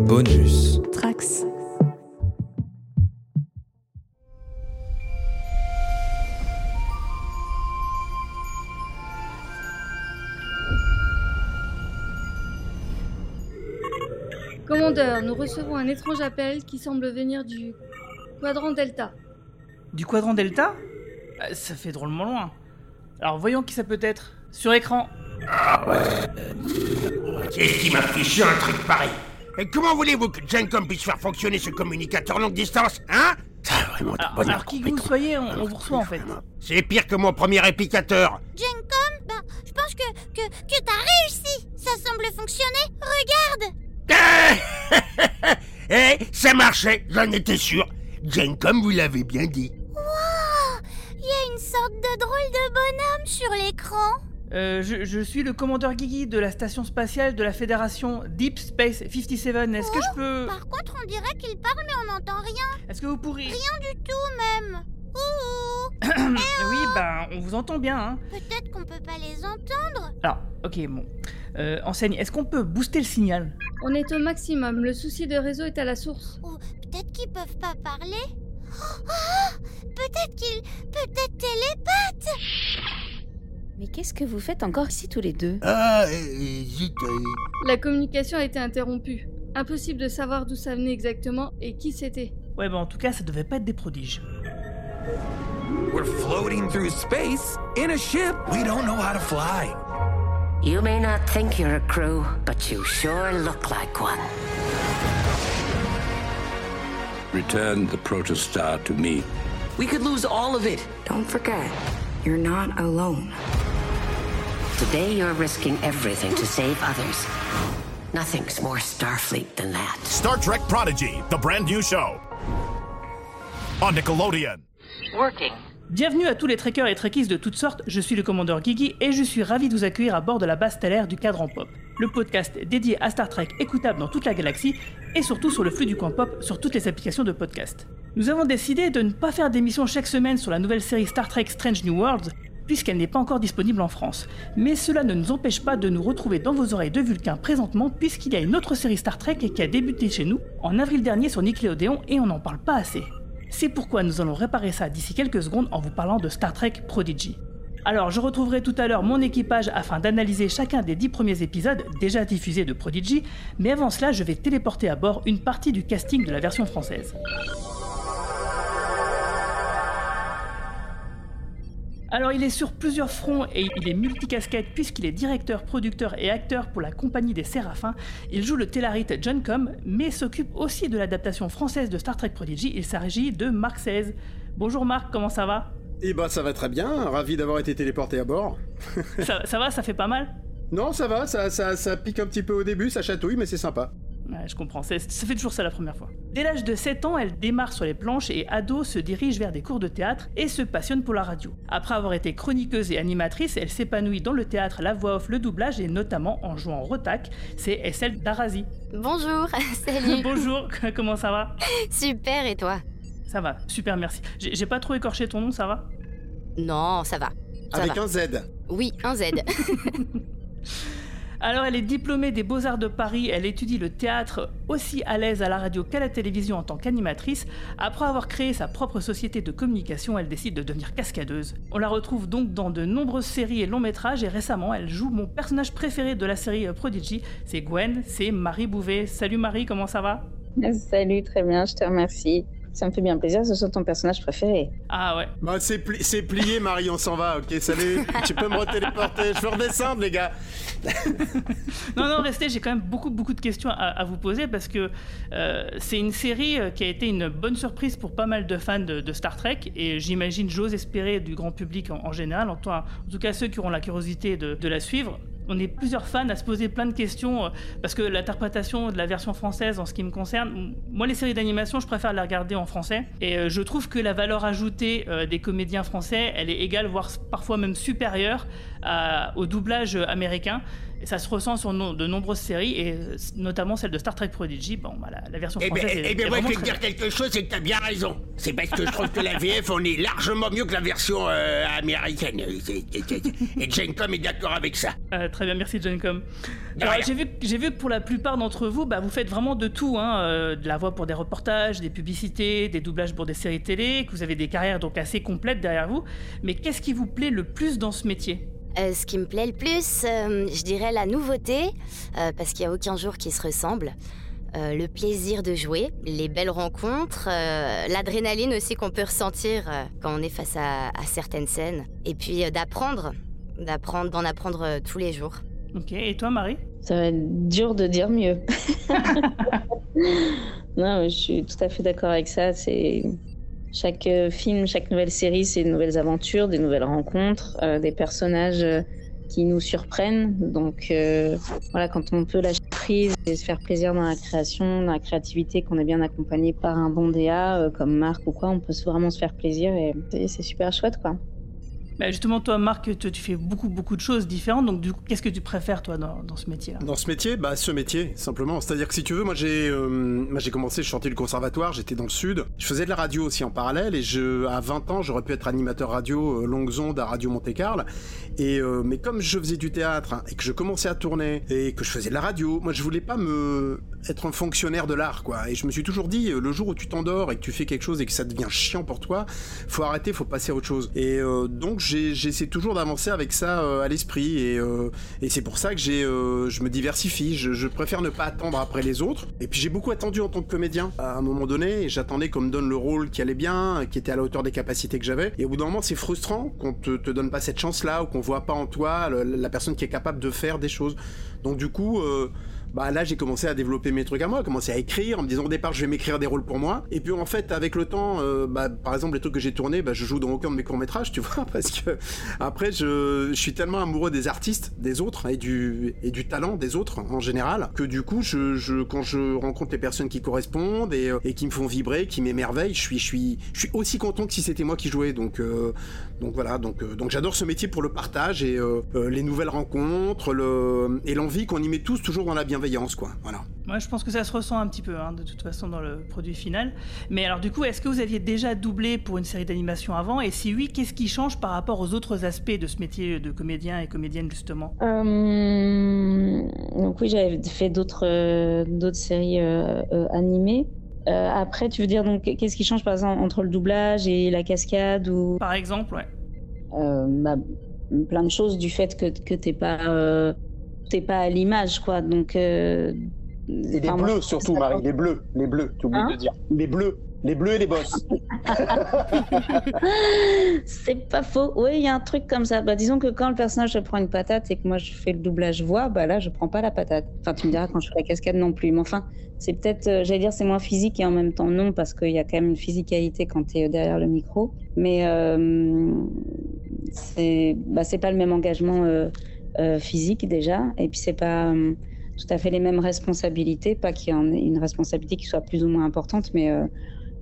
Bonus. Trax. Commandeur, nous recevons un étrange appel qui semble venir du quadrant Delta. Du quadrant Delta Euh, Ça fait drôlement loin. Alors voyons qui ça peut être. Sur écran. Qu'est-ce qui m'a fichu un truc pareil? Et comment voulez-vous que Gencom puisse faire fonctionner ce communicateur longue distance, hein? Ça, vraiment, Alors, bonne alors qui que vous soyez, on, on vous reçoit en fait. C'est pire que mon premier épicateur Gencom, ben, je pense que, que, que t'as réussi. Ça semble fonctionner. Regarde. Eh, ça marchait, j'en étais sûr Gencom, vous l'avez bien dit. Il y a une sorte de drôle de bonhomme sur l'écran. Euh, je, je suis le commandeur Guigui de la station spatiale de la Fédération Deep Space 57. Est-ce que je peux... Par contre, on dirait qu'il parle, mais on n'entend rien. Est-ce que vous pourriez... Rien du tout, même. Ouh. Oui, ben, on vous entend bien, hein. Peut-être qu'on peut pas les entendre. Alors, ok, bon. Euh, enseigne, est-ce qu'on peut booster le signal? On est au maximum, le souci de réseau est à la source. Ou peut-être qu'ils peuvent pas parler. Ah, peut-être qu'ils... Peut-être télépathes. Mais qu'est-ce que vous faites encore ici tous les deux? Ah, euh, zut, euh, La communication a été interrompue. Impossible de savoir d'où ça venait exactement et qui c'était. Ouais, ben en tout cas, ça devait pas être des prodiges. We're floating through space in a ship we don't know how to fly. You may not think you're a crew, but you sure look like one. Return the protostar to me. We could lose all of it. Don't forget, you're not alone. Today you're risking everything to save others. Nothing's more Starfleet than that. Star Trek Prodigy, the brand new show. On Nickelodeon. Working. Bienvenue à tous les trekkers et trekkies de toutes sortes, je suis le commandeur Guigui et je suis ravi de vous accueillir à bord de la base stellaire du Cadran Pop, le podcast dédié à Star Trek écoutable dans toute la galaxie et surtout sur le flux du coin pop sur toutes les applications de podcast. Nous avons décidé de ne pas faire d'émission chaque semaine sur la nouvelle série Star Trek Strange New Worlds, puisqu'elle n'est pas encore disponible en France. Mais cela ne nous empêche pas de nous retrouver dans vos oreilles de Vulcain présentement, puisqu'il y a une autre série Star Trek qui a débuté chez nous en avril dernier sur Nickelodeon et on n'en parle pas assez. C'est pourquoi nous allons réparer ça d'ici quelques secondes en vous parlant de Star Trek Prodigy. Alors je retrouverai tout à l'heure mon équipage afin d'analyser chacun des dix premiers épisodes déjà diffusés de Prodigy, mais avant cela je vais téléporter à bord une partie du casting de la version française. Alors il est sur plusieurs fronts et il est multicasquette puisqu'il est directeur, producteur et acteur pour la compagnie des Séraphins. Il joue le Tellarite John Com, mais s'occupe aussi de l'adaptation française de Star Trek Prodigy. Il s'agit de Marc 16. Bonjour Marc, comment ça va? Eh ben ça va très bien, ravi d'avoir été téléporté à bord. ça, ça va, ça fait pas mal Non, ça va, ça, ça, ça pique un petit peu au début, ça chatouille, mais c'est sympa. Ouais, je comprends, ça fait toujours ça la première fois. Dès l'âge de 7 ans, elle démarre sur les planches et ado se dirige vers des cours de théâtre et se passionne pour la radio. Après avoir été chroniqueuse et animatrice, elle s'épanouit dans le théâtre, la voix off, le doublage et notamment en jouant en Rotac, c'est SL Darazi. Bonjour, salut. Bonjour, comment ça va? Super, et toi? Ça va, super merci. J'ai pas trop écorché ton nom, ça va? Non, ça va. Ça Avec va. un Z. Oui, un Z. Alors elle est diplômée des Beaux-Arts de Paris, elle étudie le théâtre aussi à l'aise à la radio qu'à la télévision en tant qu'animatrice. Après avoir créé sa propre société de communication, elle décide de devenir cascadeuse. On la retrouve donc dans de nombreuses séries et longs métrages et récemment elle joue mon personnage préféré de la série euh, Prodigy, c'est Gwen, c'est Marie Bouvet. Salut Marie, comment ça va? Salut, très bien, je te remercie. Ça me fait bien plaisir que ce soit ton personnage préféré. Ah ouais. Bah c'est pli- c'est plié Marie, on s'en va, ok, salut, tu peux me retéléporter, je peux redescendre les gars. Non, non, restez, j'ai quand même beaucoup, beaucoup de questions à, à vous poser parce que euh, c'est une série euh, qui a été une bonne surprise pour pas mal de fans de, de Star Trek et j'imagine, j'ose espérer, du grand public en, en général, en tout, en tout cas ceux qui auront la curiosité de, de la suivre. On est plusieurs fans à se poser plein de questions euh, parce que l'interprétation de la version française en ce qui me concerne, moi les séries d'animation je préfère les regarder en français. Et euh, je trouve que la valeur ajoutée euh, des comédiens français elle est égale voire parfois même supérieure à- au doublage américain. Et ça se ressent sur no- de nombreuses séries, et euh, notamment celle de Star Trek Prodigy. Bon, bah, la, la version Eh française bien, est, eh bien est moi, je vais te dire quelque chose, c'est que t'as bien raison. C'est parce que je trouve que la VF, on est largement mieux que la version euh, américaine. Et, Gencom est d'accord avec ça. Euh, très bien, merci John Com. De Alors j'ai vu, j'ai vu que pour la plupart d'entre vous, bah, vous faites vraiment de tout, hein, euh, de la voix pour des reportages, des publicités, des doublages pour des séries télé, que vous avez des carrières donc assez complètes derrière vous. Mais qu'est-ce qui vous plaît le plus dans ce métier? Euh, ce qui me plaît le plus, euh, je dirais la nouveauté, euh, parce qu'il n'y a aucun jour qui se ressemble. Euh, le plaisir de jouer, les belles rencontres, euh, l'adrénaline aussi qu'on peut ressentir euh, quand on est face à, à certaines scènes. Et puis euh, d'apprendre, d'apprendre, d'en apprendre euh, tous les jours. Ok, et toi Marie? Ça va être dur de dire mieux. non, je suis tout à fait d'accord avec ça. C'est chaque euh, film, chaque nouvelle série, c'est de nouvelles aventures, des nouvelles rencontres, euh, des personnages euh, qui nous surprennent. Donc voilà, quand on peut lâcher prise et se faire plaisir dans la création, dans la créativité, qu'on est bien accompagné par un bon DA comme Marc ou quoi, on peut vraiment se faire plaisir et c'est- c'est super chouette quoi. Bah, Justement, toi Marc, tu, fais beaucoup beaucoup de choses différentes, donc qu'est-ce que tu préfères toi dans, ce métier-là? Dans ce métier, bah ce métier, simplement. C'est-à-dire que si tu veux, moi j'ai, euh, commencé, je chantais le conservatoire, j'étais dans le sud. Je faisais de la radio aussi en parallèle et je, à 20 ans, j'aurais pu être animateur radio euh, longues ondes à Radio Monte-Carlo. Euh, mais comme je faisais du théâtre hein, et que je commençais à tourner et que je faisais de la radio, moi je voulais pas me être un fonctionnaire de l'art quoi. Et je me suis toujours dit, euh, le jour où tu t'endors et que tu fais quelque chose et que ça devient chiant pour toi, faut arrêter, faut passer à autre chose. Et donc j'essaie toujours d'avancer avec ça euh, à l'esprit et, euh, et c'est pour ça que j'ai, euh, je me diversifie. Je, préfère ne pas attendre après les autres. Et puis j'ai beaucoup attendu en tant que comédien à un moment donné. J'attendais qu'on me donne le rôle qui allait bien, qui était à la hauteur des capacités que j'avais. Et au bout d'un moment, c'est frustrant qu'on te, te donne pas cette chance-là ou qu'on voit pas en toi la personne qui est capable de faire des choses. Donc du coup. Bah là j'ai commencé à développer mes trucs à moi, commencé à écrire en me disant au départ je vais m'écrire des rôles pour moi. Et puis en fait avec le temps euh, bah, par exemple les trucs que j'ai tournés bah, je joue dans aucun de mes courts métrages tu vois parce que après je, je suis tellement amoureux des artistes des autres et du et du talent des autres en général que du coup je, je quand je rencontre les personnes qui correspondent et, euh, et qui me font vibrer qui m'émerveillent je suis je suis je suis aussi content que si c'était moi qui jouais. Donc euh, donc voilà donc euh, donc j'adore ce métier pour le partage et euh, euh, les nouvelles rencontres le et l'envie qu'on y met tous toujours dans la bienveillance quoi voilà Moi, je pense que ça se ressent un petit peu, hein, de toute façon, dans le produit final. Mais alors, du coup, est-ce que vous aviez déjà doublé pour une série d'animation avant? Et si oui, qu'est-ce qui change par rapport aux autres aspects de ce métier de comédien et comédienne, justement? Euh, donc oui, j'avais fait d'autres euh, d'autres séries euh, euh, animées. Euh, après, tu veux dire donc qu'est-ce qui change par exemple entre le doublage et la cascade ou? Par exemple, ouais. Euh, bah, plein de choses du fait que que t'es pas euh, t'es pas à l'image quoi. Donc Et les enfin, bleus surtout, Marie, les bleus, les bleus, tu oublies Hein de dire. Les bleus, les bleus et les bosses. C'est pas faux. Oui, il y a un truc comme ça. Bah, disons que quand le personnage prend une patate et que moi je fais le doublage voix, bah là je prends pas la patate. Enfin, tu me diras quand je fais la cascade non plus. Mais enfin, c'est peut-être, euh, j'allais dire, c'est moins physique et en même temps non parce qu'il y a quand même une physicalité quand tu es derrière le micro. Mais euh, c'est, bah, c'est pas le même engagement euh, euh, physique déjà. Et puis c'est pas euh, tout à fait les mêmes responsabilités. Pas qu'il y ait une responsabilité qui soit plus ou moins importante, mais euh,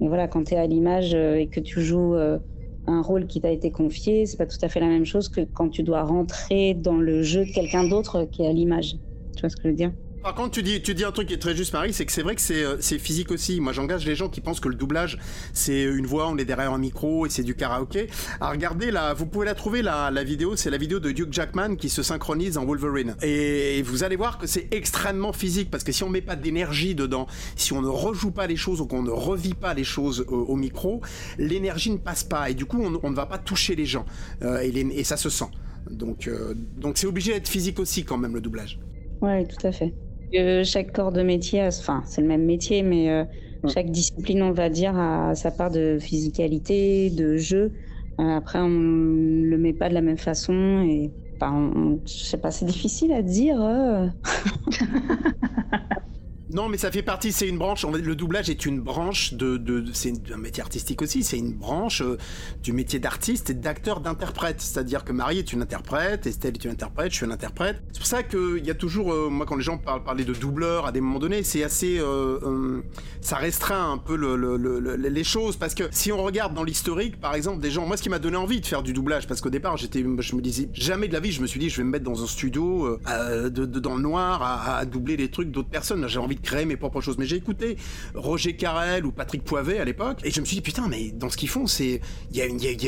voilà, quand tu es à l'image euh, et que tu joues euh, un rôle qui t'a été confié, c'est pas tout à fait la même chose que quand tu dois rentrer dans le jeu de quelqu'un d'autre qui est à l'image. Tu vois ce que je veux dire? Par contre, tu dis, un truc qui est très juste, Marie, c'est que c'est vrai que c'est, euh, c'est physique aussi. Moi, j'engage les gens qui pensent que le doublage, c'est une voix, on est derrière un micro et c'est du karaoké. À regarder, là, vous pouvez la trouver, la, vidéo, c'est la vidéo de Hugh Jackman qui se synchronise en Wolverine. Et vous allez voir que c'est extrêmement physique parce que si on met pas d'énergie dedans, si on ne rejoue pas les choses ou qu'on ne revit pas les choses au micro, l'énergie ne passe pas et du coup, on, ne va pas toucher les gens. Euh, et ça se sent. Donc, euh, donc c'est obligé d'être physique aussi quand même le doublage. Ouais, tout à fait. Euh, chaque corps de métier, a- enfin, c'est le même métier, mais euh, chaque discipline, on va dire, a sa part de physicalité, de jeu. Euh, après, on le met pas de la même façon et, enfin, on- on- je sais pas, c'est difficile à dire. euh. Non, mais ça fait partie, c'est une branche. Le doublage est une branche de, c'est un métier artistique aussi. C'est une branche euh, du métier d'artiste et d'acteur, d'interprète. C'est-à-dire que Marie est une interprète, Estelle est une interprète, je suis un interprète. C'est pour ça qu'il y a toujours, euh, moi, quand les gens parlent de doubleur à des moments donnés, c'est assez, euh, ça restreint un peu le, le- le- le- les choses parce que si on regarde dans l'historique, par exemple, des gens, moi, ce qui m'a donné envie de faire du doublage, parce qu'au départ, j'étais, je me disais jamais de la vie, je me suis dit, je vais me mettre dans un studio de, dans le noir à, doubler les trucs d'autres personnes. J'ai envie créer mes propres choses. Mais j'ai écouté Roger Carrel ou Patrick Poivet à l'époque, et je me suis dit, putain, mais dans ce qu'ils font, c'est, il y a, une- il y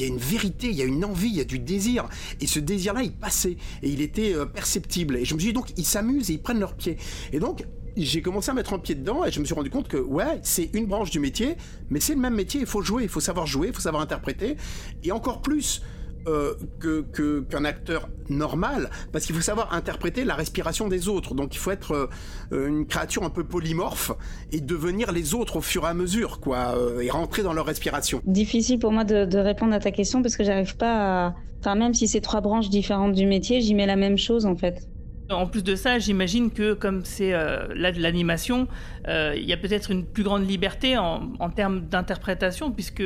y a une vérité, il y a une envie, il y a du désir. Et ce désir-là, il passait, et il était euh, perceptible. Et je me suis dit, donc, ils s'amusent et ils prennent leur pied. Et donc, j'ai commencé à mettre un pied dedans et je me suis rendu compte que ouais, c'est une branche du métier, mais c'est le même métier, il faut jouer, il faut savoir jouer, il faut savoir interpréter, et encore plus euh, que- qu'un acteur normal, parce qu'il faut savoir interpréter la respiration des autres. Donc il faut être euh, une créature un peu polymorphe et devenir les autres au fur et à mesure, quoi, euh, et rentrer dans leur respiration. Difficile pour moi de, de répondre à ta question parce que j'arrive pas à. Enfin, même si c'est trois branches différentes du métier, j'y mets la même chose en fait. En plus de ça, j'imagine que comme c'est euh, là de l'animation, euh, il y a peut-être une plus grande liberté en, en termes d'interprétation, puisque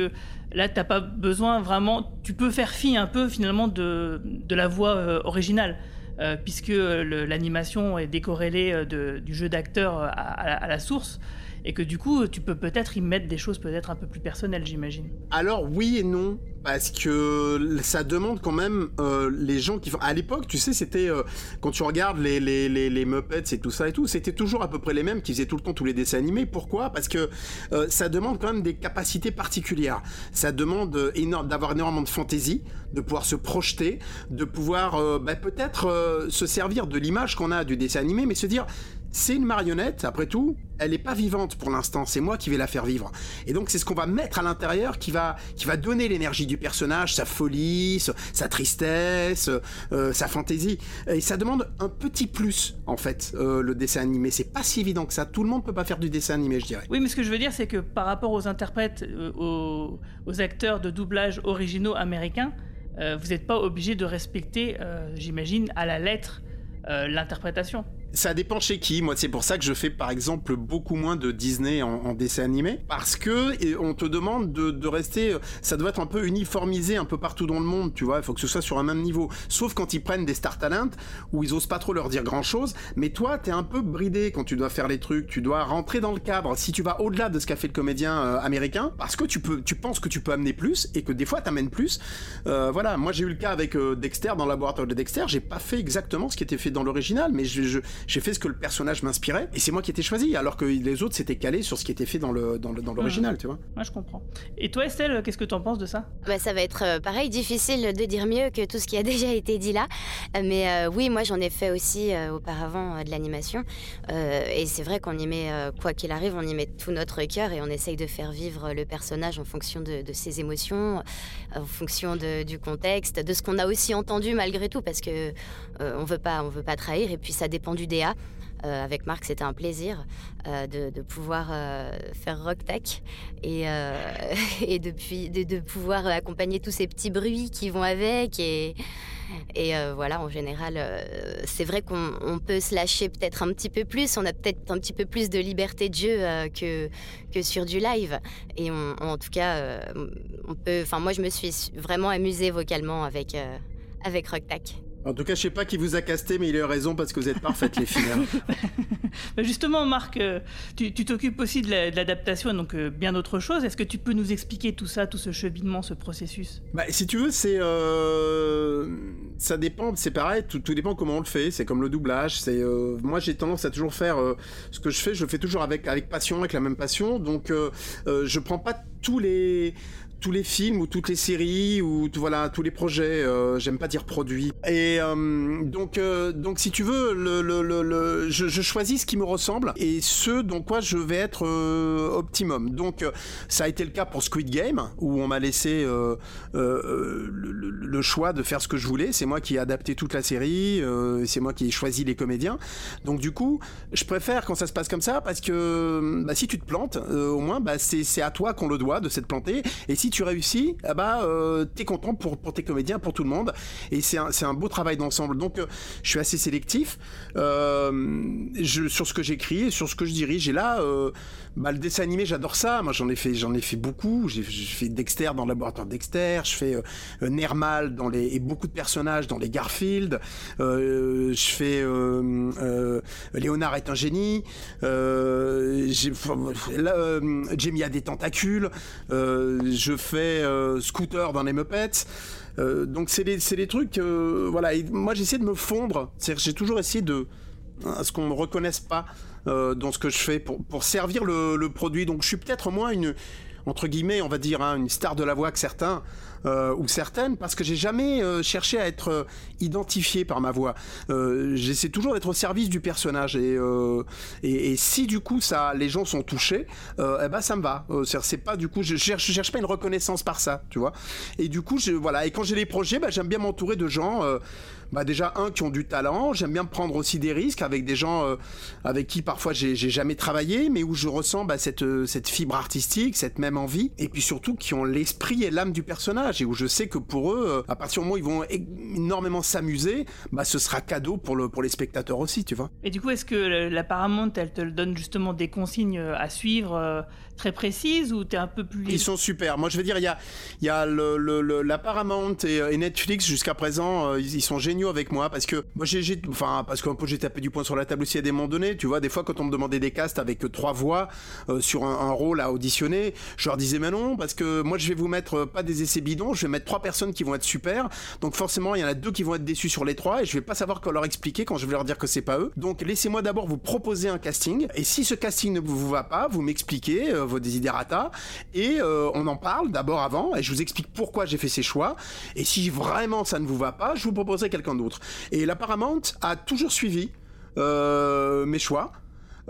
là, t'as pas besoin vraiment. Tu peux faire fi un peu finalement de, la voix euh, originale, euh, puisque euh, l'animation est décorrélée du jeu d'acteur à la source, et que du coup, tu peux peut-être y mettre des choses peut-être un peu plus personnelles, j'imagine. Alors oui et non, parce que ça demande quand même euh, les gens qui font. À l'époque, tu sais, c'était euh, quand tu regardes les, les, les, Muppets et tout ça et tout, c'était toujours à peu près les mêmes qui faisaient tout le temps tous les dessins animés. Pourquoi? Parce que euh, ça demande quand même des capacités particulières. Ça demande énorme d'avoir énormément de fantaisie, de pouvoir se projeter, de pouvoir bah, peut-être se servir de l'image qu'on a du dessin animé, mais se dire c'est une marionnette, après tout, elle n'est pas vivante pour l'instant, c'est moi qui vais la faire vivre. Et donc c'est ce qu'on va mettre à l'intérieur qui va, qui va donner l'énergie du personnage, sa folie, sa, tristesse, euh, sa fantaisie. Et ça demande un petit plus, en fait, euh, le dessin animé. C'est pas si évident que ça, tout le monde peut pas faire du dessin animé, je dirais. Oui, mais ce que je veux dire, c'est que par rapport aux interprètes, euh, aux, aux acteurs de doublage originaux américains, vous n'êtes pas obligé de respecter, j'imagine, à la lettre l'interprétation. Ça dépend chez qui. Moi, c'est pour ça que je fais, par exemple, beaucoup moins de Disney en, en dessin animé. Parce que on te demande de, de rester. Ça doit être un peu uniformisé un peu partout dans le monde, tu vois. Il faut que ce soit sur un même niveau. Sauf quand ils prennent des star talents où ils osent pas trop leur dire grand chose. Mais toi, t'es un peu bridé quand tu dois faire les trucs. Tu dois rentrer dans le cadre. Si tu vas au-delà de ce qu'a fait le comédien euh, américain, parce que tu peux, tu penses que tu peux amener plus et que des fois t'amènes plus. Euh, voilà. Moi, j'ai eu le cas avec euh, Dexter dans le laboratoire de Dexter. J'ai pas fait exactement ce qui était fait dans l'original, mais je, je- j'ai fait ce que le personnage m'inspirait et c'est moi qui étais choisi, alors que les autres s'étaient calés sur ce qui était fait dans le dans le- dans l'original, tu vois. Moi, je comprends. Et toi, Estelle, qu'est-ce que tu en penses de ça? Bah, ça va être euh, pareil, difficile de dire mieux que tout ce qui a déjà été dit là. Mais euh, oui, moi j'en ai fait aussi euh, auparavant euh, de l'animation. Euh, et c'est vrai qu'on y met, euh, quoi qu'il arrive, on y met tout notre cœur et on essaye de faire vivre le personnage en fonction de, de ses émotions, en fonction de- du contexte, de ce qu'on a aussi entendu malgré tout, parce que euh, on veut pas, on veut pas trahir. Et puis ça dépend du Euh, avec Marc, c'était un plaisir euh, de, pouvoir euh, faire Rock Tech et, depuis, de, pouvoir accompagner tous ces petits bruits qui vont avec. Et, voilà, en général, c'est vrai qu'on on peut se lâcher peut-être un petit peu plus. On a peut-être un petit peu plus de liberté de jeu que, sur du live. Et en tout cas, on peut. Moi, je me suis vraiment amusée vocalement avec, avec Rock Tech. En tout cas, je sais pas qui vous a casté, mais il a eu raison parce que vous êtes parfaites les filles. Bah, Justement, Marc, euh, tu t'occupes aussi de la- de l'adaptation, donc euh, bien d'autres choses. Est-ce que tu peux nous expliquer tout ça, tout ce cheminement, ce processus? Bah, si tu veux, c'est euh, ça dépend. C'est pareil, tout, tout dépend comment on le fait. C'est comme le doublage. C'est euh, moi j'ai tendance à toujours faire euh, ce que je fais. Je le fais toujours avec avec passion, avec la même passion. Donc euh, euh, je prends pas tous les tous les films ou toutes les séries ou voilà tous les projets. euh, J'aime pas dire produits. Et euh, donc euh, donc si tu veux, le, le, le, je, je choisis ce qui me ressemble et ce dont quoi je vais être optimum. Donc ça a été le cas pour Squid Game où on m'a laissé le, choix de faire ce que je voulais. C'est moi qui ai adapté toute la série, c'est moi qui ai choisi les comédiens. Donc du coup, je préfère quand ça se passe comme ça parce que bah, si tu te plantes, au moins bah, c'est à toi qu'on le doit de s'être planté. Et si tu réussis, ah bah, t'es content pour, tes comédiens, pour tout le monde. Et c'est un, beau travail d'ensemble. Donc, euh, je suis assez sélectif euh, sur ce que j'écris et sur ce que je dirige. Et là, bah, le dessin animé, j'adore ça. Moi, j'en ai fait, j'en ai fait beaucoup. J'ai fait Dexter dans le laboratoire Dexter. Je fais euh, Nermal dans les, et beaucoup de personnages dans les Garfield. Euh, je fais euh, euh, Léonard est un génie. Euh, là, euh, Jamie a des tentacules. Je fais Scooter dans les Muppets. Donc c'est c'est des trucs, voilà. Et moi j'essaie de me fondre. Que j'ai toujours essayé de à ce qu'on me reconnaisse pas euh, dans ce que je fais pour, servir le, le produit. Donc je suis peut-être moins une entre guillemets, on va dire, hein, une star de la voix que certains euh, ou certaines, parce que j'ai jamais euh, cherché à être euh, identifié par ma voix. Euh, J'essaie toujours d'être au service du personnage et, euh, et, et si du coup ça, les gens sont touchés, eh ben ça me va. C'est- pas du coup, je cherche, je cherche pas une reconnaissance par ça, tu vois. Et du coup, je, voilà. Et quand j'ai les projets, bah, j'aime bien m'entourer de gens. bah déjà un qui ont du talent, j'aime bien prendre aussi des risques avec des gens euh, avec qui parfois j'ai jamais travaillé, mais où je ressens bah, cette, cette fibre artistique, cette même envie, et puis surtout qui ont l'esprit et l'âme du personnage, et où je sais que pour eux, euh, à partir du moment où ils vont énormément s'amuser, bah ce sera cadeau pour, le, pour les spectateurs aussi, tu vois. Et du coup, est-ce que le- la Paramount, elle te donne justement des consignes euh, à suivre euh, très précises ou t'es un peu plus Ils sont super. Moi, je veux dire, il y a, y a le, le- le- la Paramount et, et Netflix jusqu'à présent, euh, ils, ils sont géniaux avec moi parce que moi, j'ai, enfin, parce qu'un peu j'ai tapé du poing sur la table aussi à des moments donnés. Tu vois, des fois, quand on me demandait des casts avec euh, trois voix euh, sur un, un rôle à auditionner, je leur disais, mais non, parce que moi, je vais vous mettre euh, pas des essais bidons, je vais mettre trois personnes qui vont être super. Donc, forcément, il y en a deux qui vont être déçus sur les trois et je vais pas savoir quoi leur expliquer quand je vais leur dire que c'est pas eux. Donc, laissez-moi d'abord vous proposer un casting et si ce casting ne vous va pas, vous m'expliquez euh, vos desiderata et euh, on en parle d'abord avant et je vous explique pourquoi j'ai fait ces choix et si vraiment ça ne vous va pas je vous proposerai quelqu'un d'autre et la a toujours suivi euh, mes choix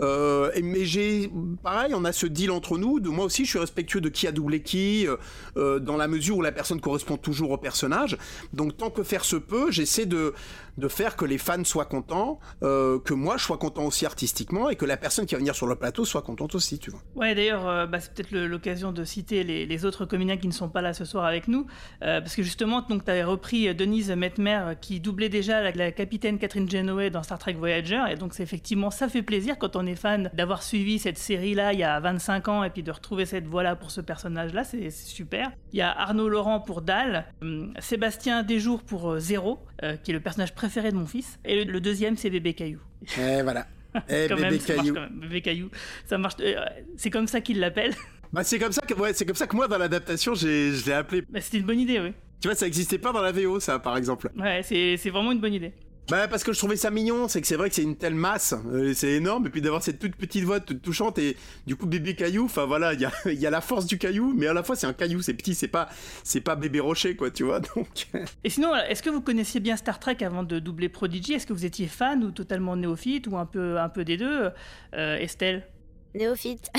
euh, mais j'ai pareil, on a ce deal entre nous. De moi aussi, je suis respectueux de qui a doublé qui, euh, euh, dans la mesure où la personne correspond toujours au personnage. Donc, tant que faire se peut, j'essaie de de faire que les fans soient contents, euh, que moi je sois content aussi artistiquement et que la personne qui va venir sur le plateau soit contente aussi, tu vois. Ouais, d'ailleurs, euh, bah, c'est peut-être l'occasion de citer les, autres comédiens qui ne sont pas là ce soir avec nous, euh, parce que justement, donc, tu avais repris Denise Metmer, qui doublait déjà la, la capitaine Catherine Genoway dans Star Trek Voyager, et donc c'est effectivement, ça fait plaisir quand on est fan d'avoir suivi cette série-là il y a 25 ans, et puis de retrouver cette voix-là pour ce personnage-là, c'est super. Il y a Arnaud Laurent pour Dal, hum, Sébastien Desjours pour Zéro, euh, qui est le personnage préféré de mon fils, et le, le deuxième, c'est Bébé Caillou. Et voilà. Eh, bébé même, ça marche caillou. Bébé Caillou, ça marche. euh, c'est comme ça qu'il l'appelle. Bah, c'est comme ça que ouais, c'est comme ça que moi dans l'adaptation j'ai je l'ai appelé. Bah, c'était une bonne idée, oui. Tu vois, ça existait pas dans la VO ça par exemple. Ouais, c'est vraiment une bonne idée. Bah parce que je trouvais ça mignon, c'est que c'est vrai que c'est une telle masse, euh, c'est énorme, et puis d'avoir cette toute petite voix toute touchante et du coup bébé caillou, enfin voilà, il y a, il y a la force du caillou, mais à la fois c'est un caillou, c'est petit, c'est pas c'est pas bébé rocher quoi, tu vois, donc... Et sinon, est-ce que vous connaissiez bien Star Trek avant de doubler Prodigy? Est-ce que vous étiez fan ou totalement néophyte ou un peu, un peu des deux? Euh, Estelle? Néophyte.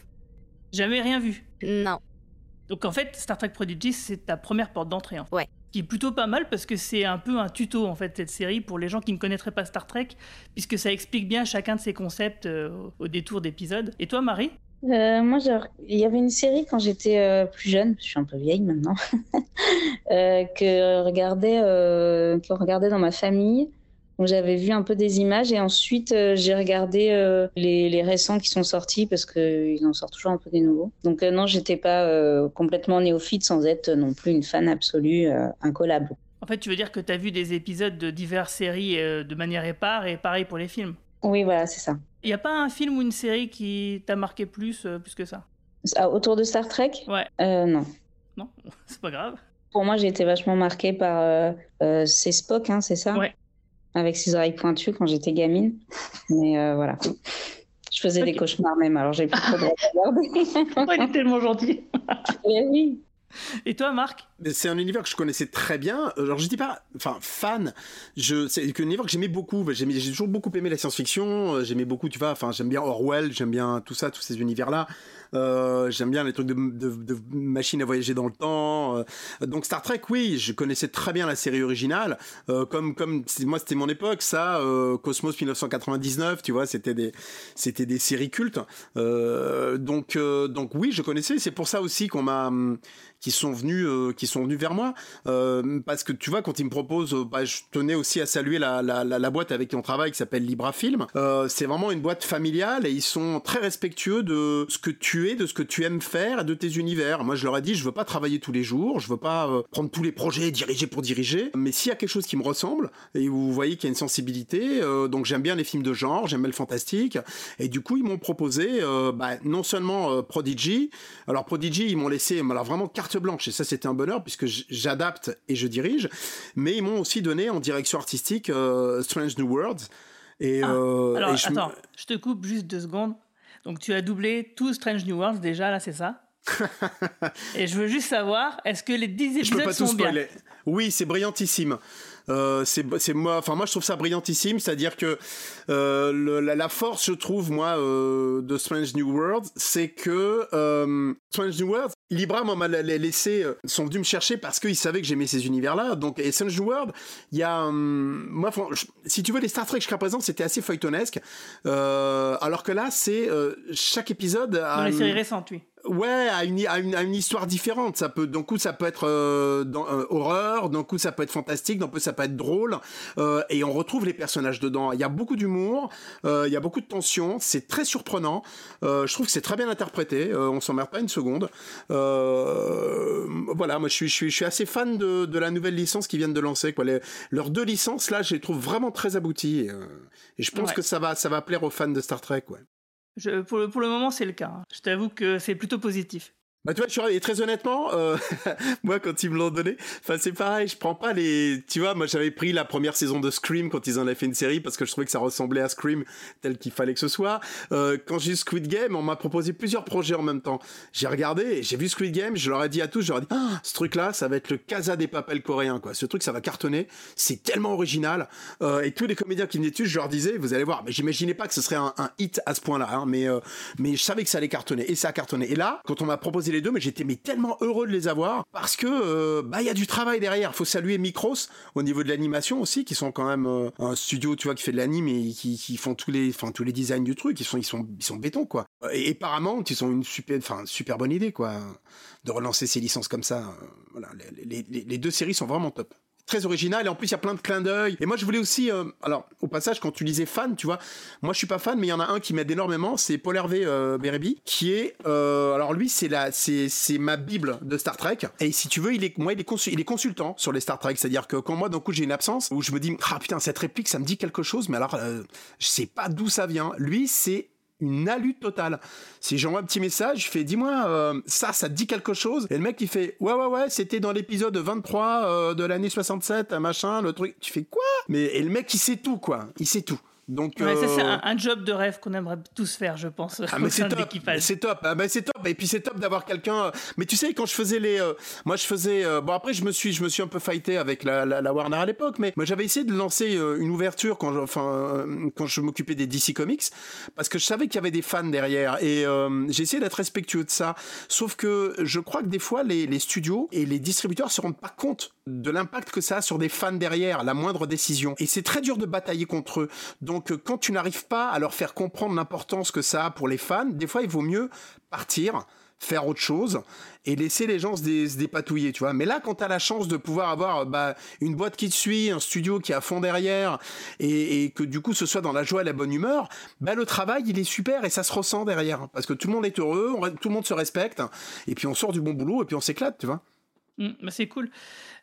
Jamais rien vu? Non. Donc en fait, Star Trek Prodigy, c'est ta première porte d'entrée. En fait. Ouais. Qui est plutôt pas mal parce que c'est un peu un tuto en fait cette série pour les gens qui ne connaîtraient pas Star Trek, puisque ça explique bien chacun de ses concepts euh, au détour d'épisodes. Et toi, Marie? Euh, moi, il y avait une série quand j'étais euh, plus jeune, je suis un peu vieille maintenant, que regardait, que regardait dans ma famille. Donc j'avais vu un peu des images et ensuite euh, j'ai regardé euh, les, les récents qui sont sortis parce qu'ils en sortent toujours un peu des nouveaux. Donc euh, non, j'étais pas complètement néophyte sans être non plus une fan absolue, incollable. En fait, tu veux dire que tu as vu des épisodes de diverses séries de manière épars et pareil pour les films? Oui, voilà, c'est ça. Il n'y a pas un film ou une série qui t'a marqué plus, plus que ça? Ah, autour de Star Trek? Ouais. Euh, non. Non, c'est pas grave. Pour moi, j'ai été vachement marquée par. Euh, euh, c'est Spock, hein, c'est ça? Ouais. Avec ses oreilles pointues quand j'étais gamine. Mais euh, voilà. Je faisais des cauchemars même, alors j'ai plus trop de regarder. Il est tellement gentil. Eh oui. Et toi, Marc? C'est un univers que je connaissais très bien. Alors je dis pas, enfin fan. Je, c'est un univers que j'aimais beaucoup. J'ai toujours beaucoup aimé la science-fiction. Euh, J'aimais beaucoup, tu vois. Enfin, j'aime bien Orwell. J'aime bien tout ça, tous ces univers-là. Euh, j'aime bien les trucs de, de, de machines à voyager dans le temps. Euh, donc Star Trek, oui, je connaissais très bien la série originale. Euh, comme comme moi c'était mon époque, ça, euh, Cosmos 1999, tu vois, c'était des c'était des séries cultes. Euh, donc euh, donc oui, je connaissais. C'est pour ça aussi qu'on m'a qui sont venus euh, qui sont venus vers moi Euh, parce que tu vois quand ils me proposent euh, bah, je tenais aussi à saluer la, la, la, la boîte avec qui on travaille qui s'appelle Libra Film. Euh, c'est vraiment une boîte familiale et ils sont très respectueux de ce que tu es de ce que tu aimes faire et de tes univers. Moi je leur ai dit je veux pas travailler tous les jours je veux pas euh, prendre tous les projets diriger pour diriger. Mais s'il y a quelque chose qui me ressemble et vous voyez qu'il y a une sensibilité donc j'aime bien les films de genre j'aime le fantastique. Et du coup ils m'ont proposé bah, non seulement Prodigy. Alors Prodigy ils m'ont laissé alors vraiment carte blanche et ça c'était un bonheur puisque j'adapte et je dirige mais ils m'ont aussi donné en direction artistique euh, Strange New Worlds et, euh, Ah, Alors, et je attends, je te coupe juste deux secondes. Donc, tu as doublé tout Strange New Worlds déjà, là, c'est ça Et je veux juste savoir, est-ce que les 10 je peux épisodes pas tout sont bien spoiler. Oui, c'est brillantissime. Euh, c'est c'est moi enfin moi je trouve ça brillantissime c'est à dire que euh, le- la, la force je trouve moi euh, de Strange New World c'est que euh, Strange New World Libra moi m'a la- la- laissé euh, sont venus me chercher parce qu'ils savaient que j'aimais ces univers là donc et Strange New World il y a hum, moi je- si tu veux les Star Trek jusqu'à présent c'était assez feuilletonesque euh, alors que là c'est euh, chaque épisode a Dans les séries récentes, oui. Ouais, à une, à une, à une histoire différente. Ça peut, d'un coup, ça peut être euh, dans, euh, horreur, d'un coup, ça peut être fantastique, d'un coup, ça peut être drôle. Euh, et on retrouve les personnages dedans. Il y a beaucoup d'humour, euh, il y a beaucoup de tension. C'est très surprenant. Euh, je trouve que c'est très bien interprété. Euh, on s'emmerde pas une seconde. Euh, voilà, moi, je suis, je suis, je suis assez fan de, de la nouvelle licence qu'ils viennent de lancer. Quoi. Les- leurs deux licences, là, je les trouve vraiment très abouties. Et, et je pense Ouais. que ça va, ça va plaire aux fans de Star Trek. Ouais. Pour, le, moment, c'est le cas. Je t'avoue que c'est plutôt positif. Bah tu vois, je suis- et très honnêtement, euh, moi quand ils me l'ont donné, enfin c'est pareil, je prends pas les, tu vois, moi j'avais pris la première saison de Scream quand ils en avaient fait une série parce que je trouvais que ça ressemblait à Scream tel qu'il fallait que ce soit. Euh, quand j'ai eu Squid Game, on m'a proposé plusieurs projets en même temps. J'ai regardé, j'ai vu Squid Game, je leur ai dit à tous, je leur ai dit, ah, ce truc-là, ça va être le Casa des Papels coréen quoi. Ce truc, ça va cartonner, c'est tellement original. Euh, et tous les comédiens qui venaient dessus, je leur disais, vous allez voir, mais j'imaginais pas que ce serait un, un hit à ce point-là, hein, mais euh, mais je savais que ça allait cartonner et ça a cartonné. Et là, quand on m'a proposé les deux, mais j'étais tellement heureux de les avoir parce que euh, bah il y a du travail derrière. Faut saluer Micros au niveau de l'animation aussi, qui sont quand même euh, un studio, tu vois, qui fait de l'anime et qui, qui font tous les, tous les designs du truc. Ils sont, ils sont, ils sont béton quoi. Et, et Paramount, ils ont une super, enfin super bonne idée quoi, de relancer ces licences comme ça. Euh, Voilà, les- les- les deux séries sont vraiment top très original et en plus il y a plein de clins d'œil. Et moi je voulais aussi euh, alors au passage quand tu lisais fan tu vois moi je suis pas fan mais il y en a un qui m'aide énormément c'est Paul Hervé euh, qui est euh, alors lui c'est la c'est c'est ma bible de Star Trek. Et si tu veux il est moi il est il est consultant sur les Star Trek. C'est à dire que quand moi d'un coup j'ai une absence où je me dis ah putain cette réplique ça me dit quelque chose mais alors euh, je sais pas d'où ça vient. Lui c'est une alu totale. Si j'envoie un petit message, je fais dis-moi euh, ça, ça te dit quelque chose? Et le mec il fait ouais ouais ouais, c'était dans l'épisode 23 euh, de l'année 67, un machin, le truc. Tu fais quoi? Mais et le mec il sait tout quoi, il sait tout. Donc Ouais, ça, c'est euh, un, un job de rêve qu'on aimerait tous faire, je pense, ah mais c'est top, l'équipage. c'est top, ah, bah, c'est top et puis c'est top d'avoir quelqu'un. euh, Mais tu sais quand je faisais les, euh, moi je faisais, euh, bon après je me suis, je me suis un peu fighté avec la, la, la Warner à l'époque, mais moi j'avais essayé de lancer une ouverture quand, je, enfin quand je m'occupais des DC Comics parce que je savais qu'il y avait des fans derrière et j'ai essayé d'être respectueux de ça. Sauf que je crois que des fois les, les studios et les distributeurs se rendent pas compte de l'impact que ça a sur des fans derrière, la moindre décision. Et c'est très dur de batailler contre eux. Donc euh, quand tu n'arrives pas à leur faire comprendre l'importance que ça a pour les fans, des fois il vaut mieux partir faire autre chose et laisser les gens se, dé- se dépatouiller, tu vois. Mais là, quand tu as la chance de pouvoir avoir bah, une boîte qui te suit, un studio qui est à fond derrière, et, que du coup ce soit dans la joie et la bonne humeur, bah, le travail, il est super et ça se ressent derrière. Parce que tout le monde est heureux, tout le monde se respecte, et puis on sort du bon boulot, et puis on s'éclate, tu vois. Mm, bah, c'est cool.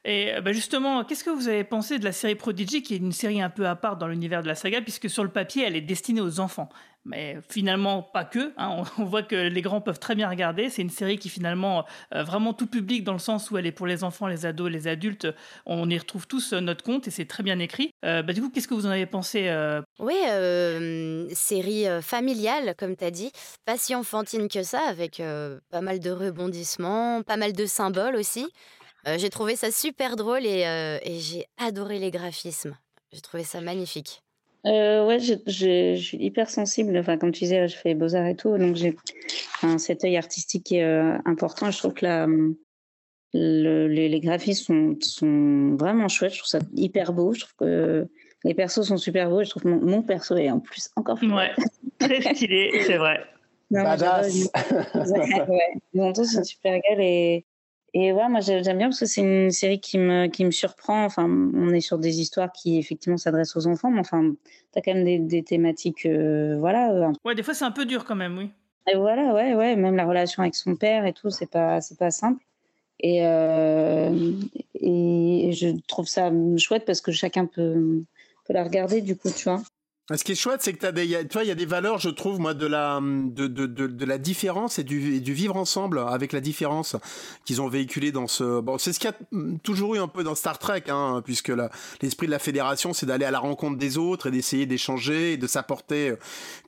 Et euh, bah, justement, qu'est-ce que vous avez pensé de la série Prodigy, qui est une série un peu à part dans l'univers de la saga, puisque sur le papier, elle est destinée aux enfants. Mais finalement, pas que. hein. On, voit que les grands peuvent très bien regarder. C'est une série qui finalement euh, vraiment tout public dans le sens où elle est pour les enfants, les ados, les adultes. On y retrouve tous euh, notre compte et c'est très bien écrit. Bah, du coup, qu'est-ce que vous en avez pensé Oui, série familiale, comme tu as dit. Pas si enfantine que ça, avec pas mal de rebondissements, pas mal de symboles aussi. Euh, j'ai trouvé ça super drôle et, euh, et j'ai adoré les graphismes. J'ai trouvé ça magnifique. Euh, ouais, je, je- je suis hyper sensible. Enfin, comme tu disais, je fais beaux-arts et tout, donc j'ai enfin, cet œil artistique qui est euh, important. Je trouve que la, le- les, les graphismes sont, sont vraiment chouettes. Je trouve ça hyper beau. Je trouve que les persos sont super beaux. Je trouve que mon, mon perso est en plus encore plus Ouais, très stylé, c'est vrai. Non, Badass. ouais, ils ont tous une super gueule et, et ouais, moi j'ai- j'aime bien parce que c'est une série qui me, qui me surprend. Enfin, on est sur des histoires qui effectivement s'adressent aux enfants, mais enfin, t'as quand même des, des thématiques, euh, voilà. euh, Ouais, des fois c'est un peu dur quand même, oui. et voilà, ouais, ouais, même la relation avec son père et tout, c'est pas, c'est pas simple. Et, euh, et je trouve ça chouette parce que chacun peut, peut la regarder, du coup, tu vois. Ce qui est chouette, c'est que t'as des, tu vois, il y a des valeurs, je trouve, moi, de la, de, de, de, de la différence et du, et du vivre ensemble avec la différence qu'ils ont véhiculé dans ce. Bon, c'est ce qu'il y a mm, toujours eu un peu dans Star Trek, hein, puisque l'esprit de la fédération, c'est d'aller à la rencontre des autres et d'essayer d'échanger et de s'apporter euh,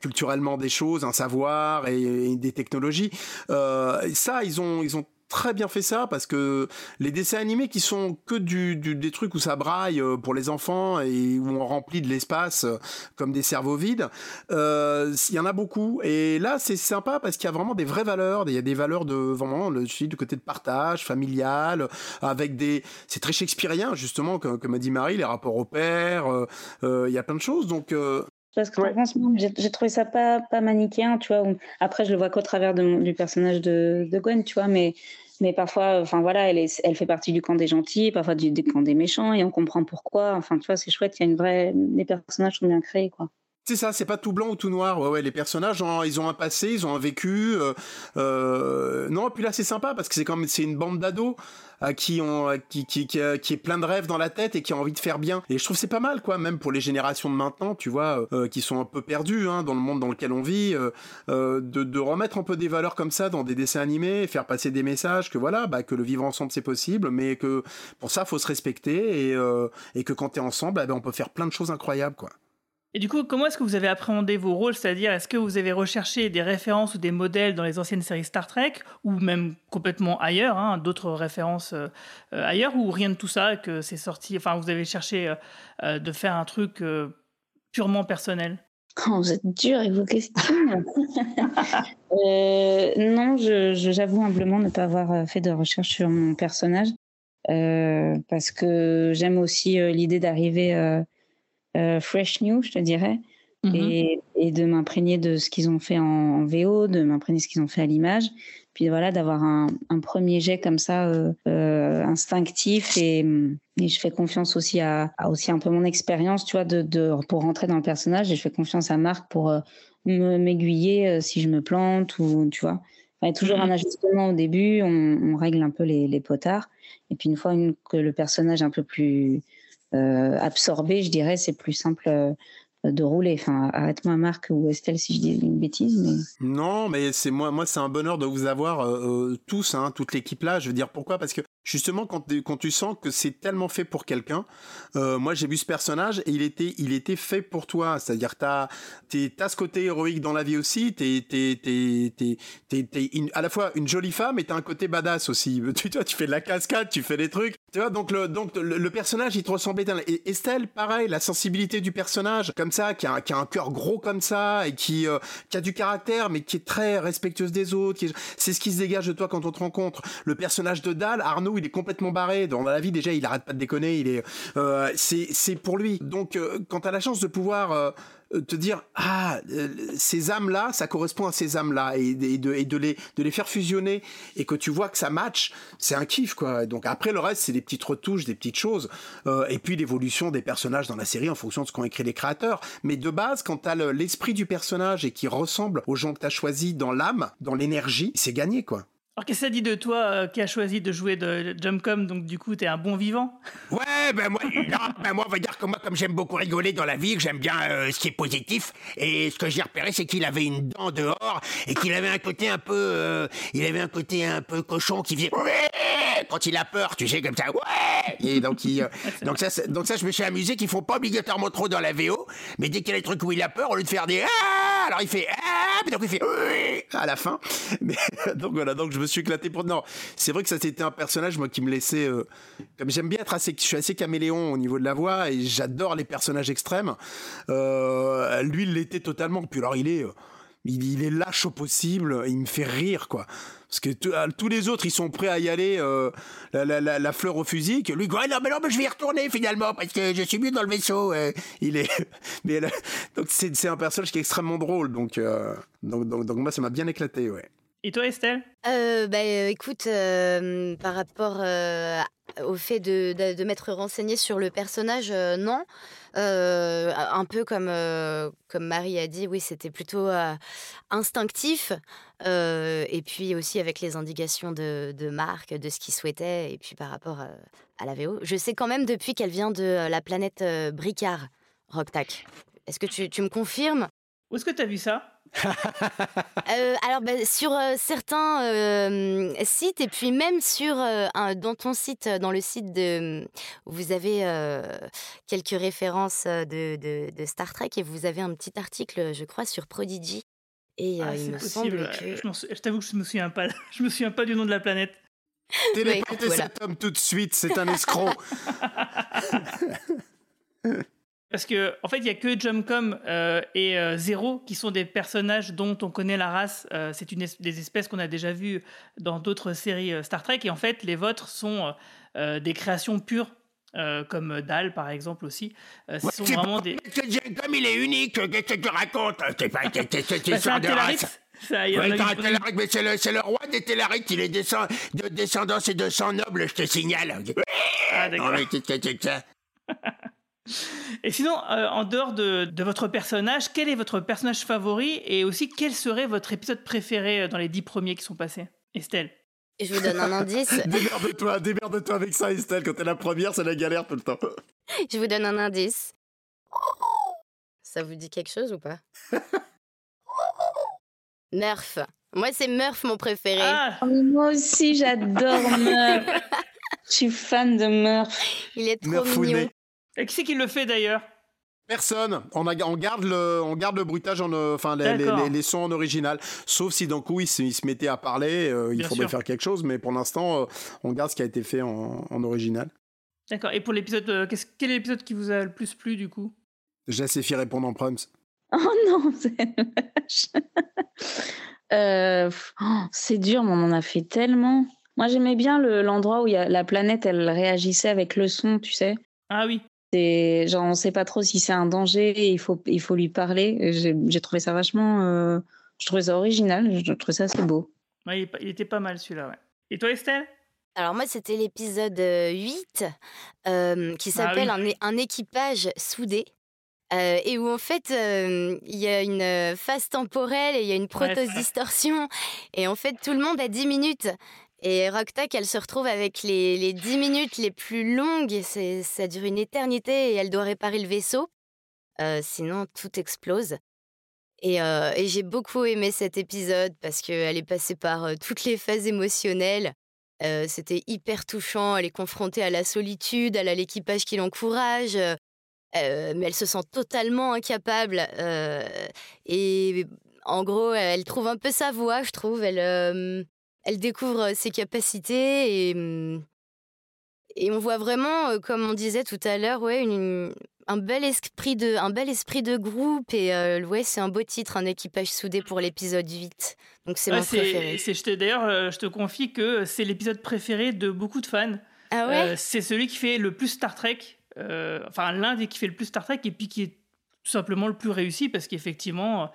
culturellement des choses, un savoir et, et des technologies. Euh, ça, ils ont, ils ont très bien fait ça parce que les dessins animés qui sont que du, du- des trucs où ça braille euh, pour les enfants et où on remplit de l'espace euh, comme des cerveaux vides, euh, il y en a beaucoup. Et là, c'est sympa parce qu'il y a vraiment des vraies valeurs. Il y a des valeurs de vraiment le, du côté de partage, familial, avec des. C'est très shakespearien justement, comme, comme a dit Marie, les rapports au père. euh, euh, Il y a plein de choses. Donc Parce que franchement, j'ai trouvé ça pas, pas manichéen, tu vois. Après, je le vois qu'au travers de du personnage de, de Gwen, tu vois, mais, mais parfois, enfin voilà, elle, est, elle fait partie du camp des gentils, parfois du, du camp des méchants, et on comprend pourquoi. Enfin, tu vois, c'est chouette, il y a une vraie. Les personnages sont bien créés, quoi. C'est ça, c'est pas tout blanc ou tout noir. Ouais, ouais, les personnages, ils ont un passé, ils ont un vécu. euh, euh, non, puis là, c'est sympa parce que c'est comme c'est une bande d'ados à qui on, est plein de rêves dans la tête et qui a envie de faire bien. Et je trouve c'est pas mal, quoi, même pour les générations de maintenant, tu vois, euh, qui sont un peu perdues hein, dans le monde dans lequel on vit, euh, euh, de, remettre un peu des valeurs comme ça dans des dessins animés, faire passer des messages que voilà, bah, que le vivre ensemble c'est possible, mais que pour ça faut se respecter et, euh, et que quand t'es ensemble, eh ben, on peut faire plein de choses incroyables, quoi. Et du coup, comment est-ce que vous avez appréhendé vos rôles? C'est-à-dire, est-ce que vous avez recherché des références ou des modèles dans les anciennes séries Star Trek, ou même complètement ailleurs, hein, d'autres références euh, euh, ailleurs, ou rien de tout ça, que c'est sorti Enfin, vous avez cherché euh, de faire un truc purement personnel? Oh, vous êtes dur avec vos questions. Non, j'avoue humblement ne pas avoir fait de recherche sur mon personnage parce que j'aime aussi l'idée d'arriver euh, fresh new, je te dirais, et, et de m'imprégner de ce qu'ils ont fait en, en VO, de m'imprégner de ce qu'ils ont fait à l'image, puis voilà, d'avoir un, un premier jet comme ça euh, euh, instinctif et, et je fais confiance aussi à, à aussi un peu mon expérience, tu vois, de, de, pour rentrer dans le personnage et je fais confiance à Marc pour me- m'aiguiller si je me plante ou tu vois. Il y a toujours un ajustement au début, on, on règle un peu les, les potards. Et puis une fois une- que le personnage est un peu plus euh, absorbé, je dirais, c'est plus simple euh, de rouler. Enfin, arrête-moi Marc ou Estelle si je dis une bêtise, mais Non, mais c'est moi, moi c'est un bonheur de vous avoir euh, euh, tous, hein, toute l'équipe là. Je veux dire pourquoi? Parce que justement quand, tu- quand tu sens que c'est tellement fait pour quelqu'un, euh, moi j'ai vu ce personnage et il était, il était fait pour toi. C'est-à-dire t'as, t'as ce côté héroïque dans la vie aussi. T'es, t'es, t'es, t'es, à la fois une jolie femme et t'as un côté badass aussi. Tu, vois, tu fais de la cascade, tu fais des trucs. Tu vois, donc le, donc le, le personnage il te ressemblait. Et Estelle, pareil, la sensibilité du personnage, comme ça, qui a, qui a un cœur gros comme ça et qui, euh, qui a du caractère, mais qui est très respectueuse des autres. C'est ce qui se dégage de toi quand on te rencontre. Le personnage de Dal, Arnaud, il est complètement barré. Dans la vie, déjà, il arrête pas de déconner. Il est, euh, c'est, c'est pour lui. Donc, euh, quand t'as la chance de pouvoir euh, te dire ah euh, ces âmes là ça correspond à ces âmes là et, de, et de les de les faire fusionner et que tu vois que ça match c'est un kiff quoi. Donc après le reste c'est des petites retouches des petites choses Euh, et puis l'évolution des personnages dans la série en fonction de ce qu'ont écrit les créateurs. Mais de base quand t'as le- l'esprit du personnage et qui ressemble aux gens que t'as choisi dans l'âme dans l'énergie c'est gagné quoi Alors, qu'est-ce que ça dit de toi euh, qui a choisi de jouer de Jumpcom, donc du coup, t'es un bon vivant? Ouais, ben moi, non, ben moi, on va dire que moi, comme j'aime beaucoup rigoler dans la vie, que j'aime bien euh, ce qui est positif, et ce que j'ai repéré, c'est qu'il avait une dent dehors, et qu'il avait un côté un peu, euh, il avait un côté un peu cochon qui faisait Ouais quand il a peur, tu sais, comme ça, ouais. Et donc, il, euh, donc ça, c'est- donc ça, je me suis amusé qu'ils font pas obligatoirement trop dans la VO, mais dès qu'il y a des trucs où il a peur, au lieu de faire des ah, alors il fait ah, puis donc il fait à la fin. Mais donc voilà, donc je me suis éclaté pour. Non, c'est vrai que ça c'était un personnage moi qui me laissait. euh, j'aime bien être assez, je suis assez caméléon au niveau de la voix et j'adore les personnages extrêmes. Euh, lui, il l'était totalement. Puis alors il est. euh, il, est lâche au possible, il me fait rire quoi. Parce que tous les autres, ils sont prêts à y aller, la, fleur au fusil. Lui, non, mais non, mais je vais y retourner finalement parce que je suis mieux dans le vaisseau. il est, donc c'est un personnage qui est extrêmement drôle. Donc, donc, donc, donc moi, ça m'a bien éclaté, ouais. Et toi, Estelle? Euh, bah, euh, écoute, euh, par rapport euh, au fait de, de, de m'être renseignée sur le personnage, non. Un peu comme, comme Marie a dit, oui, c'était plutôt instinctif. Et puis aussi avec les indications de, de Marc, de ce qu'il souhaitait, et puis par rapport à la VO. Je sais quand même depuis qu'elle vient de la planète Bricard, Rocktac. Est-ce que tu, tu me confirmes? Où est-ce que tu as vu ça? Euh, alors, bah, sur euh, certains euh, sites, et puis même sur euh, un- dans ton site, dans le site de. Vous avez euh, quelques références de, de- de Star Trek et vous avez un petit article, je crois, sur Prodigy. Et euh, Ah, il c'est me possible. semble ouais. que. Je, t'avoue que je me souviens pas. Je me souviens pas du nom de la planète. Téléportez voilà. cet homme tout de suite, c'est un escroc. Parce que en fait, il y a que Jumcom euh, et euh, Zero qui sont des personnages dont on connaît la race. Euh, c'est une es- des espèces qu'on a déjà vues dans d'autres séries euh, Star Trek. Et en fait, les vôtres sont des créations pures. comme Dal par exemple aussi, ce Ouais, sont c'est vraiment pas- des. Jacob, il est unique, qu'est-ce que tu racontes C'est pas c'est- Bah, de race. Ça, Ouais, a mais c'est le, roi des Tellaric, il est descend, de descendance et de sang noble, je te signale. Ah, d'accord. Et sinon, euh, en dehors de, de votre personnage, quel est votre personnage favori et aussi quel serait votre épisode préféré euh, dans les dix premiers qui sont passés? Estelle Et je vous donne un indice. Démerde-toi, démerde-toi avec ça, Estelle. Quand t'es la première, c'est la galère tout le temps. Je vous donne un indice. Ça vous dit quelque chose ou pas? Murph. Moi, c'est Murph mon préféré. Ah, Oh, moi aussi, j'adore Murph. Je suis fan de Murph. Il est trop Murphounet. mignon. Et qui c'est qui le fait d'ailleurs? Personne. On, a- on garde le, on garde le bruitage, en, euh, enfin les, les- D'accord. les- les sons en original. Sauf si d'un coup il se, il se mettait à parler, euh, il Bien faudrait sûr. faire quelque chose. Mais pour l'instant, euh, on garde ce qui a été fait en, en original. D'accord. Et pour l'épisode, euh, quel est l'épisode qui vous a le plus plu du coup? Je laisse Effie répondre en proms. Oh non, c'est. Euh, oh, c'est dur, mais on en a fait tellement. Moi, j'aimais bien le- l'endroit où il y a, la planète, elle réagissait avec le son, tu sais. Ah oui. C'est genre, on sait pas trop si c'est un danger, et il faut, il faut lui parler. J'ai trouvé ça vachement. euh, je trouvais ça original, je trouvais ça assez beau. Ouais, il, était pas mal celui-là, ouais. Et toi, Estelle? Alors moi, c'était l'épisode euh, 8 euh, qui Ah s'appelle oui. un, un équipage soudé. euh, et où en fait euh, il y a une euh, phase temporelle et il y a une prothèse Ouais. distorsion et en fait tout le monde a 10 minutes et Rocktac elle se retrouve avec les, les 10 minutes les plus longues ça dure une éternité et elle doit réparer le vaisseau Euh, sinon tout explose et, euh, et j'ai beaucoup aimé cet épisode parce qu'elle est passée par euh, toutes les phases émotionnelles c'était hyper touchant. Elle est confrontée à la solitude, elle a l'équipage qui l'encourage, mais elle se sent totalement incapable. et en gros, elle trouve un peu sa voix, je trouve. Elle, elle découvre ses capacités et, hum, et on voit vraiment, comme on disait tout à l'heure, ouais, une- un bel esprit de, un bel esprit de groupe. Et euh, ouais, c'est un beau titre, un équipage soudé pour l'épisode 8. Donc c'est Ouais, mon préféré. D'ailleurs, je te confie que c'est l'épisode préféré de beaucoup de fans. Ah ouais? Euh, c'est celui qui fait le plus Star Trek, euh, enfin l'un des qui fait le plus Star Trek et puis qui est tout simplement le plus réussi parce qu'effectivement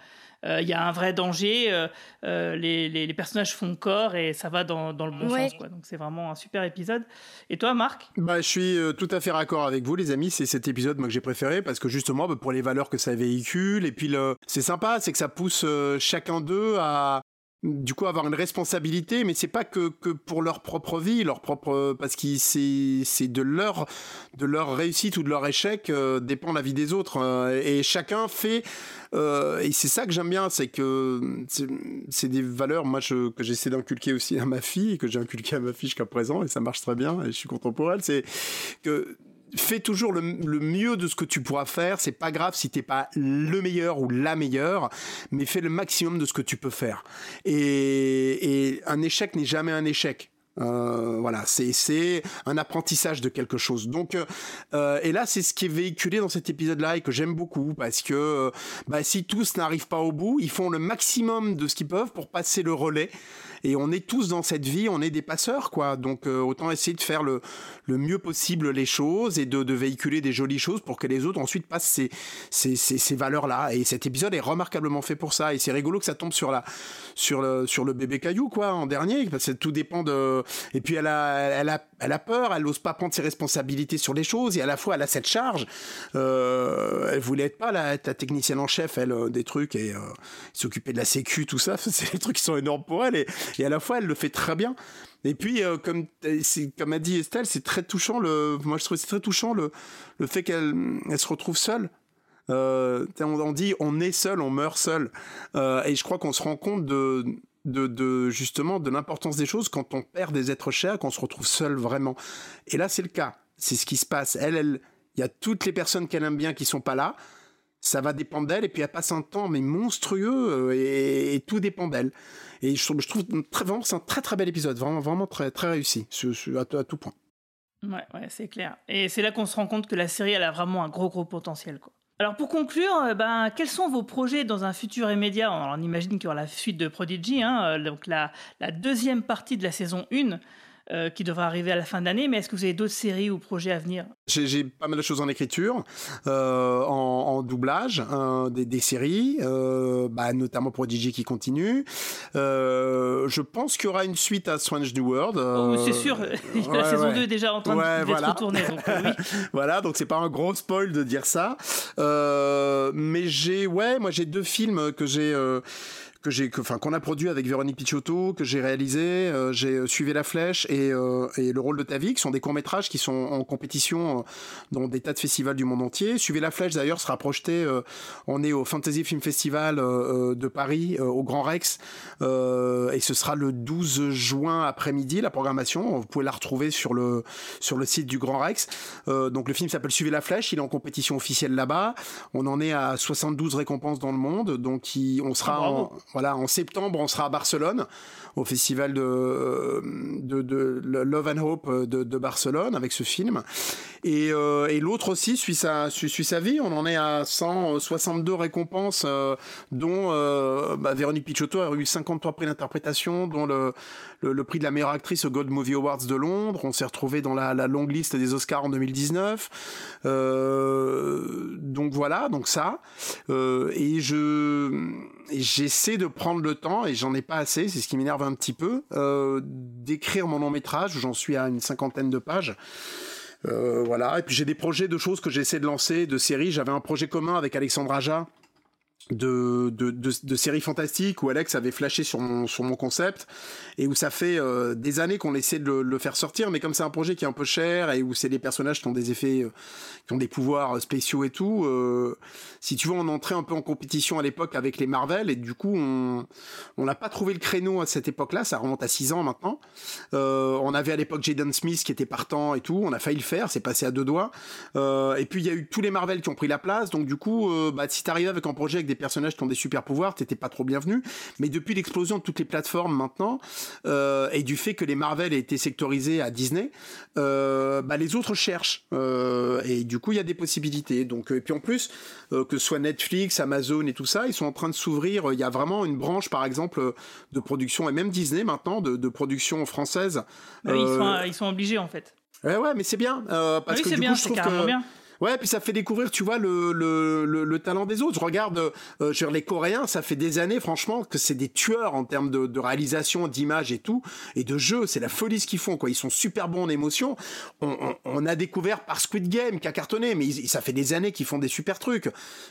il y a un vrai danger, euh, euh, les, les- les personnages font corps et ça va dans, dans le bon Ouais. sens. Quoi. Donc c'est vraiment un super épisode. Et toi Marc? Bah, je suis euh, tout à fait raccord avec vous, les amis. C'est cet épisode moi que j'ai préféré parce que justement, bah, pour les valeurs que ça véhicule, et puis le, c'est sympa, c'est que ça pousse euh, chacun d'eux à du coup avoir une responsabilité, mais c'est pas que, pour leur propre vie, leur propre parce que c'est de leur de leur réussite ou de leur échec euh, dépend la vie des autres euh, et chacun fait euh, et c'est ça que j'aime bien, c'est que c'est- des valeurs moi je, que j'essaie d'inculquer aussi à ma fille que j'ai inculqué à ma fille jusqu'à présent et ça marche très bien et je suis content pour elle. C'est que fais toujours le, mieux de ce que tu pourras faire. C'est pas grave si t'es pas le meilleur ou la meilleure, mais fais le maximum de ce que tu peux faire. Et, un échec n'est jamais un échec. Euh, voilà, c'est un apprentissage de quelque chose. Donc, euh, euh, et là, c'est ce qui est véhiculé dans cet épisode-là et que j'aime beaucoup parce que bah, si tous n'arrivent pas au bout, ils font le maximum de ce qu'ils peuvent pour passer le relais. Et on est tous dans cette vie, on est des passeurs, quoi. Donc euh, autant essayer de faire le, le mieux possible les choses et de, de véhiculer des jolies choses pour que les autres ensuite passent ces, ces, ces, valeurs-là. Et cet épisode est remarquablement fait pour ça. Et c'est rigolo que ça tombe sur la, sur le, sur le bébé caillou, quoi, en dernier, parce que tout dépend de. Et puis elle a, elle a, elle a peur, elle n'ose pas prendre ses responsabilités sur les choses, et à la fois elle a cette charge. Euh, elle voulait être pas la, la technicienne en chef, elle, euh, des trucs, et euh, s'occuper de la sécu, tout ça, c'est des trucs qui sont énormes pour elle, et, à la fois elle le fait très bien. Et puis, euh, comme, comme a dit Estelle, c'est très touchant, le, moi je trouve c'est très touchant le, le fait qu'elle elle se retrouve seule. On, dit on est seul, on meurt seul. Et je crois qu'on se rend compte de, de, justement de l'importance des choses quand on perd des êtres chers, qu'on se retrouve seul vraiment. Et là, c'est le cas. C'est ce qui se passe. Elle, elle, il y a toutes les personnes qu'elle aime bien qui sont pas là. Ça va dépendre d'elle. Et puis elle passe un temps mais monstrueux euh, et, tout dépend d'elle. Et je trouve, je trouve très, vraiment c'est un très très bel épisode, vraiment vraiment très très réussi à, à tout point. Ouais, ouais, c'est clair. Et c'est là qu'on se rend compte que la série, elle a vraiment un gros, gros potentiel. Alors pour conclure, euh, ben, quels sont vos projets dans un futur immédiat? On imagine qu'il y aura la suite de Prodigy, hein, euh, la, la deuxième partie de la saison 1, euh, qui devra arriver à la fin d'année, mais est-ce que vous avez d'autres séries ou projets à venir? J'ai pas mal de choses en écriture, euh, en, en doublage, euh, des, des séries, euh, bah, notamment Prodigy qui continue. Je pense qu'il y aura une suite à Strange New World. Oh, c'est sûr, la saison ouais. 2 est déjà en train Ouais, d'être voilà. tournée, donc oui. voilà, donc c'est pas un gros spoil de dire ça. Mais j'ai, ouais, moi j'ai deux films que j'ai. Que j'ai, enfin qu'on a produit avec Véronique Picciotto, que j'ai réalisé, euh, j'ai euh, suivi la flèche et, euh, et le rôle de ta vie, qui sont des courts métrages qui sont en compétition dans des tas de festivals du monde entier. Suivez la flèche d'ailleurs sera projeté, euh, on est au Fantasy Film Festival de Paris, euh, au Grand Rex, euh, et ce sera le 12 juin après-midi la programmation. Vous pouvez la retrouver sur le sur le site du Grand Rex. Euh, donc le film s'appelle Suivez la flèche, il est en compétition officielle là-bas. On en est à 72 récompenses dans le monde, donc il- on sera Bravo. en, voilà, en septembre, on sera à Barcelone, au festival de, de, de Love and Hope de, de Barcelone avec ce film. Et, euh, et l'autre aussi suit sa, suit sa vie. On en est à 162 récompenses, euh, dont euh, bah, Véronique Picciotto a eu 53 prix d'interprétation, dont le, le, prix de la meilleure actrice au Gold Movie Awards de Londres. On s'est retrouvé dans la, la longue liste des Oscars en 2019. Euh, donc voilà, donc ça. Euh, et je j'essaie de prendre le temps, et j'en ai pas assez, c'est ce qui m'énerve un petit peu, euh, d'écrire mon long métrage. J'en suis à une cinquantaine de pages. Euh, voilà. Et puis j'ai des projets de choses que j'essaie de lancer, de séries. J'avais un projet commun avec Alexandre Aja de, de, de, de séries fantastiques où Alex avait flashé sur mon, sur mon concept et où ça fait euh, des années qu'on essaie de le, le faire sortir, mais comme c'est un projet qui est un peu cher et où c'est des personnages qui ont des effets, euh, qui ont des pouvoirs spéciaux et tout, euh, si tu veux, on entrait un peu en compétition à l'époque avec les Marvel et du coup, on on n'a pas trouvé le créneau à cette époque-là, ça remonte à 6 ans maintenant. Euh, on avait à l'époque Jaden Smith qui était partant et tout, on a failli le faire, c'est passé à deux doigts. Euh, et puis il y a eu tous les Marvel qui ont pris la place, donc du coup, euh, bah, si t'arrivais avec un projet avec des personnages qui ont des super pouvoirs, t'étais pas trop bienvenu. Mais depuis l'explosion de toutes les plateformes maintenant, euh, et du fait que les Marvel aient été sectorisés à Disney, euh, bah, les autres cherchent. Euh, et du coup, il y a des possibilités. Donc, et puis en plus, que ce soit Netflix, Amazon et tout ça, ils sont en train de s'ouvrir. Il y a vraiment une branche, par exemple, de production, et même Disney maintenant, de, de production française. Ils, sont, ils sont obligés, en fait. Ouais, ouais, mais c'est bien. parce Oui, que du bien, coup, je c'est trouve carrément que. bien. Ouais, puis ça fait découvrir, tu vois, le, le, le, le talent des autres. Je regarde, euh, les Coréens, ça fait des années, franchement, que c'est des tueurs en termes de, réalisation, d'image et tout, et de jeu. C'est la folie ce qu'ils font, quoi. Ils sont super bons en émotion. On, a découvert par Squid Game qui a cartonné, mais ça fait des années qu'ils font des super trucs.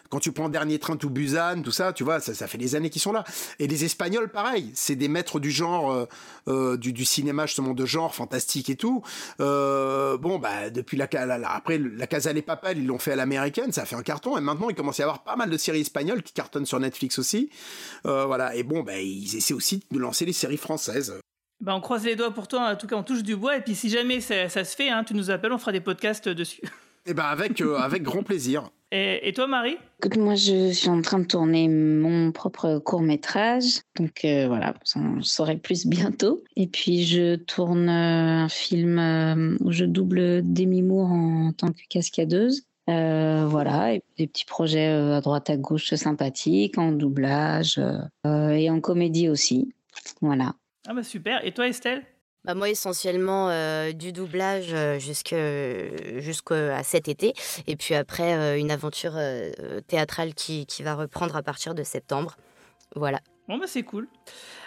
Quand tu prends Dernier Train to Busan, tout ça, tu vois, ça, ça fait des années qu'ils sont là. Et les Espagnols, pareil, c'est des maîtres du genre, euh, euh, du, du cinéma justement de genre, fantastique et tout. Euh, bon, bah depuis la, la- la- après la Casa des Papel, ils l'ont fait à l'américaine, ça a fait un carton. Et maintenant, il commence à y avoir pas mal de séries espagnoles qui cartonnent sur Netflix aussi. Euh, voilà. Et bon, bah ils essaient aussi de lancer les séries françaises. Bah, on croise les doigts pour toi, en tout cas on touche du bois, et puis si jamais ça, ça se fait, hein, tu nous appelles, on fera des podcasts dessus. Eh ben avec, euh, avec grand plaisir. Et, et toi, Marie? Écoute, moi, je suis en train de tourner mon propre court métrage, donc euh, voilà, j'en saurai plus bientôt. Et puis, je tourne euh, un film euh, où je double Demi Moore en tant que cascadeuse. Euh, voilà, et des petits projets à droite à gauche sympathiques, en doublage euh, et en comédie aussi. Voilà. Ah bah super. Et toi, Estelle? Bah moi essentiellement euh, du doublage euh, jusque jusqu'à cet été et puis après euh, une aventure euh, théâtrale qui, qui va reprendre à partir de septembre. Voilà. Bon bah c'est cool.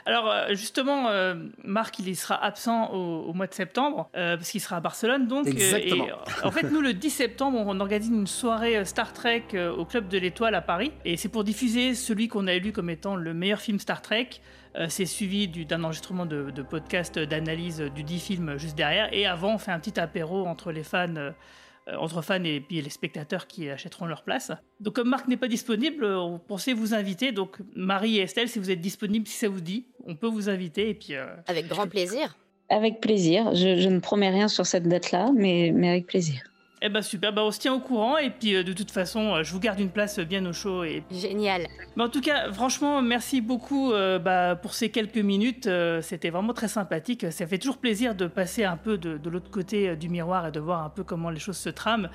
Alors euh, justement, euh, Marc il y sera absent au, au mois de septembre euh, parce qu'il sera à Barcelone donc. euh, Exactement. et, euh, en fait nous le 10 septembre on organise une soirée euh, Star Trek euh, au club de l'Étoile à Paris et c'est pour diffuser celui qu'on a élu comme étant le meilleur film Star Trek. Euh, c'est suivi du- d'un enregistrement de, de podcast d'analyse du 10 films juste derrière et avant on fait un petit apéro entre les fans. euh, entre fans et puis les spectateurs qui achèteront leur place. Donc comme Marc n'est pas disponible, on pensait vous inviter. Donc Marie et Estelle, si vous êtes disponibles, si ça vous dit, on peut vous inviter. Et puis euh, Avec grand plaisir. Avec plaisir. Je, je ne promets rien sur cette date-là, mais, mais avec plaisir. Eh ben super, bah on se tient au courant. Et puis euh, de toute façon, euh, je vous garde une place bien au chaud. Et Génial. Mais en tout cas, franchement, merci beaucoup euh, bah, pour ces quelques minutes. Euh, C'était vraiment très sympathique. Ça fait toujours plaisir de passer un peu de, de l'autre côté euh, du miroir et de voir un peu comment les choses se trament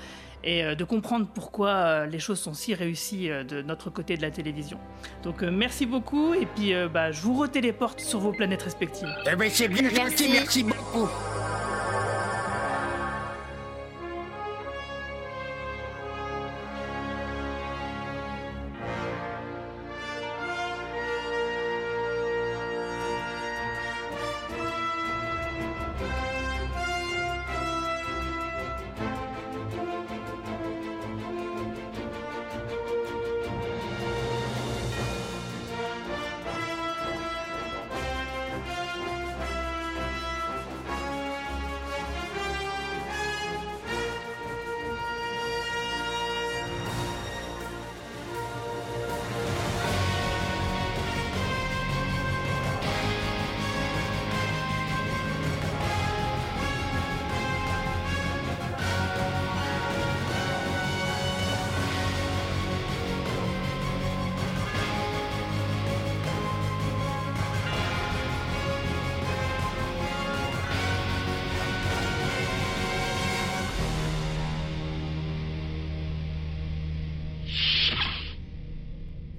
et euh, de comprendre pourquoi euh, les choses sont si réussies euh, de notre côté de la télévision. Donc euh, merci beaucoup et puis euh, bah, je vous retéléporte sur vos planètes respectives. Eh ben c'est bien gentil, merci beaucoup.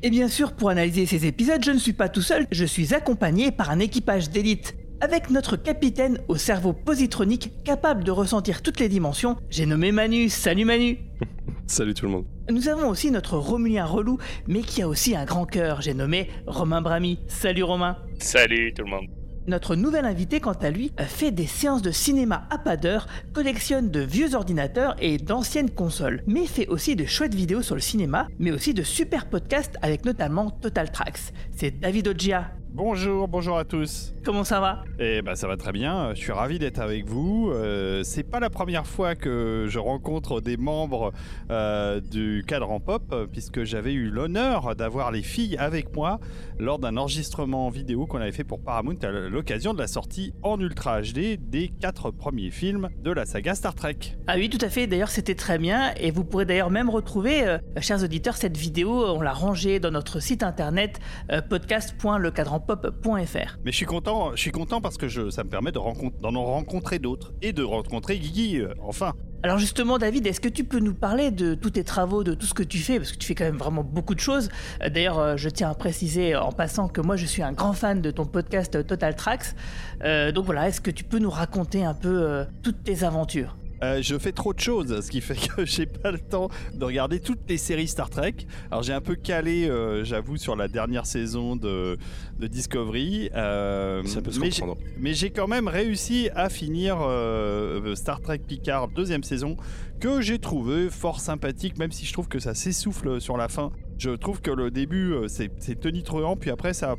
Et bien sûr, pour analyser ces épisodes, je ne suis pas tout seul, je suis accompagné par un équipage d'élite. Avec notre capitaine au cerveau positronique capable de ressentir toutes les dimensions, j'ai nommé Manu. Salut Manu Salut tout le monde. Nous avons aussi notre Romulien relou, mais qui a aussi un grand cœur, j'ai nommé Romain Brami. Salut Romain Salut tout le monde. Notre nouvel invité, quant à lui, fait des séances de cinéma à pas d'heure, collectionne de vieux ordinateurs et d'anciennes consoles, mais fait aussi de chouettes vidéos sur le cinéma, mais aussi de super podcasts avec notamment Total Tracks. C'est David Oggia. Bonjour, bonjour à tous. Comment ça va Eh ben ça va très bien, je suis ravi d'être avec vous. Euh, c'est pas la première fois que je rencontre des membres euh, du cadran pop, puisque j'avais eu l'honneur d'avoir les filles avec moi lors d'un enregistrement vidéo qu'on avait fait pour Paramount à l'occasion de la sortie en Ultra HD des quatre premiers films de la saga Star Trek. Ah oui, tout à fait. D'ailleurs, c'était très bien. Et vous pourrez d'ailleurs même retrouver, euh, chers auditeurs, cette vidéo. On l'a rangée dans notre site internet euh, podcast.lecadranpop.fr. Mais je suis content, je suis content parce que je, ça me permet de rencontrer- d'en rencontrer d'autres et de rencontrer Guigui, euh, enfin. Alors justement, David, est-ce que tu peux nous parler de tous tes travaux, de tout ce que tu fais? Parce que tu fais quand même vraiment beaucoup de choses. Euh, D'ailleurs, euh, je tiens à préciser en passant que moi, je suis un grand fan de ton podcast Total Tracks. Euh, donc voilà, est-ce que tu peux nous raconter un peu euh, toutes tes aventures? Euh, je fais trop de choses, ce qui fait que j'ai pas le temps de regarder toutes les séries Star Trek. Alors j'ai un peu calé, euh, j'avoue, sur la dernière saison de, de Discovery. euh, Ça peut se mais j'ai- comprendre. mais j'ai quand même réussi à finir Star Trek Picard deuxième saison que j'ai trouvé fort sympathique, même si je trouve que ça s'essouffle sur la fin. Je trouve que le début, euh, c'est tonitruant, puis après, ça,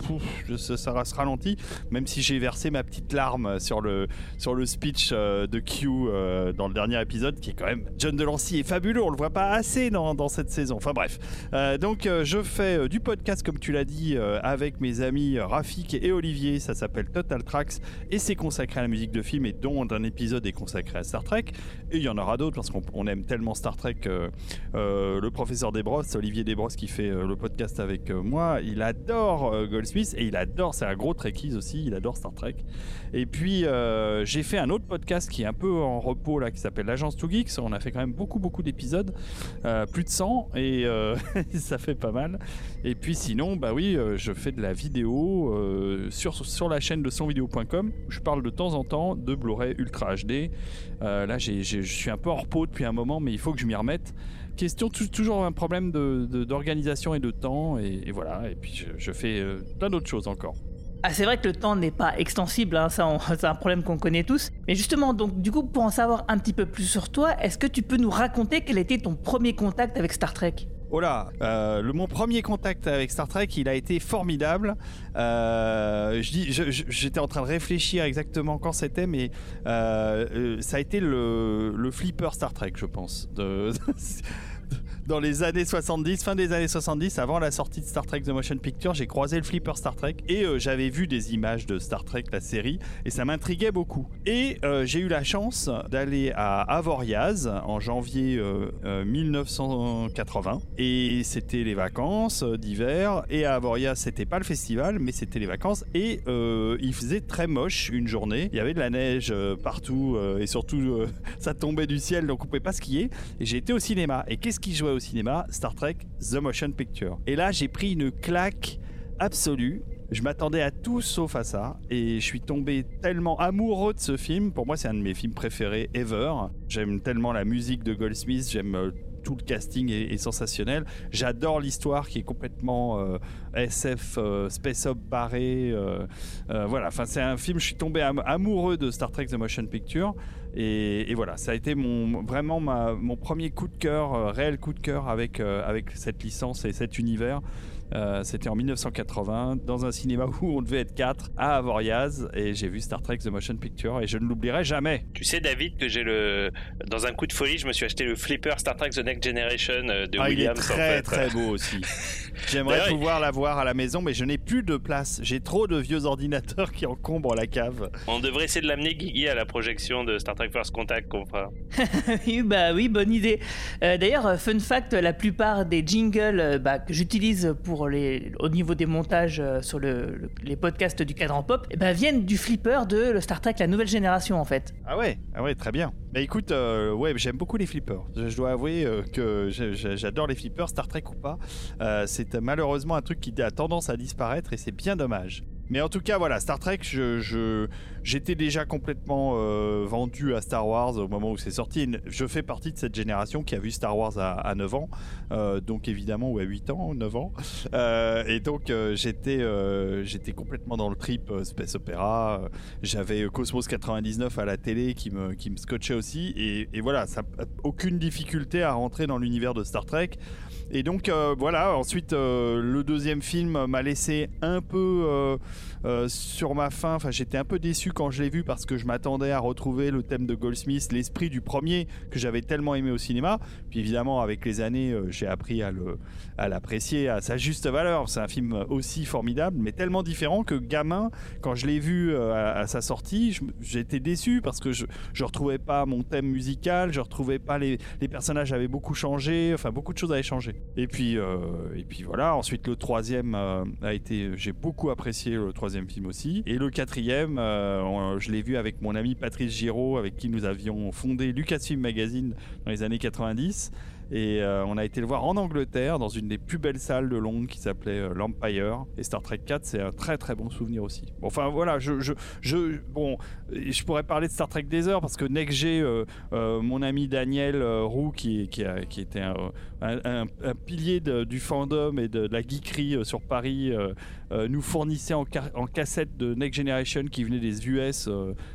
ça, se ralentit, même si j'ai versé ma petite larme sur le, sur le speech euh, de Q euh, dans le dernier épisode, qui est quand même. John Delancey est fabuleux, on le voit pas assez dans, dans cette saison. Enfin bref. Euh, donc, euh, je fais euh, du podcast, comme tu l'as dit, euh, avec mes amis euh, Rafik et Olivier. Ça s'appelle Total Tracks et c'est consacré à la musique de film et dont un épisode est consacré à Star Trek. Et il y en aura d'autres parce qu'on on aime tellement Star Trek. euh, le professeur Desbrosses, Olivier Desbrosses qui fait euh, le podcast avec euh, moi, il adore Goldsmith et il adore, c'est un gros Trekkies aussi, il adore Star Trek. Et puis j'ai fait un autre podcast qui est un peu en repos là, qui s'appelle l'Agence 2 Geeks. On a fait quand même beaucoup beaucoup d'épisodes, plus de 100 et ça fait pas mal. Et puis sinon, bah oui, je fais de la vidéo sur, la chaîne de sonvideo.com je parle de temps en temps de Blu-ray Ultra HD. Là, je suis un peu en repos depuis un moment, mais il faut que je m'y remette. Question tou- toujours un problème de- de- d'organisation et de temps, et, voilà. Et puis je, fais euh, plein d'autres choses encore. Ah, c'est vrai que le temps n'est pas extensible, hein, c'est un problème qu'on connaît tous. Mais justement, donc, du coup, pour en savoir un petit peu plus sur toi, est-ce que tu peux nous raconter quel était ton premier contact avec Star Trek? Oh euh, mon premier contact avec Star Trek, il a été formidable. Euh, j'étais en train de réfléchir exactement quand c'était, mais euh, ça a été le, flipper Star Trek, je pense. dans les années 70, fin des années 70, avant la sortie de Star Trek The Motion Picture, j'ai croisé le flipper Star Trek et euh, j'avais vu des images de Star Trek, la série, et ça m'intriguait beaucoup. Et euh, j'ai eu la chance d'aller à Avoriaz en janvier euh, euh, 1980, et c'était les vacances d'hiver, et à Avoriaz, c'était pas le festival, mais c'était les vacances, et il faisait très moche une journée, il y avait de la neige partout, et surtout ça tombait du ciel, donc on pouvait pas skier, et j'ai été au cinéma, et qu'est-ce qui jouait au cinéma Star Trek The Motion Picture. Et là, j'ai pris une claque absolue. Je m'attendais à tout sauf à ça et je suis tombé tellement amoureux de ce film. Pour moi, c'est un de mes films préférés ever. J'aime tellement la musique de Goldsmith, j'aime euh, tout le casting est, sensationnel. J'adore l'histoire qui est complètement euh, SF, euh, space up barré. voilà, enfin c'est un film. Je suis tombé am- amoureux de Star Trek The Motion Picture et, voilà, ça a été vraiment mon premier coup de cœur, euh, réel coup de cœur euh, avec cette licence et cet univers. Euh, C'était en 1980 dans un cinéma où on devait être quatre à Avoriaz et j'ai vu Star Trek The Motion Picture et je ne l'oublierai jamais. Tu sais, David, que j'ai le. Dans un coup de folie, je me suis acheté le flipper Star Trek The Next Generation euh, de Ah, il est Williams. en très fait. très beau aussi. J'aimerais pouvoir l'avoir à la maison, mais je n'ai plus de place. J'ai trop de vieux ordinateurs qui encombrent la cave. On devrait essayer de l'amener Guigui à la projection de Star Trek First Contact qu'on fera. Oui, bah oui, bonne idée. Euh, D'ailleurs, fun fact, la plupart des jingles bah, que j'utilise pour au niveau des montages euh, sur le- le- les podcasts du cadran pop, eh ben, viennent du flipper de le Star Trek La Nouvelle Génération, en fait. Ah ouais, ah ouais, très bien. Bah écoute, euh, ouais, j'aime beaucoup les flippers. Je, dois avouer euh, que j'adore les flippers, Star Trek ou pas. C'est malheureusement un truc qui a tendance à disparaître et c'est bien dommage. Mais en tout cas, voilà, Star Trek, je, je- j'étais déjà complètement euh, vendu à Star Wars au moment où c'est sorti. Je fais partie de cette génération qui a vu Star Wars à, à 9 ans, euh, donc évidemment, ou à 8 ans, 9 ans. Euh, et donc, j'étais, j'étais complètement dans le trip Space Opera. J'avais Cosmos 99 à la télé qui me, qui me scotchait aussi. Et, et voilà, ça, aucune difficulté à rentrer dans l'univers de Star Trek. Et donc euh, voilà, ensuite euh, le deuxième film m'a laissé un peu euh, sur ma faim. Enfin, j'étais un peu déçu quand je l'ai vu parce que je m'attendais à retrouver le thème de Goldsmith, l'esprit du premier que j'avais tellement aimé au cinéma. Puis évidemment, avec les années, euh, j'ai appris à le à l'apprécier à sa juste valeur. C'est un film aussi formidable, mais tellement différent que gamin, quand je l'ai vu euh, à, sa sortie, j'étais déçu parce que je je retrouvais pas mon thème musical, je retrouvais pas les les personnages avaient beaucoup changé, enfin beaucoup de choses avaient changé. Et puis et puis voilà. Ensuite le troisième a été, j'ai beaucoup apprécié le troisième film aussi. Et le quatrième, euh, je l'ai vu avec mon ami Patrice Giraud, avec qui nous avions fondé Lucasfilm Magazine dans les années 90. Et euh, on a été le voir en Angleterre, dans une des plus belles salles de Londres qui s'appelait euh, l'Empire. Et Star Trek 4, c'est un très très bon souvenir aussi. Bon, enfin voilà, je, je, bon, je pourrais parler de Star Trek des heures parce que NextG, euh, euh, mon ami Daniel Roux, qui, qui, était un, pilier du fandom et de, la geekerie sur Paris, nous fournissait en, en cassette de Next Generation qui venait des US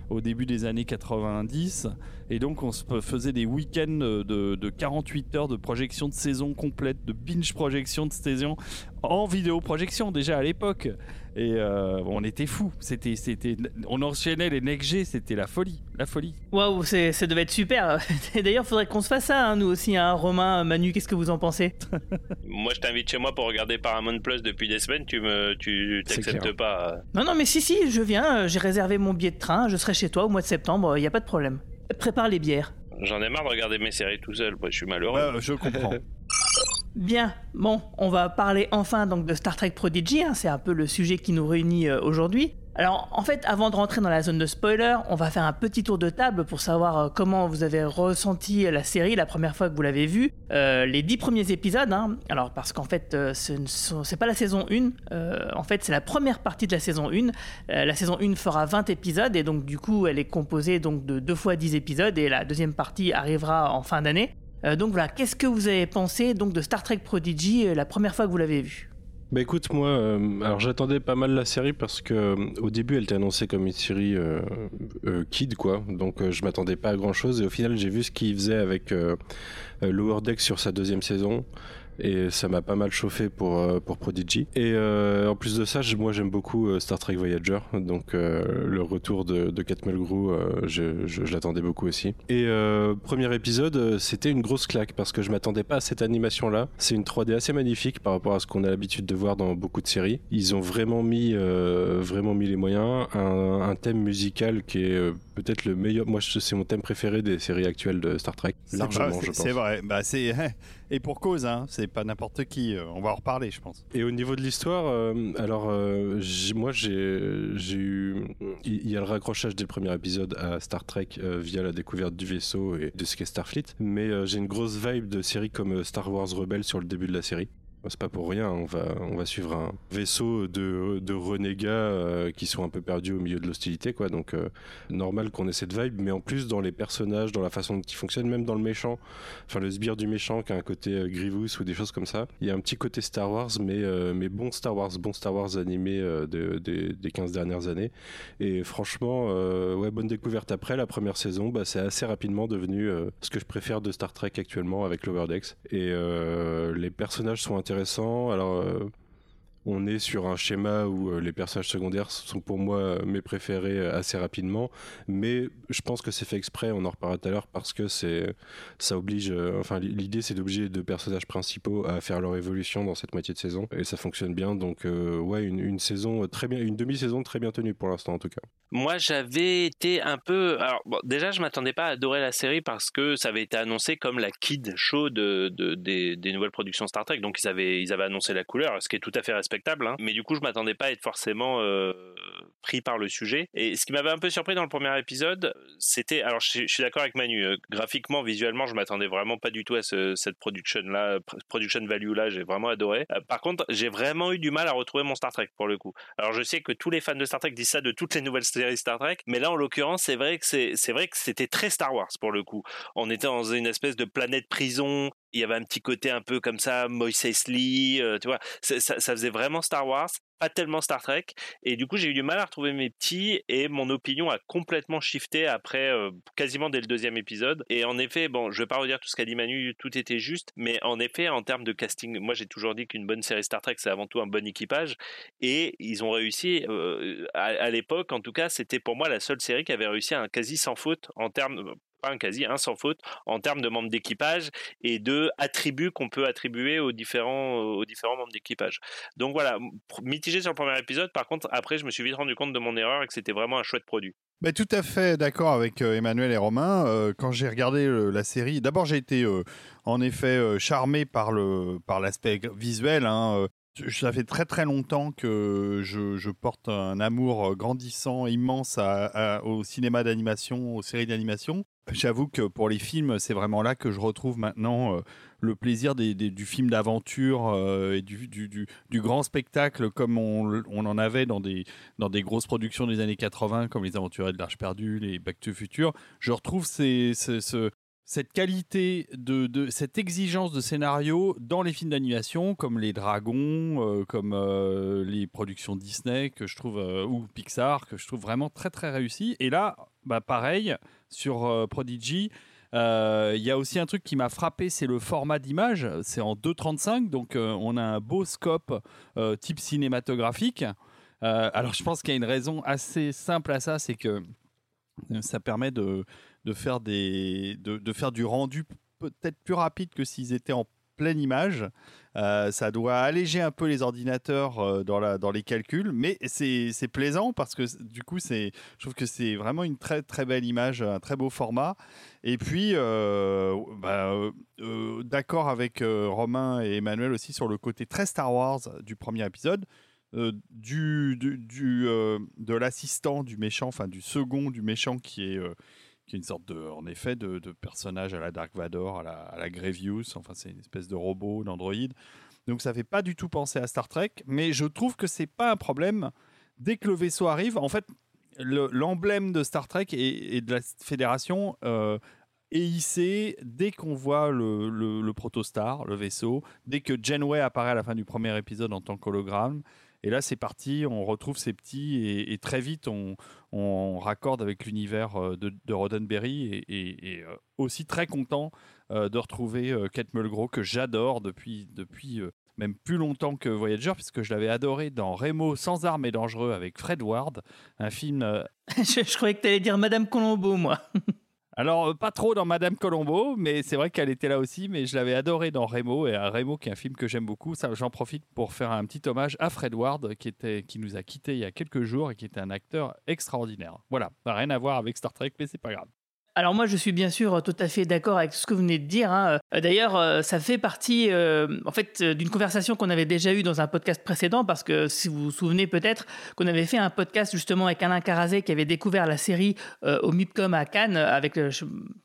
au début des années 90. Et donc on se faisait des week-ends de, de 48 heures de projection de saison complète, de binge projection de saison en vidéo projection déjà à l'époque. Et euh, on était fous. C'était, c'était, on enchaînait les next G, c'était la folie, la folie. Waouh, c'est, ça devait être super. Et d'ailleurs, faudrait qu'on se fasse ça, hein, nous aussi, hein. Romain, Manu, qu'est-ce que vous en pensez? Moi, je t'invite chez moi pour regarder Paramount Plus depuis des semaines. Tu me, tu t'acceptes pas. Non, non, mais si, si, je viens. J'ai réservé mon billet de train. Je serai chez toi au mois de septembre. Il y a pas de problème. Prépare les bières. J'en ai marre de regarder mes séries tout seul. Moi, je suis malheureux. je comprends. Bien, bon, on va parler enfin donc de Star Trek Prodigy, hein, c'est un peu le sujet qui nous réunit euh, aujourd'hui. Alors en fait, avant de rentrer dans la zone de spoiler, on va faire un petit tour de table pour savoir euh, comment vous avez ressenti la série la première fois que vous l'avez vue. Euh, les dix premiers épisodes, hein. alors parce qu'en fait, ce c'est pas la saison 1, en fait c'est la première partie de la saison 1. la saison 1 fera 20 épisodes et donc du coup elle est composée de 2 fois 10 épisodes et la deuxième partie arrivera en fin d'année. Euh, donc voilà, qu'est-ce que vous avez pensé donc de Star Trek Prodigy euh, la première fois que vous l'avez vu bah écoute, moi, euh, alors j'attendais pas mal la série parce que au début elle était annoncée comme une série kid quoi, donc je m'attendais pas à grand chose. Et au final j'ai vu ce qu'il faisait avec Lower Deck sur sa deuxième saison et ça m'a pas mal chauffé pour, euh, pour Prodigy. Et euh, en plus de ça, moi j'aime beaucoup euh, Star Trek Voyager, donc le retour de, de Kat Mulgrew, je, je, l'attendais beaucoup aussi. Et premier épisode, c'était une grosse claque parce que je m'attendais pas à cette animation-là. C'est une 3D assez magnifique par rapport à ce qu'on a l'habitude de voir dans beaucoup de séries. Ils ont vraiment mis, vraiment mis les moyens, un, un thème musical qui est peut-être le meilleur. Moi, c'est mon thème préféré des séries actuelles de Star Trek, largement, je pense. C'est vrai. Bah, c'est et pour cause, hein. C'est pas n'importe qui. Euh, on va en reparler, je pense. Et au niveau de l'histoire, euh, alors euh, moi, j'ai eu. Il y a le raccrochage dès le premier épisode à Star Trek via la découverte du vaisseau et de ce qu'est Starfleet. Mais j'ai une grosse vibe de séries comme Star Wars Rebelle sur le début de la série. C'est pas pour rien, on va, on va suivre un vaisseau de, de renégats euh, qui sont un peu perdus au milieu de l'hostilité, quoi. Donc, euh, normal qu'on ait cette vibe, mais en plus, dans les personnages, dans la façon dont ils fonctionnent, même dans le méchant, enfin, le sbire du méchant qui a un côté euh, Grievous ou des choses comme ça, il y a un petit côté Star Wars, mais, mais bon Star Wars, bon Star Wars animé de, des 15 dernières années. Et franchement, ouais, bonne découverte après. La première saison, bah, c'est assez rapidement devenu ce que je préfère de Star Trek actuellement avec Lower Decks. Et les personnages sont intéressant. Alors, euh, on est sur un schéma où euh, les personnages secondaires sont pour moi mes préférés euh, assez rapidement, mais je pense que c'est fait exprès, on en reparlera tout à l'heure, parce que c'est ça oblige, euh, enfin l'idée c'est d'obliger deux personnages principaux à faire leur évolution dans cette moitié de saison, et ça fonctionne bien, donc ouais, une, saison très bien, une demi-saison très bien tenue pour l'instant en tout cas. Moi j'avais été un peu, alors déjà je m'attendais pas à adorer la série parce que ça avait été annoncé comme la kid show de, des, des, nouvelles productions Star Trek, donc ils avaient, ils avaient annoncé la couleur, ce qui est tout à fait respectable Hein. Mais du coup, je m'attendais pas à être forcément euh, pris par le sujet. Et ce qui m'avait un peu surpris dans le premier épisode, c'était, alors je, suis d'accord avec Manu, euh, graphiquement, visuellement, je m'attendais vraiment pas du tout à cette production là, production value là, j'ai vraiment adoré. Euh, par contre, j'ai vraiment eu du mal à retrouver mon Star Trek pour le coup. Alors je sais que tous les fans de Star Trek disent ça de toutes les nouvelles séries Star Trek, mais là en l'occurrence, c'est vrai que c'est vrai que c'était très Star Wars pour le coup. On était dans une espèce de planète prison il y avait un petit côté un peu comme ça, Moïse Lee, euh, tu vois, ça, faisait vraiment Star Wars, pas tellement Star Trek, et du coup j'ai eu du mal à retrouver mes petits, et mon opinion a complètement shifté après euh, quasiment dès le deuxième épisode, et en effet, bon, je vais pas redire tout ce qu'a dit Manu, tout était juste, mais en effet, en termes de casting, moi j'ai toujours dit qu'une bonne série Star Trek c'est avant tout un bon équipage, et ils ont réussi, euh, à, à l'époque en tout cas, c'était pour moi la seule série qui avait réussi à un quasi sans faute en termes, quasi, un sans faute en termes de membres d'équipage et de attributs qu'on peut attribuer aux différents, aux différents membres d'équipage. Donc voilà, mitigé sur le premier épisode. Par contre, après, je me suis vite rendu compte de mon erreur et que c'était vraiment un chouette produit. Tout à fait d'accord avec euh, Emmanuel et Romain. Euh, quand j'ai regardé euh, la série, d'abord j'ai été en effet charmé par le par l'aspect visuel. Hein, ça fait très très longtemps que je, porte un amour grandissant, immense au cinéma d'animation, aux séries d'animation. J'avoue que pour les films, c'est vraiment là que je retrouve maintenant euh, le plaisir du film d'aventure euh, et du, grand spectacle comme on, en avait dans des, grosses productions des années 80, comme Les Aventuriers de l'Arche perdue, les Back to Future. Je retrouve cette qualité cette exigence de scénario dans les films d'animation comme les Dragons euh, comme les productions Disney que je trouve ou Pixar que je trouve vraiment très très réussi et là bah pareil, sur euh, Prodigy, euh, il y a aussi un truc qui m'a frappé, c'est le format d'image. C'est en 2.35, donc euh, on a un beau scope type cinématographique. Alors je pense qu'il y a une raison assez simple à ça, c'est que ça permet de, de faire, des, de, de faire du rendu peut-être plus rapide que s'ils étaient en pleine image. Euh, ça doit alléger un peu les ordinateurs euh, dans, les calculs, mais c'est plaisant parce que du coup, je trouve que c'est vraiment une très très belle image, un très beau format. Et puis, euh, bah, d'accord avec Romain et Emmanuel aussi sur le côté très Star Wars du premier épisode. du, de l'assistant du méchant, enfin du second du méchant qui est, qui est une sorte de, en effet, de, personnage à la Dark Vador, à la, à la Grievous, enfin c'est une espèce de robot, d'androïde. Donc ça fait pas du tout penser à Star Trek, mais je trouve que c'est pas un problème. Dès que le vaisseau arrive, en fait, le- l'emblème de Star Trek et, de la Fédération euh, est hissé dès qu'on voit le, le, le protostar, le vaisseau, dès que Janeway apparaît à la fin du premier épisode en tant qu'hologramme. Et là, c'est parti, on retrouve ces petits et, très vite, on, raccorde avec l'univers euh, de, de Roddenberry et, euh, aussi très content euh, de retrouver Kate Mulgrew que j'adore depuis, depuis même plus longtemps que Voyager, puisque je l'avais adoré dans Remo sans armes et dangereux avec Fred Ward, un film je, je croyais que tu allais dire Madame Colombo, moi. alors, euh, pas trop dans Madame Colombo, mais c'est vrai qu'elle était là aussi, mais je l'avais adoré dans Remo, et euh, Remo qui est un film que j'aime beaucoup. J'en profite pour faire un petit hommage à Fred Ward, qui, était, qui nous a quittés il y a quelques jours et qui était un acteur extraordinaire. Voilà, rien à voir avec Star Trek, mais c'est pas grave. Alors moi, je suis bien sûr tout à fait d'accord avec ce que vous venez de dire. hein. Euh, D'ailleurs, euh, ça fait partie, euh, en fait, d'une conversation qu'on avait déjà eue dans un podcast précédent, parce que si vous vous souvenez peut-être qu'on avait fait un podcast justement avec Alain Carazé qui avait découvert la série au MIPCOM à Cannes. Avec,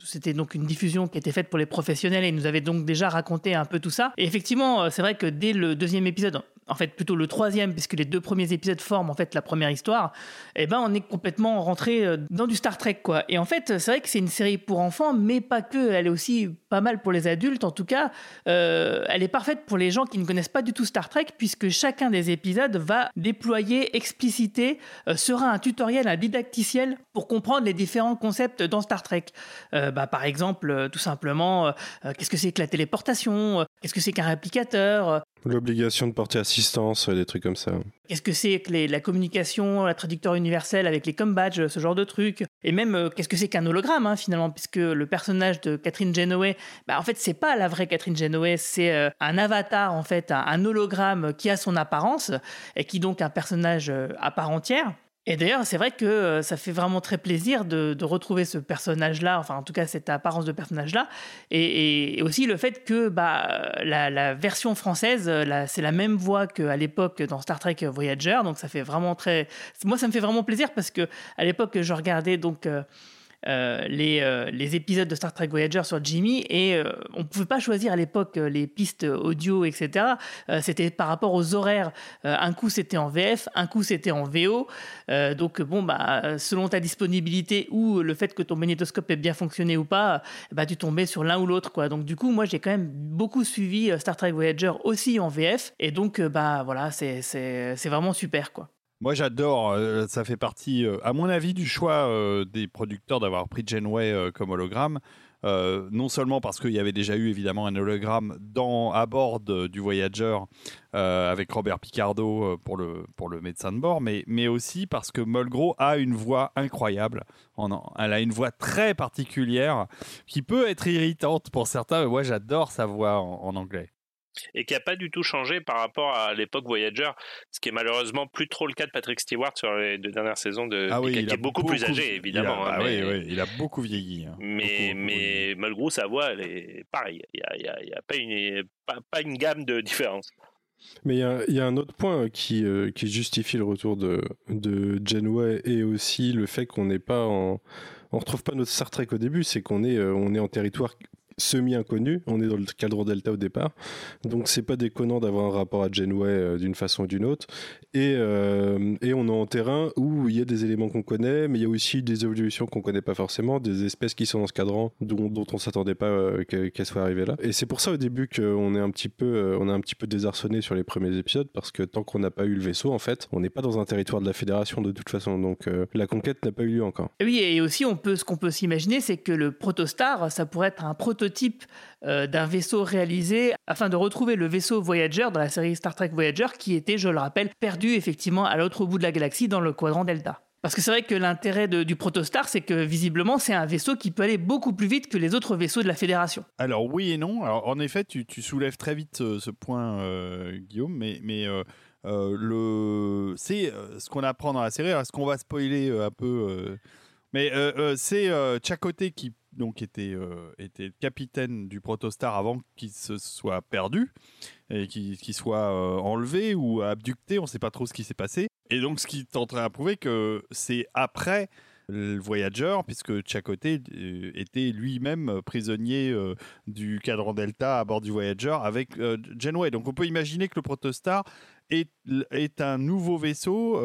c'était donc une diffusion qui était faite pour les professionnels et il nous avait donc déjà raconté un peu tout ça. Et effectivement, c'est vrai que dès le deuxième épisode, en fait plutôt le troisième, puisque les deux premiers épisodes forment en fait la première histoire, eh ben on est complètement rentré dans du Star Trek quoi. Et en fait, c'est vrai que c'est une série pour enfants, mais pas que. Elle est aussi pas mal pour les adultes. En tout cas, euh, elle est parfaite pour les gens qui ne connaissent pas du tout Star Trek, puisque chacun des épisodes va déployer, expliciter, euh, sera un tutoriel, un didacticiel pour comprendre les différents concepts dans Star Trek. Euh, bah, par exemple, tout simplement, qu'est-ce que c'est que la téléportation Qu'est-ce que c'est qu'un réplicateur L'obligation de porter assistance, des trucs comme ça. Qu'est-ce que c'est que les- la communication, la traducteur universelle avec les com badges, ce genre de trucs Et même, qu'est-ce que c'est qu'un hologramme, hein, finalement Puisque le personnage de Catherine Genoway, bah, en fait, c'est pas la vraie Catherine Genoway, c'est euh, un avatar, en fait, un, hologramme qui a son apparence, et qui donc un personnage euh, à part entière. Et d'ailleurs, c'est vrai que euh, ça fait vraiment très plaisir de, retrouver ce personnage-là, enfin en tout cas cette apparence de personnage-là, et, aussi le fait que bah, la, version française, c'est la même voix qu'à l'époque dans Star Trek Voyager, donc ça fait vraiment très... Moi, ça me fait vraiment plaisir parce que à l'époque, je regardais donc... euh, les, euh, les épisodes de Star Trek Voyager sur Jimmy et euh, on pouvait pas choisir à l'époque les pistes audio etc c'était par rapport aux horaires. Un coup c'était en VF un coup c'était en VO donc bon bah selon ta disponibilité ou le fait que ton magnétoscope ait bien fonctionné ou pas bah tu tombais sur l'un ou l'autre quoi. Donc du coup moi j'ai quand même beaucoup suivi Star Trek Voyager aussi en VF et donc bah voilà c'est vraiment super quoi Moi, j'adore. euh, ça fait partie, euh, à mon avis, du choix euh, des producteurs d'avoir pris Janeway comme hologramme. Non seulement parce qu'il y avait déjà eu évidemment un hologramme à bord du Voyager avec Robert Picardo pour, le, médecin de bord, mais, aussi parce que Mulgrew a une voix incroyable. Elle a une voix très particulière qui peut être irritante pour certains, mais moi j'adore sa voix en anglais. Et qui n'a pas du tout changé par rapport à l'époque Voyager, ce qui est malheureusement plus trop le cas de Patrick Stewart sur les deux dernières saisons de Ah oui, Picard, il qui a est beaucoup, plus beaucoup- âgé évidemment. il a- hein, bah mais, oui, oui, il a beaucoup vieilli. hein. mais, mais Mulgrew, sa voix, elle est pareille. Il n'y a, il y a- il y a pas, une, pas, pas une gamme de différence. Mais il y a, il y a un autre point qui, euh, qui justifie le retour de, de Janeway et aussi le fait qu'on n'est pas en. On retrouve pas notre Star Trek au début, c'est qu'on est, euh, on est en territoire semi-inconnu. On est dans le cadran Delta au départ. Donc c'est pas déconnant d'avoir un rapport à Janeway euh, d'une façon ou d'une autre. Et, euh, et on est en terrain où il y a des éléments qu'on connaît, mais il y a aussi des évolutions qu'on connaît pas forcément, des espèces qui sont dans ce cadran dont, dont on s'attendait pas euh, que- qu'elles soient arrivées là. Et c'est pour ça au début qu'on est un petit peu, on est un petit peu désarçonné sur les premiers épisodes parce que tant qu'on n'a pas eu le vaisseau, en fait, on n'est pas dans un territoire de la Fédération de toute façon. Donc la conquête n'a pas eu lieu encore. Oui, et aussi, on peut, ce qu'on peut s'imaginer, c'est que le protostar, ça pourrait être un prototype euh, d'un vaisseau réalisé afin de retrouver le vaisseau Voyager dans la série Star Trek Voyager, qui était, je le rappelle, perdu effectivement à l'autre bout de la galaxie dans le quadrant Delta. Parce que c'est vrai que l'intérêt du protostar, c'est que visiblement, c'est un vaisseau qui peut aller beaucoup plus vite que les autres vaisseaux de la Fédération. Alors oui et non. Alors, en effet, tu, soulèves très vite ce, ce point, euh, Guillaume, mais, euh, euh, c'est euh, ce qu'on apprend dans la série. Est-ce qu'on va spoiler euh, un peu euh, Mais euh, euh, c'est euh, Chakotay qui donc était, euh, était capitaine du Protostar avant qu'il se soit perdu et qu'il soit euh, enlevé ou abducté. On ne sait pas trop ce qui s'est passé. Et donc, ce qui tenterait à prouver que c'est après le Voyager, puisque Chakotay euh, était lui-même prisonnier du cadran Delta à bord du Voyager avec Janeway. Donc on peut imaginer que le Protostar est, est un nouveau vaisseau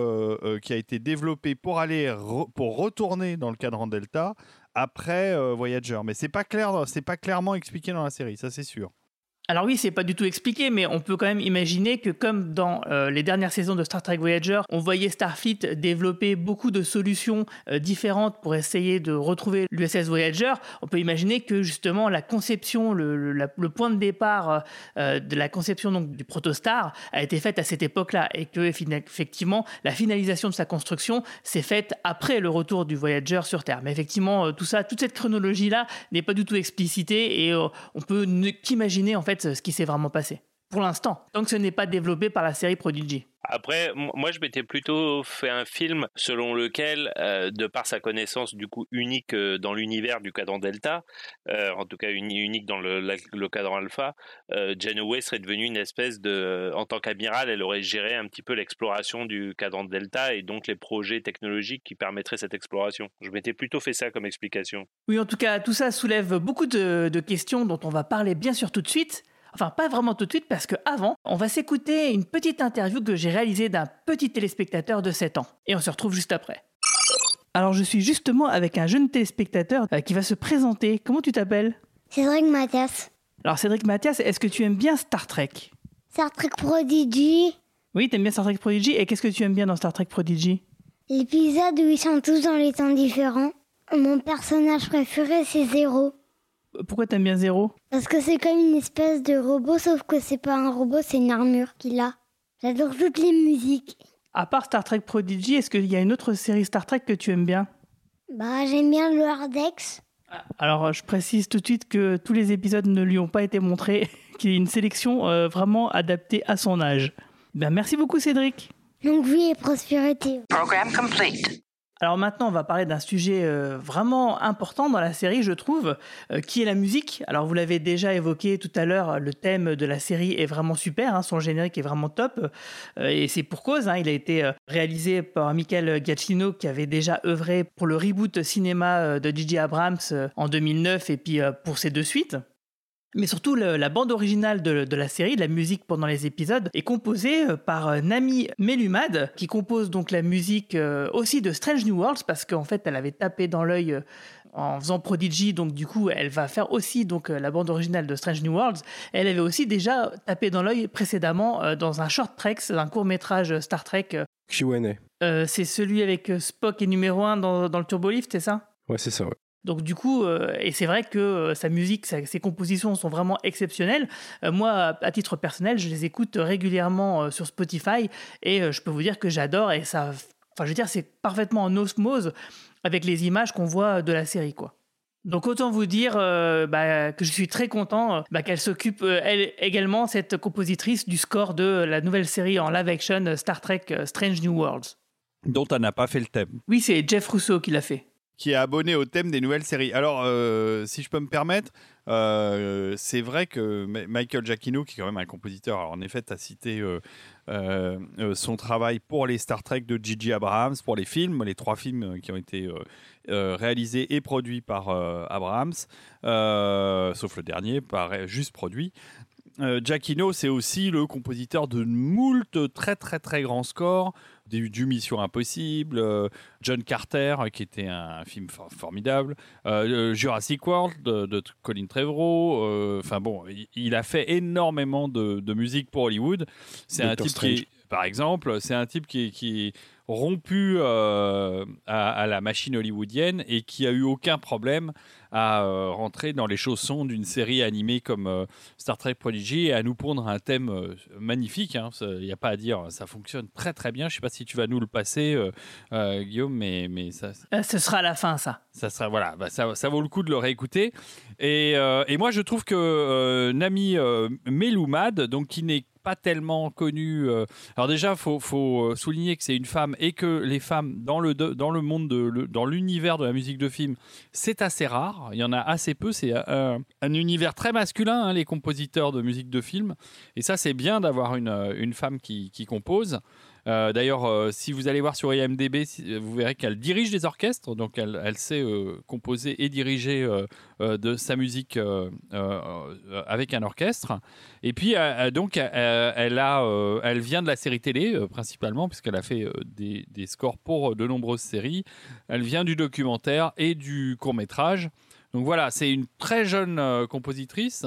qui a été développé pour aller pour retourner dans le cadran Delta après euh, Voyager. Mais c'est pas clair, c'est pas clairement expliqué dans la série, ça c'est sûr. Alors oui, c'est pas du tout expliqué, mais on peut quand même imaginer que comme dans euh, les dernières saisons de Star Trek Voyager, on voyait Starfleet développer beaucoup de solutions euh, différentes pour essayer de retrouver l'USS Voyager, on peut imaginer que justement la conception, le, point de départ euh, de la conception donc, du protostar a été faite à cette époque-là et que effectivement la finalisation de sa construction s'est faite après le retour du Voyager sur Terre. Mais effectivement, tout ça, toute cette chronologie-là n'est pas du tout explicitée et on peut ne qu'imaginer en fait ce qui s'est vraiment passé. Pour l'instant, tant que ce n'est pas développé par la série Prodigy. Après, moi, je m'étais plutôt fait un film selon lequel, euh, de par sa connaissance du coup unique euh, dans l'univers du cadran Delta, euh, en tout cas uni- unique dans le, la- le cadran Alpha, Janeway serait devenue une espèce de, en tant qu'amiral, elle aurait géré un petit peu l'exploration du cadran Delta et donc les projets technologiques qui permettraient cette exploration. Je m'étais plutôt fait ça comme explication. Oui, en tout cas, tout ça soulève beaucoup de, de questions dont on va parler bien sûr tout de suite. Enfin, pas vraiment tout de suite, parce que avant, on va s'écouter une petite interview que j'ai réalisée d'un petit téléspectateur de 7 ans. Et on se retrouve juste après. Alors, je suis justement avec un jeune téléspectateur euh, qui va se présenter. Comment tu t'appelles? Cédric Mathias. Alors, Cédric Mathias, est-ce que tu aimes bien Star Trek? Star Trek Prodigy. Oui, t'aimes bien Star Trek Prodigy. Et qu'est-ce que tu aimes bien dans Star Trek Prodigy? L'épisode où ils sont tous dans les temps différents. Mon personnage préféré, c'est Zéro. Pourquoi t'aimes bien Zéro? Parce que c'est comme une espèce de robot, sauf que c'est pas un robot, c'est une armure qu'il a. J'adore toutes les musiques. À part Star Trek Prodigy, est-ce qu'il y a une autre série Star Trek que tu aimes bien? Bah, j'aime bien le Hardex. Alors, je précise tout de suite que tous les épisodes ne lui ont pas été montrés, qu'il y a une sélection euh, vraiment adaptée à son âge. Ben, merci beaucoup, Cédric. Longue vie et prospérité. Program complete. Alors maintenant, on va parler d'un sujet euh, vraiment important dans la série, je trouve, euh, qui est la musique. Alors vous l'avez déjà évoqué tout à l'heure, le thème de la série est vraiment super, hein, son générique est vraiment top, euh, et c'est pour cause. hein, il a été réalisé par Michael Giacchino, qui avait déjà œuvré pour le reboot cinéma de J.J. Abrams en 2009, et puis pour ses deux suites. Mais surtout, le- la bande originale de, de la série, la musique pendant les épisodes, est composée euh, par euh, Nami Melumad, qui compose donc la musique euh, aussi de Strange New Worlds, parce qu'en fait, elle avait tapé dans l'œil euh, en faisant Prodigy, donc du coup, elle va faire aussi donc la bande originale de Strange New Worlds. Elle avait aussi déjà tapé dans l'œil précédemment euh, dans un short trek, c'est un court métrage Star Trek. Q&A. c'est celui avec Spock et numéro 1 dans, dans le turbolift, c'est ça? Ouais, c'est ça, ouais. Donc du coup, euh, et c'est vrai que euh, sa musique, sa- ses compositions sont vraiment exceptionnelles. Euh, moi, à titre personnel, je les écoute régulièrement sur Spotify et je peux vous dire que j'adore et ça, enfin je veux dire, c'est parfaitement en osmose avec les images qu'on voit de la série, quoi. Donc autant vous dire bah, que je suis très content bah, qu'elle s'occupe elle également cette compositrice du score de la nouvelle série en live action Star Trek Strange New Worlds. Dont elle n'a pas fait le thème. Oui, c'est Jeff Russo qui l'a fait. Qui est abonné au thème des nouvelles séries. Alors, euh, si je peux me permettre, euh, c'est vrai que Michael Giacchino, qui est quand même un compositeur, en effet, tu cité euh, son travail pour les Star Trek de J.J. Abrams, pour les films, les trois films qui ont été réalisés et produits par Abrams, sauf le dernier, juste produit. Giacchino, c'est aussi le compositeur de moult très très très grands scores, du, du Mission Impossible, euh, John Carter, euh, qui était un film for- formidable, euh, Jurassic World de, de Colin Trevorrow. Enfin bon, il, il a fait énormément de, de musique pour Hollywood. C'est un type qui, est- par exemple, c'est un type qui est, qui est rompu euh, à, à la machine hollywoodienne et qui a eu aucun problème à euh, rentrer dans les chaussons d'une série animée comme euh, Star Trek Prodigy et à nous pondre un thème magnifique. Il n'y a pas à dire, ça fonctionne très très bien. Je sais pas si tu vas nous le passer, Guillaume, mais, mais ça, Ce sera à la fin, ça. ça sera voilà, bah, ça, ça vaut le coup de le réécouter. Et, et moi, je trouve que Nami Meloumad, donc qui n'est pas tellement connue. euh, alors déjà, faut, faut euh, souligner que c'est une femme et que les femmes dans le dans le monde de dans l'univers de la musique de film, c'est assez rare. Il y en a assez peu. C'est un, un univers très masculin, hein, les compositeurs de musique de film. Et ça, c'est bien d'avoir une, euh, une femme qui compose. Euh, D'ailleurs, euh, si vous allez voir sur IMDb, si- vous verrez qu'elle dirige des orchestres, donc elle, sait euh, composer et diriger euh, euh, de sa musique euh, euh, euh, avec un orchestre. Et puis, euh, euh, donc, euh, elle, euh, vient de la série télé euh, principalement, puisqu'elle a fait euh, des, scores pour de nombreuses séries. Elle vient du documentaire et du court métrage. Donc voilà, c'est une très jeune euh, compositrice.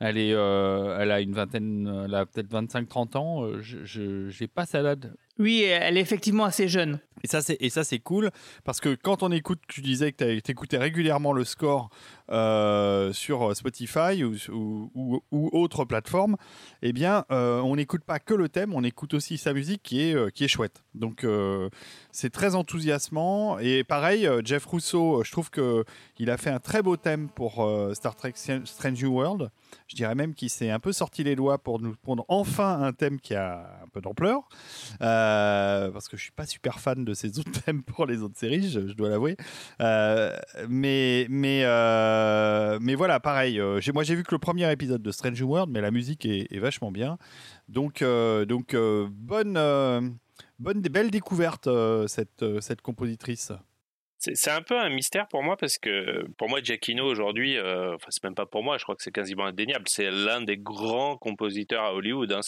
Elle, euh, a une vingtaine, peut-être 25-30 ans. Euh, Je n'ai pas sa date. Oui, elle est effectivement assez jeune. Et ça, c'est, et ça, c'est cool parce que quand on écoute, tu disais que tu écoutais régulièrement le score euh, sur Spotify ou, autre plateforme, eh bien, euh, on n'écoute pas que le thème, on écoute aussi sa musique qui est, euh, qui est chouette. Donc, euh, c'est très enthousiasmant. Et pareil, euh, Jeff Russo, euh, je trouve qu'il a fait un très beau thème pour euh, Star Trek Strange New World. Je dirais même qu'il s'est un peu sorti les doigts pour nous prendre enfin un thème qui a un peu d'ampleur. Euh, parce que je suis pas super fan de ces autres thèmes pour les autres séries, je, dois l'avouer. Euh, mais, mais, euh, mais voilà, pareil. euh, moi, j'ai vu que le premier épisode de Strange World, mais la musique est, est vachement bien. Donc, euh, donc bonne, bonne, belle découverte, cette, cette compositrice. C'est un peu un mystère pour moi parce que pour moi Giacchino aujourd'hui, euh, enfin c'est même pas pour moi, je crois que c'est quasiment indéniable. C'est l'un des grands compositeurs à Hollywood. hein.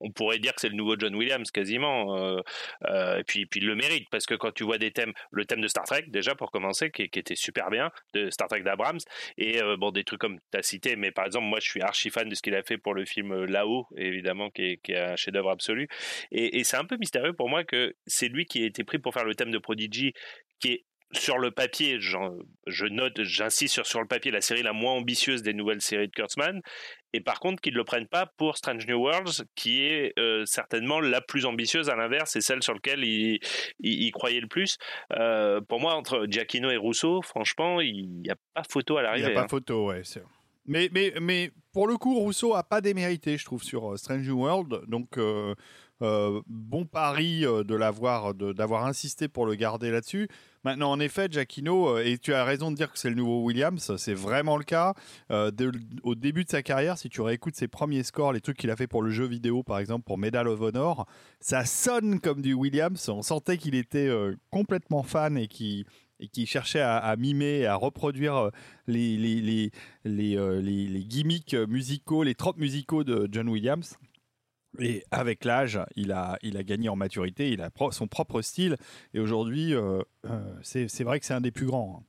On, pourrait dire que c'est le nouveau John Williams quasiment. euh, euh, et puis, il le mérite parce que quand tu vois des thèmes, le thème de Star Trek déjà pour commencer, qui, était super bien, de Star Trek d'Abrams, et bon des trucs comme tu as cité, mais par exemple moi je suis archi fan de ce qu'il a fait pour le film Là-haut, évidemment qui est, un chef-d'œuvre absolu. Et c'est un peu mystérieux pour moi que c'est lui qui a été pris pour faire le thème de Prodigy, qui est sur le papier, je note, j'insiste sur, sur le papier, la série la moins ambitieuse des nouvelles séries de Kurtzman, et par contre qu'ils ne le prennent pas pour Strange New Worlds, qui est euh, certainement la plus ambitieuse à l'inverse, et celle sur laquelle il, il, il croyait le plus. Euh, pour moi, entre Giacchino et Rousseau, franchement, il n'y a pas photo à Il n'y l'arrivée. a pas hein. photo, ouais. Mais, mais, mais pour le coup, Rousseau a pas démérité, je trouve, sur euh, Strange New World. Donc, euh, euh, bon pari euh, de l'avoir, d'avoir insisté pour le garder là-dessus. Maintenant, en effet, Giacchino, euh, et tu as raison de dire que c'est le nouveau Williams, c'est vraiment le cas. Au début de sa carrière, si tu réécoutes ses premiers scores, les trucs qu'il a fait pour le jeu vidéo, par exemple, pour Medal of Honor, ça sonne comme du Williams. On sentait qu'il était complètement fan et qui cherchait à, mimer, à reproduire les- les gimmicks musicaux, les tropes musicaux de John Williams. Et avec l'âge, il a, il a gagné en maturité, il a son propre style. Et aujourd'hui, euh, euh, c'est vrai que c'est un des plus grands. hein.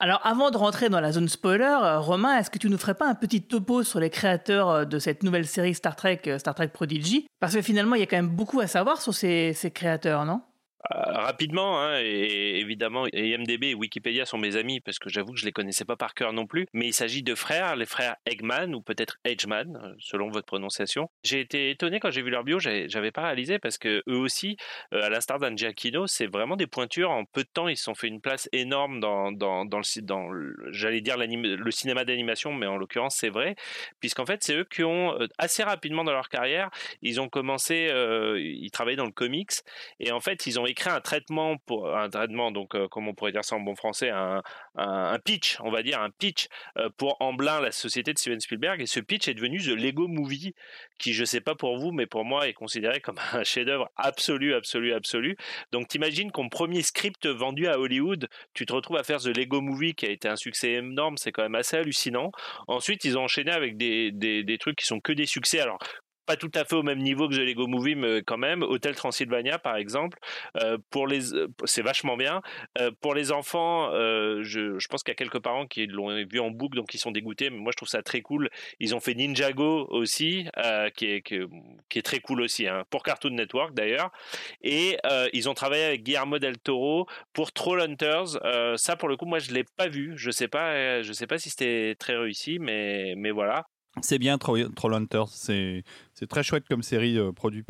Alors, avant de rentrer dans la zone spoiler, euh, Romain, est-ce que tu nous ferais pas un petit topo sur les créateurs de cette nouvelle série Star Trek, Star Trek Prodigy? Parce que finalement, il y a quand même beaucoup à savoir sur ces, créateurs, non? Rapidement, hein, et évidemment, IMDB et Wikipédia sont mes amis parce que j'avoue que je les connaissais pas par cœur non plus. Mais il s'agit de frères, les frères Eggman ou peut-être Edgeman, euh, selon votre prononciation. J'ai été étonné quand j'ai vu leur bio, j'avais pas réalisé parce que eux aussi, euh, à l'instar d'un Giacchino, c'est vraiment des pointures. En peu de temps, ils se sont fait une place énorme dans dans dans le j'allais dire le cinéma d'animation, mais en l'occurrence c'est vrai, puisqu'en fait c'est eux qui ont euh, assez rapidement dans leur carrière, ils ont commencé, euh, ils travaillaient dans le comics et en fait ils ont créent un traitement pour un traitement donc euh, comme on pourrait dire ça en bon français un, pitch on va dire un pitch euh, pour Amblin la société de Steven Spielberg. Et ce pitch est devenu The Lego Movie qui je sais pas pour vous mais pour moi est considéré comme un chef-d'œuvre absolu absolu absolu. Donc t'imagines qu'en premier script vendu à Hollywood tu te retrouves à faire The Lego Movie qui a été un succès énorme c'est quand même assez hallucinant. Ensuite ils ont enchaîné avec des trucs qui sont que des succès. Alors pas tout à fait au même niveau que The Lego Movie, mais quand même. Hôtel Transylvania, par exemple, euh, les, euh, c'est vachement bien. Euh, pour les enfants, je, pense qu'il y a quelques parents qui l'ont vu en boucle, donc ils sont dégoûtés. Mais moi, je trouve ça très cool. Ils ont fait Ninjago aussi, qui, est, très cool aussi, hein, pour Cartoon Network d'ailleurs. Et ils ont travaillé avec Guillermo del Toro pour Trollhunters. ça, pour le coup, moi, je l'ai pas vu. Je sais sais pas si c'était très réussi, mais voilà. C'est bien Trollhunters, c'est très chouette comme série euh, produite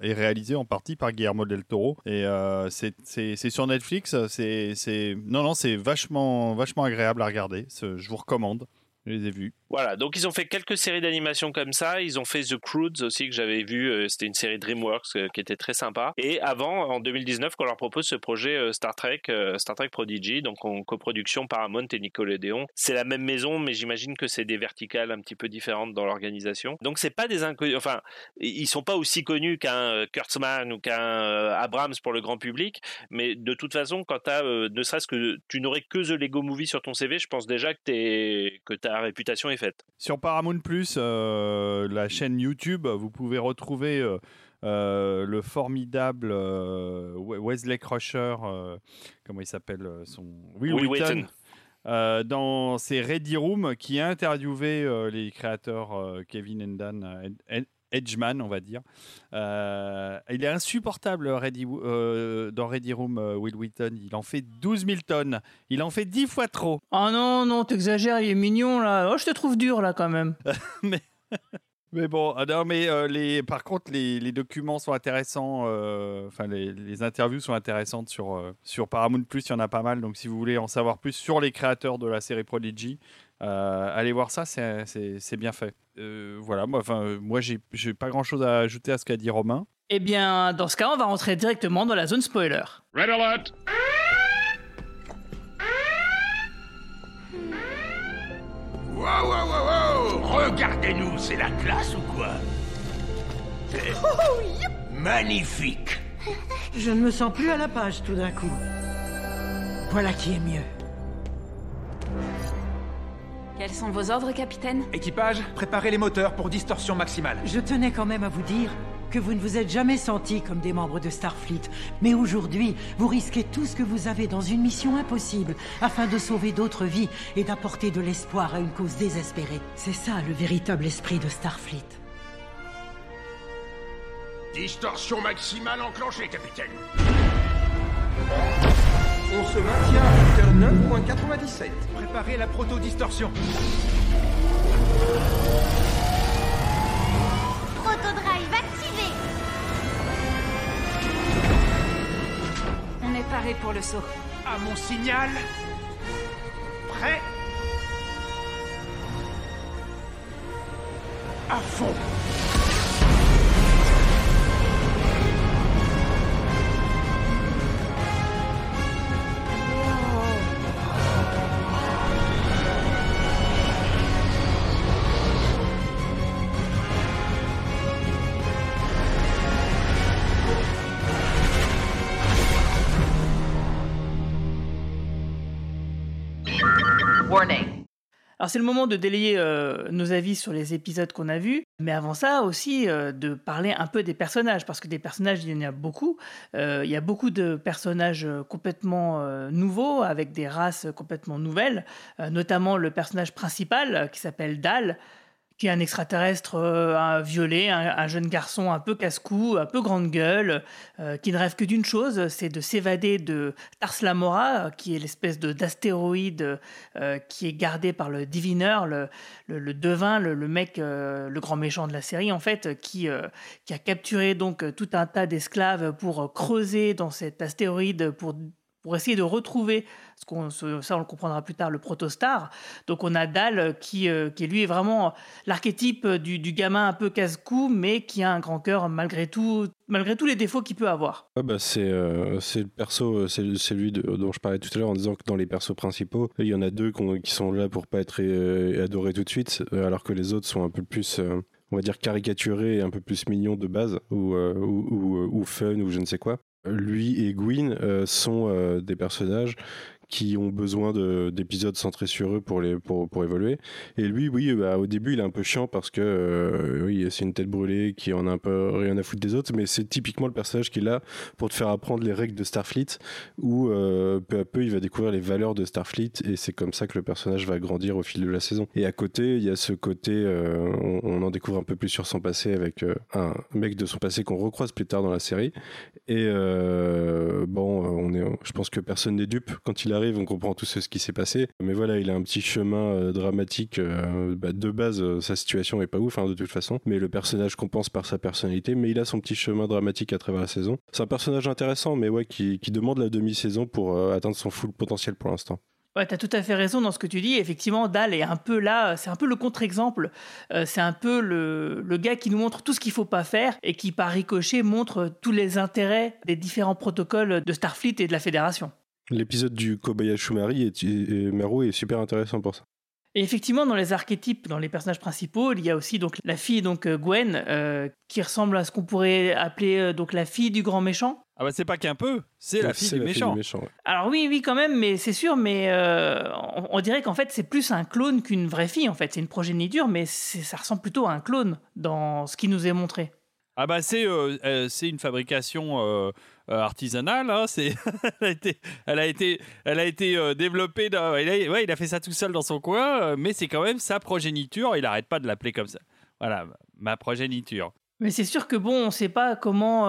et réalisée en partie par Guillermo del Toro. Et euh, c'est sur Netflix, c'est non non c'est vachement vachement agréable à regarder, je vous recommande. Je les ai vus. Voilà, donc ils ont fait quelques séries d'animation comme ça. Ils ont fait The Croods aussi que j'avais vu. euh, C'était une série DreamWorks euh, qui était très sympa. Et avant, en 2019, qu'on leur propose ce projet euh, Star Trek, Star Trek Prodigy, donc en coproduction Paramount et Nickelodeon. C'est la même maison, mais j'imagine que c'est des verticales un petit peu différentes dans l'organisation. Donc c'est pas des inconnus. Enfin, ils sont pas aussi connus qu'un Kurtzman ou qu'un Abrams pour le grand public. Mais de toute façon, quand t'as, ne serait-ce que tu n'aurais que The Lego Movie sur ton CV, je pense déjà que t'es que ta réputation est faite. Sur Paramount Plus, euh, la chaîne YouTube, vous pouvez retrouver euh, euh, le formidable euh, Wesley Crusher, comment il s'appelle son Will, Will Wheaton. Euh, dans ses Ready Room qui a interviewé euh, les créateurs euh, Kevin and Dan Edgeman, on va dire. Euh, il est insupportable Ready, euh, dans Ready Room, euh, Will Wheaton. Il en fait 12 000 tonnes. Il en fait 10 fois trop. Oh non, non, t'exagères, il est mignon là. Oh, je te trouve dur là quand même. mais... Mais bon, ah non, mais euh, les, par contre, les, les, documents sont intéressants. euh, Enfin, les, les, interviews sont intéressantes sur, euh, sur Paramount Plus. Il y en a pas mal. Donc, si vous voulez en savoir plus sur les créateurs de la série Prodigy, euh, allez voir ça. C'est bien fait. Euh, voilà. Moi, enfin, moi, j'ai pas grand chose à ajouter à ce qu'a dit Romain. Eh bien, dans ce cas, on va rentrer directement dans la zone spoiler. Red alert. Wow, wow, wow Regardez-nous, c'est la classe ou quoi oh, yep. Magnifique Je ne me sens plus à la page tout d'un coup. Voilà qui est mieux. Quels sont vos ordres, capitaine? Équipage, préparez les moteurs pour distorsion maximale. Je tenais quand même à vous dire que vous ne vous êtes jamais sentis comme des membres de Starfleet. Mais aujourd'hui, vous risquez tout ce que vous avez dans une mission impossible afin de sauver d'autres vies et d'apporter de l'espoir à une cause désespérée. C'est ça le véritable esprit de Starfleet. Distorsion maximale enclenchée, capitaine. On se maintient à facteur 9.97. Préparez la proto-distorsion. Protodrive activé. On est paré pour le saut. À mon signal. Prêt. À fond. Alors c'est le moment de délayer euh, nos avis sur les épisodes qu'on a vus, mais avant ça aussi euh, de parler un peu des personnages, parce que des personnages il y en a beaucoup. Euh, il y a beaucoup de personnages complètement nouveaux, avec des races complètement nouvelles, notamment le personnage principal qui s'appelle Dal, qui est un extraterrestre euh, un violet, un, un, jeune garçon un peu casse-cou, un peu grande gueule, euh, qui ne rêve que d'une chose, c'est de s'évader de Tars Lamora, qui est l'espèce de d'astéroïde euh, qui est gardé par le divineur, le, devin, le, mec, le grand méchant de la série en fait, qui, qui a capturé donc tout un tas d'esclaves pour creuser dans cet astéroïde pour pour essayer de retrouver, ce qu'on, ça on le comprendra plus tard, le protostar. Donc on a Dal euh, qui, euh, qui lui est vraiment l'archétype du, gamin un peu casse-cou, mais qui a un grand cœur malgré tout, malgré tous les défauts qu'il peut avoir. Ouais, bah, c'est euh, le perso, euh, c'est c'est lui de- dont je parlais tout à l'heure en disant que dans les persos principaux, il y en a deux qui sont là pour pas être euh, adorés tout de suite, euh, alors que les autres sont un peu plus, on va dire, caricaturés et un peu plus mignons de base, ou- ou fun, ou je ne sais quoi. Lui et Gwyn euh, sont euh, des personnages qui ont besoin de- d'épisodes centrés sur eux pour, les, pour, pour évoluer. Et lui, oui, bah, au début, il est un peu chiant parce que euh, oui, c'est une tête brûlée qui en a un peu rien à foutre des autres, mais c'est typiquement le personnage qui est là pour te faire apprendre les règles de Starfleet, où euh, peu à peu, il va découvrir les valeurs de Starfleet, et c'est comme ça que le personnage va grandir au fil de la saison. Et à côté, il y a ce côté, euh, on, en découvre un peu plus sur son passé avec un mec de son passé qu'on recroise plus tard dans la série. Et bon, on est, je pense que personne n'est dupe quand il arrive, on comprend tout ce, qui s'est passé. Mais voilà, il a un petit chemin euh, dramatique. euh, bah, de base, euh, sa situation est pas ouf hein, de toute façon, mais le personnage compense par sa personnalité. Mais il a son petit chemin dramatique à travers la saison. C'est un personnage intéressant, mais ouais, qui, demande la demi-saison pour atteindre son full potentiel pour l'instant. Ouais, tu as tout à fait raison dans ce que tu dis. Effectivement, Dal est un peu là, c'est un peu le contre-exemple. C'est un peu le, le gars qui nous montre tout ce qu'il faut pas faire et qui, par ricochet, montre tous les intérêts des différents protocoles de Starfleet et de la Fédération. L'épisode du Kobayashi Maru est, et Maru est super intéressant pour ça. Et effectivement, dans les archétypes, dans les personnages principaux, il y a aussi donc la fille donc euh, Gwen, euh, qui ressemble à ce qu'on pourrait appeler euh, donc la fille du grand méchant. Ah bah c'est pas qu'un peu, c'est la fille du la fille méchant. du méchant, ouais. Alors oui, oui, quand même, mais c'est sûr, mais euh, on, on dirait qu'en fait c'est plus un clone qu'une vraie fille. En fait, c'est une progéniture, mais ça ressemble plutôt à un clone dans ce qui nous est montré. Ah bah c'est euh, euh, c'est une fabrication euh, artisanale. hein, c'est elle a été elle a été euh, développée. dans- il, a, ouais, il a fait ça tout seul dans son coin, euh, mais c'est quand même sa progéniture. Il arrête pas de l'appeler comme ça. Voilà, ma progéniture. Mais c'est sûr que bon, on ne sait pas comment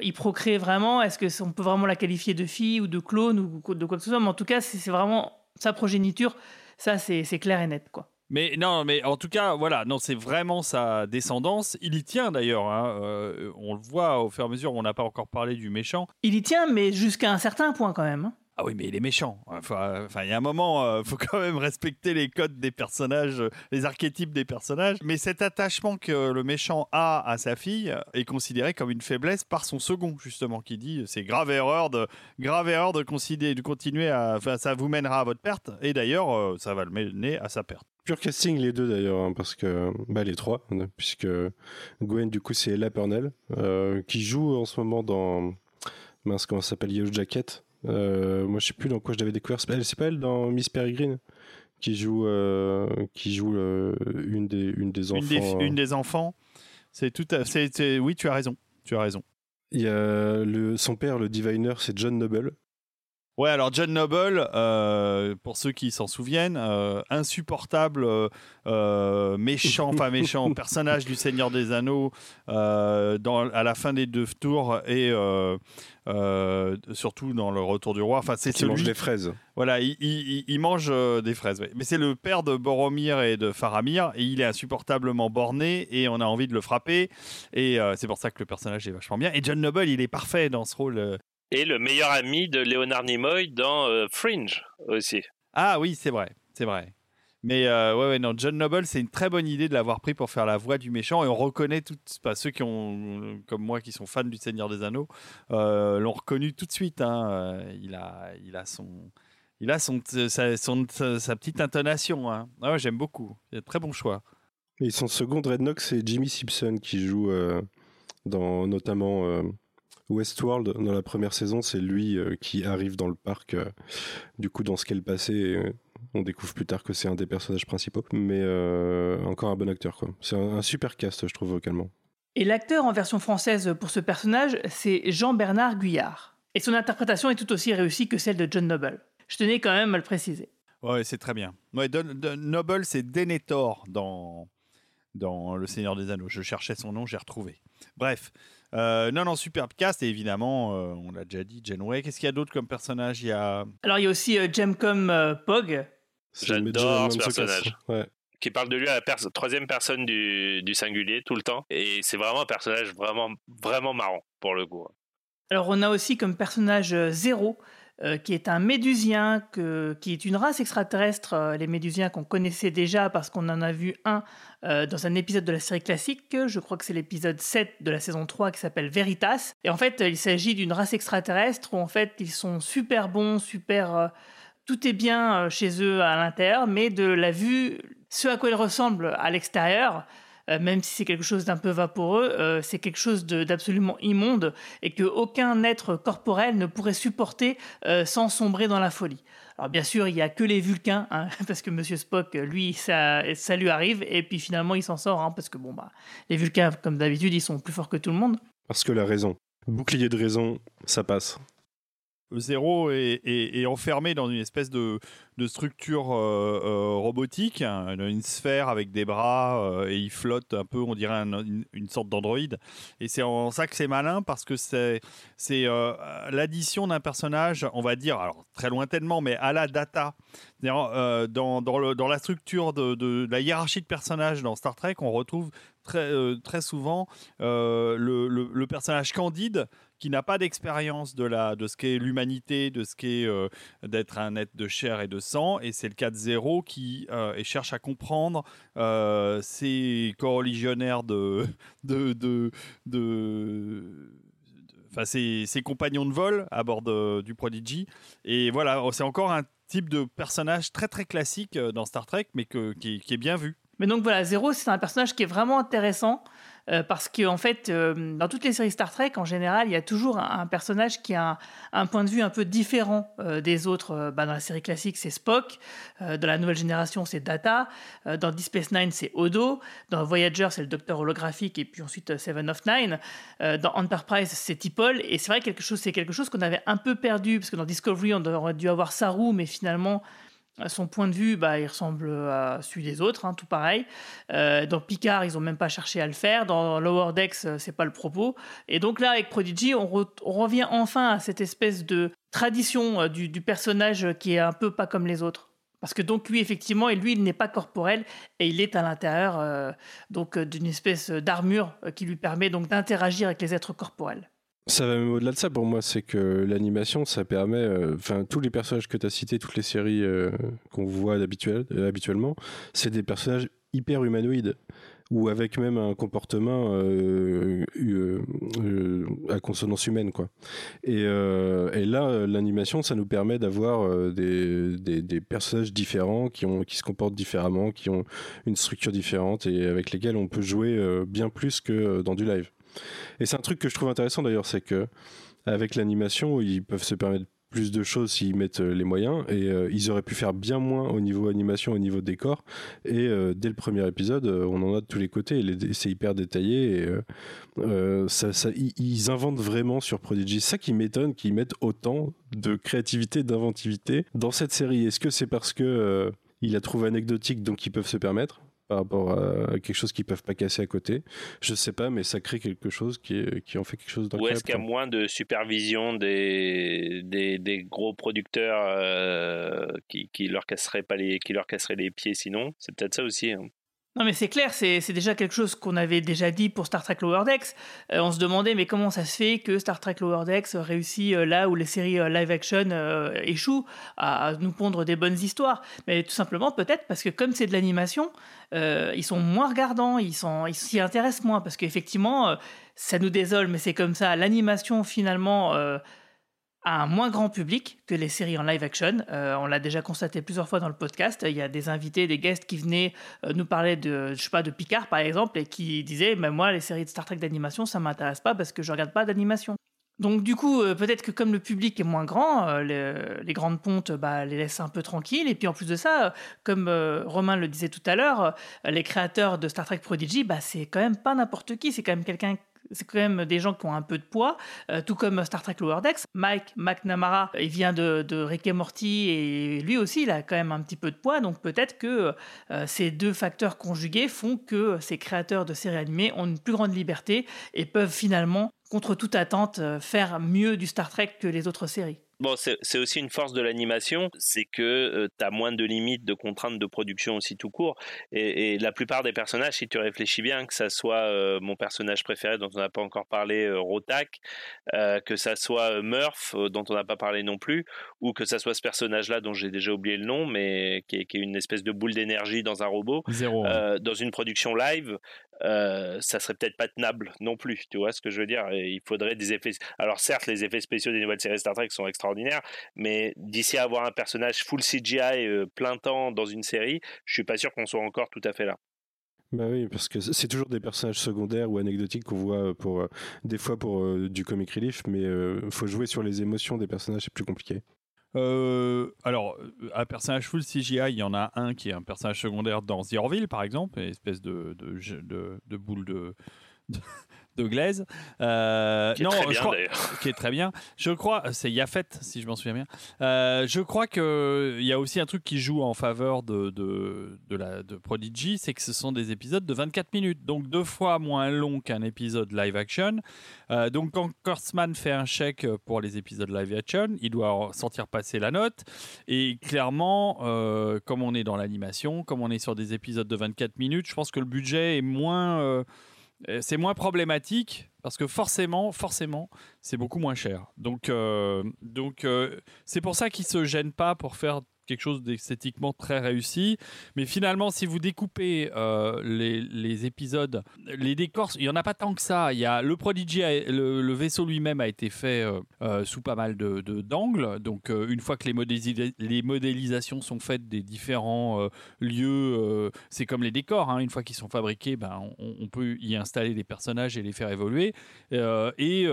il procrée vraiment. Est-ce que on peut vraiment la qualifier de fille ou de clone ou de quoi que ce soit Mais en tout cas, c'est vraiment sa progéniture. Ça, c'est clair et net, quoi. Mais non, mais en tout cas, voilà, non, c'est vraiment sa descendance. Il y tient d'ailleurs. hein, euh, on le voit au fur et à mesure. On n'a pas encore parlé du méchant. Il y tient, mais jusqu'à un certain point quand même. hein. Ah oui, mais il est méchant. Enfin, enfin, il y a un moment, il faut quand même respecter les codes des personnages, euh, les archétypes des personnages. Mais cet attachement que le méchant a à sa fille est considéré comme une faiblesse par son second, justement, qui dit c'est grave erreur de grave erreur de, considérer, de continuer à, enfin, ça vous mènera à votre perte. Et d'ailleurs, euh, ça va le mener à sa perte. Pur casting les deux d'ailleurs, hein, parce que bah, les trois, puisque Gwen du coup c'est Ella Purnell euh, qui joue en ce moment dans mince comment ça s'appelle Yellow Jacket. Euh, moi je sais plus dans quoi je l'avais découvert. C'est pas elle, c'est pas elle dans Miss Peregrine qui joue euh, qui joue euh, une des une des enfants. Une des, une des enfants, c'est tout. À, c'est- oui, tu as raison. Tu as raison. Il y a le son père le diviner c'est John Noble. Ouais, alors John Noble, euh, pour ceux qui s'en souviennent, euh, insupportable, euh, méchant, pas méchant, personnage du Seigneur des Anneaux dans, à la fin des deux tours et surtout dans le Retour du Roi. Enfin, c'est celui mange des fraises. Voilà, il, il- il- il mange des fraises. ouais. Mais c'est le père de Boromir et de Faramir et il est insupportablement borné et on a envie de le frapper et c'est pour ça que le personnage est vachement bien. Et John Noble, il est parfait dans ce rôle. Et le meilleur ami de Leonard Nimoy dans euh, Fringe aussi. Ah oui, c'est vrai, c'est vrai. Mais euh, ouais, ouais, non, John Noble, c'est une très bonne idée de l'avoir pris pour faire la voix du méchant. Et on reconnaît toutes, pas ceux qui ont, comme moi, qui sont fans du Seigneur des Anneaux, euh, l'ont reconnu tout de suite. hein. Il a, il a son, il a son, sa, son- sa- sa petite intonation. Hein. Ah ouais, j'aime beaucoup. Il y a de très bon choix. Et son second Dreadnought c'est Jimmy Simpson qui joue euh, dans notamment euh, Westworld dans la première saison. C'est lui euh, qui arrive dans le parc. euh, du coup, dans ce qu'est le passé, euh, on découvre plus tard que c'est un des personnages principaux. Mais euh, encore un bon acteur, quoi. C'est un, un super cast, je trouve, vocalement. Et l'acteur en version française pour ce personnage, c'est Jean-Bernard Guyard. Et son interprétation est tout aussi réussie que celle de John Noble. Je tenais quand même à le préciser. Ouais, c'est très bien. Ouais, Don- Don- Noble, c'est Denethor dans, dans Le Seigneur des Anneaux. Je cherchais son nom, j'ai retrouvé. Bref. Euh, non, non, superbe cast. Et évidemment, euh, on l'a déjà dit, Janeway. Qu'est-ce qu'il y a d'autre comme personnage? Il y a... Alors il y a aussi euh, Jemcom euh, Pog. J'adore ce personnage. Ouais. Qui parle de lui à la pers- troisième personne du, du singulier tout le temps. Et c'est vraiment un personnage vraiment, vraiment marrant pour le coup. Alors on a aussi comme personnage euh, zéro euh, qui est un médusien, qui est une race extraterrestre, euh, les médusiens qu'on connaissait déjà parce qu'on en a vu un euh, dans un épisode de la série classique, je crois que c'est l'épisode 7 de la saison 3 qui s'appelle Veritas. Et en fait, il s'agit d'une race extraterrestre où en fait ils sont super bons, super... tout est bien chez eux à l'intérieur, mais de la vue, ce à quoi ils ressemblent à l'extérieur, euh, même si c'est quelque chose d'un peu vaporeux, euh, c'est quelque chose d'absolument immonde et que aucun être corporel ne pourrait supporter euh, sans sombrer dans la folie. Alors bien sûr, il n'y a que les Vulcains, hein, parce que Monsieur Spock, lui, ça, lui arrive, et puis finalement, il s'en sort, hein, parce que bon, bah, les Vulcains, comme d'habitude, ils sont plus forts que tout le monde. Parce que la raison. Bouclier de raison, ça passe. Zéro est, enfermé dans une espèce de, structure euh, euh, robotique, hein, une sphère avec des bras, euh, et il flotte un peu, on dirait un, une, sorte d'androïde. Et c'est en ça que c'est malin, parce que c'est l'addition d'un personnage, on va dire, alors très lointainement, mais à la data. Dans, la structure de, la hiérarchie de personnages dans Star Trek, on retrouve très, souvent le personnage candide qui n'a pas d'expérience de, la, de ce qu'est l'humanité, de ce qu'est euh, d'être un être de chair et de sang, et c'est le cas de Zéro qui euh, et cherche à comprendre euh, ses co-religionnaires de, de, de, Enfin, ses, ses, compagnons de vol à bord du Prodigy. Et voilà, c'est encore un type de personnage très très classique dans Star Trek, mais que, qui, qui est bien vu. Mais donc voilà, Zéro, c'est un personnage qui est vraiment intéressant. Euh, parce qu'en en fait, euh, dans toutes les séries Star Trek, en général, il y a toujours un, personnage qui a un, point de vue un peu différent euh, des autres. Bah, dans la série classique, c'est Spock. dans la nouvelle génération, c'est Data. dans Deep Space Nine, c'est Odo. Dans Voyager, c'est le docteur holographique. Et puis ensuite, Seven of Nine. dans Enterprise, c'est T'Pol. Et c'est vrai que quelque chose, c'est quelque chose qu'on avait un peu perdu, parce que dans Discovery, on aurait dû avoir Saru, mais finalement, son point de vue, bah, il ressemble à celui des autres, hein, tout pareil. Euh, dans Picard, ils n'ont même pas cherché à le faire. Dans Lower Decks, euh, c'est pas le propos. Et donc là, avec Prodigy, on, re on revient enfin à cette espèce de tradition euh, du, personnage qui est un peu pas comme les autres. Parce que donc lui, effectivement, et lui, il n'est pas corporel et il est à l'intérieur euh, donc d'une espèce d'armure qui lui permet donc d'interagir avec les êtres corporels. Ça va même au-delà de ça pour moi, c'est que l'animation, ça permet, enfin, euh, tous les personnages que tu as cités, toutes les séries euh, qu'on voit habituel, euh, habituellement, c'est des personnages hyper humanoïdes ou avec même un comportement à consonance humaine quoi. Et, là, l'animation, ça nous permet d'avoir des, personnages différents qui se comportent différemment, qui ont une structure différente et avec lesquels on peut jouer bien plus que dans du live. Et c'est un truc que je trouve intéressant d'ailleurs, c'est que avec l'animation, ils peuvent se permettre plus de choses s'ils mettent les moyens et euh, ils auraient pu faire bien moins au niveau animation au niveau décor et euh, dès le premier épisode euh, on en a de tous les côtés c'est hyper détaillé et ça, ils inventent vraiment sur Prodigy. Ça qui m'étonne qu'ils mettent autant de créativité d'inventivité dans cette série. Est-ce que c'est parce que il a trouvé anecdotique donc ils peuvent se permettre? Par rapport à quelque chose qu'ils peuvent pas casser à côté. Je sais pas, mais ça crée quelque chose qui, est, qui en fait quelque chose. Ou est-ce qu'il y a moins de supervision des, des, des gros producteurs euh, qui, qui leur casseraient pas les qui leur casseraient les pieds sinon? C'est peut-être ça aussi. Hein. Non mais c'est clair, c'est déjà quelque chose qu'on avait déjà dit pour Star Trek Lower Decks. Euh, on se demandait mais comment ça se fait que Star Trek Lower Decks réussit euh, là où les séries euh, live action échouent à, à, nous pondre des bonnes histoires. Mais tout simplement peut-être parce que comme c'est de l'animation, ils sont moins regardants, ils s'y intéressent moins parce qu'effectivement, ça nous désole, mais c'est comme ça. L'animation finalement a un moins grand public que les séries en live action. Euh, on l'a déjà constaté plusieurs fois dans le podcast. Il y a des invités, des guests qui venaient euh, nous parler de, je sais pas, de Picard par exemple, et qui disaient, mais moi, les séries de Star Trek d'animation, ça m'intéresse pas parce que je regarde pas d'animation. Donc du coup, euh, peut-être que comme le public est moins grand, les, grandes pontes bah, les laissent un peu tranquilles. Et puis en plus de ça, comme Romain le disait tout à l'heure, les créateurs de Star Trek Prodigy, bah, c'est quand même pas n'importe qui. C'est quand même quelqu'un c'est quand même des gens qui ont un peu de poids, euh, tout comme Star Trek Lower Decks. Mike McNamara, il vient de, de, Rick Morty et lui aussi, il a quand même un petit peu de poids. Donc peut-être que euh, ces deux facteurs conjugués font que ces créateurs de séries animées ont une plus grande liberté et peuvent finalement, contre toute attente, faire mieux du Star Trek que les autres séries. Bon, c'est aussi une force de l'animation, c'est que tu as moins de limites, de contraintes de production aussi tout court. Et, et la plupart des personnages, si tu réfléchis bien, que ça soit euh, mon personnage préféré dont on n'a pas encore parlé, euh, Rotak, euh, que ça soit euh, Murph euh, dont on n'a pas parlé non plus, ou que ça soit ce personnage-là dont j'ai déjà oublié le nom, mais qui est, qui est une espèce de boule d'énergie dans un robot, Zéro. hein. euh, dans une production live, euh, ça serait peut-être pas tenable non plus. Tu vois ce que je veux dire? Il faudrait des effets. Alors certes, les effets spéciaux des nouvelles séries Star Trek sont extraordinaires, mais d'ici à avoir un personnage full CGI euh, plein temps dans une série, je suis pas sûr qu'on soit encore tout à fait là. Bah oui, parce que c'est toujours des personnages secondaires ou anecdotiques qu'on voit pour euh, des fois pour du comic relief, mais euh, faut jouer sur les émotions des personnages, c'est plus compliqué. Euh, alors, un personnage full CGI, il y en a un qui est un personnage secondaire dans The Orville, par exemple, espèce de boule de, de, glaise. Euh, Qui est très bien, crois- d'ailleurs. qui est très bien. Je crois, c'est Yafet, si je m'en souviens bien. Euh, je crois qu'il y a aussi un truc qui joue en faveur de, de, de, la, de Prodigy, c'est que ce sont des épisodes de 24 minutes, donc deux fois moins long qu'un épisode live action. Euh, donc quand Kurtzman fait un chèque pour les épisodes live action, il doit sentir passer la note. Et clairement, euh, comme on est dans l'animation, comme on est sur des épisodes de 24 minutes, je pense que le budget est moins... euh, c'est moins problématique parce que forcément, forcément, c'est beaucoup moins cher. Donc, euh, donc euh, c'est pour ça qu'ils se gênent pas pour faire quelque chose d'esthétiquement très réussi. Mais finalement, si vous découpez euh, les, épisodes, les décors, il y en a pas tant que ça. Il y a le Prodigy, le, vaisseau lui-même a été fait euh, euh, sous pas mal de de- d'angles. Donc, une fois que les, modélis- les modélisations sont faites des différents lieux, c'est comme les décors. hein. Une fois qu'ils sont fabriqués, ben, on, peut y installer des personnages et les faire évoluer. Et,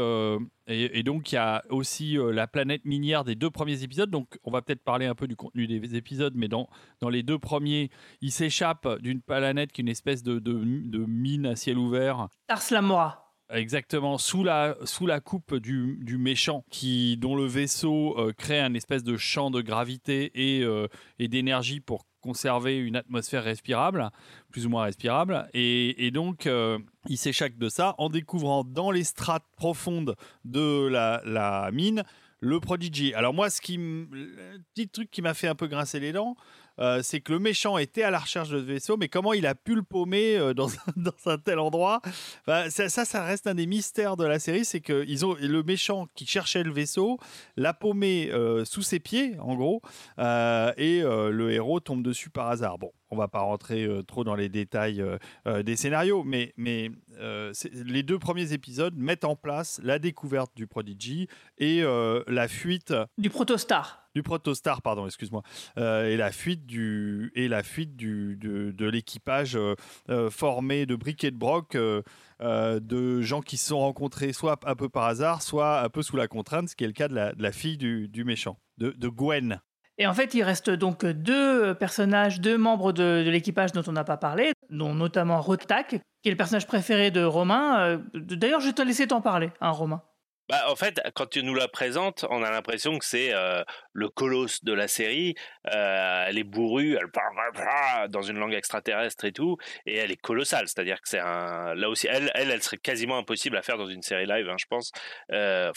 et, et donc, il y a aussi la planète minière des deux premiers épisodes. Donc, on va peut-être parler un peu du contenu des épisodes, mais dans, dans les deux premiers, il s'échappe d'une planète qui est une espèce de, de, de mine à ciel ouvert. Tars Lamora. Exactement, sous la, sous la coupe du, du méchant, qui, dont le vaisseau euh, crée un espèce de champ de gravité et, euh, et d'énergie pour conserver une atmosphère respirable, plus ou moins respirable. Et, et donc, euh, il s'échappe de ça en découvrant dans les strates profondes de la, la mine le Prodigy. Alors moi, ce qui le petit truc qui m'a fait un peu grincer les dents, euh, c'est que le méchant était à la recherche de ce vaisseau, mais comment il a pu le paumer euh, dans, un, tel endroit? Enfin, ça, ça, reste un des mystères de la série, c'est que ils ont le méchant qui cherchait le vaisseau l'a paumé euh, sous ses pieds, en gros, et le héros tombe dessus par hasard. Bon, on va pas rentrer euh, trop dans les détails euh, euh, des scénarios, mais, les deux premiers épisodes mettent en place la découverte du Prodigy et la fuite Du Protostar. du Protostar, pardon, excuse-moi, Euh, et la fuite du et la fuite du de, de l'équipage euh, formé de briques et de broc euh, de gens qui se sont rencontrés soit un peu par hasard, soit un peu sous la contrainte, ce qui est le cas de la, de la fille du, du méchant, de, de Gwen. Et en fait, il reste donc deux personnages, deux membres de, l'équipage dont on n'a pas parlé, dont notamment Rotak, qui est le personnage préféré de Romain. Euh, D'ailleurs, je vais te laisser t'en parler, hein, Romain. Bah, en fait, quand tu nous la présentes, on a l'impression que c'est euh, le colosse de la série. Euh, elle est bourrue, elle parle dans une langue extraterrestre et tout, et elle est colossale. C'est-à-dire que c'est un. Là aussi, elle, elle, serait quasiment impossible à faire dans une série live, hein, je pense. Euh,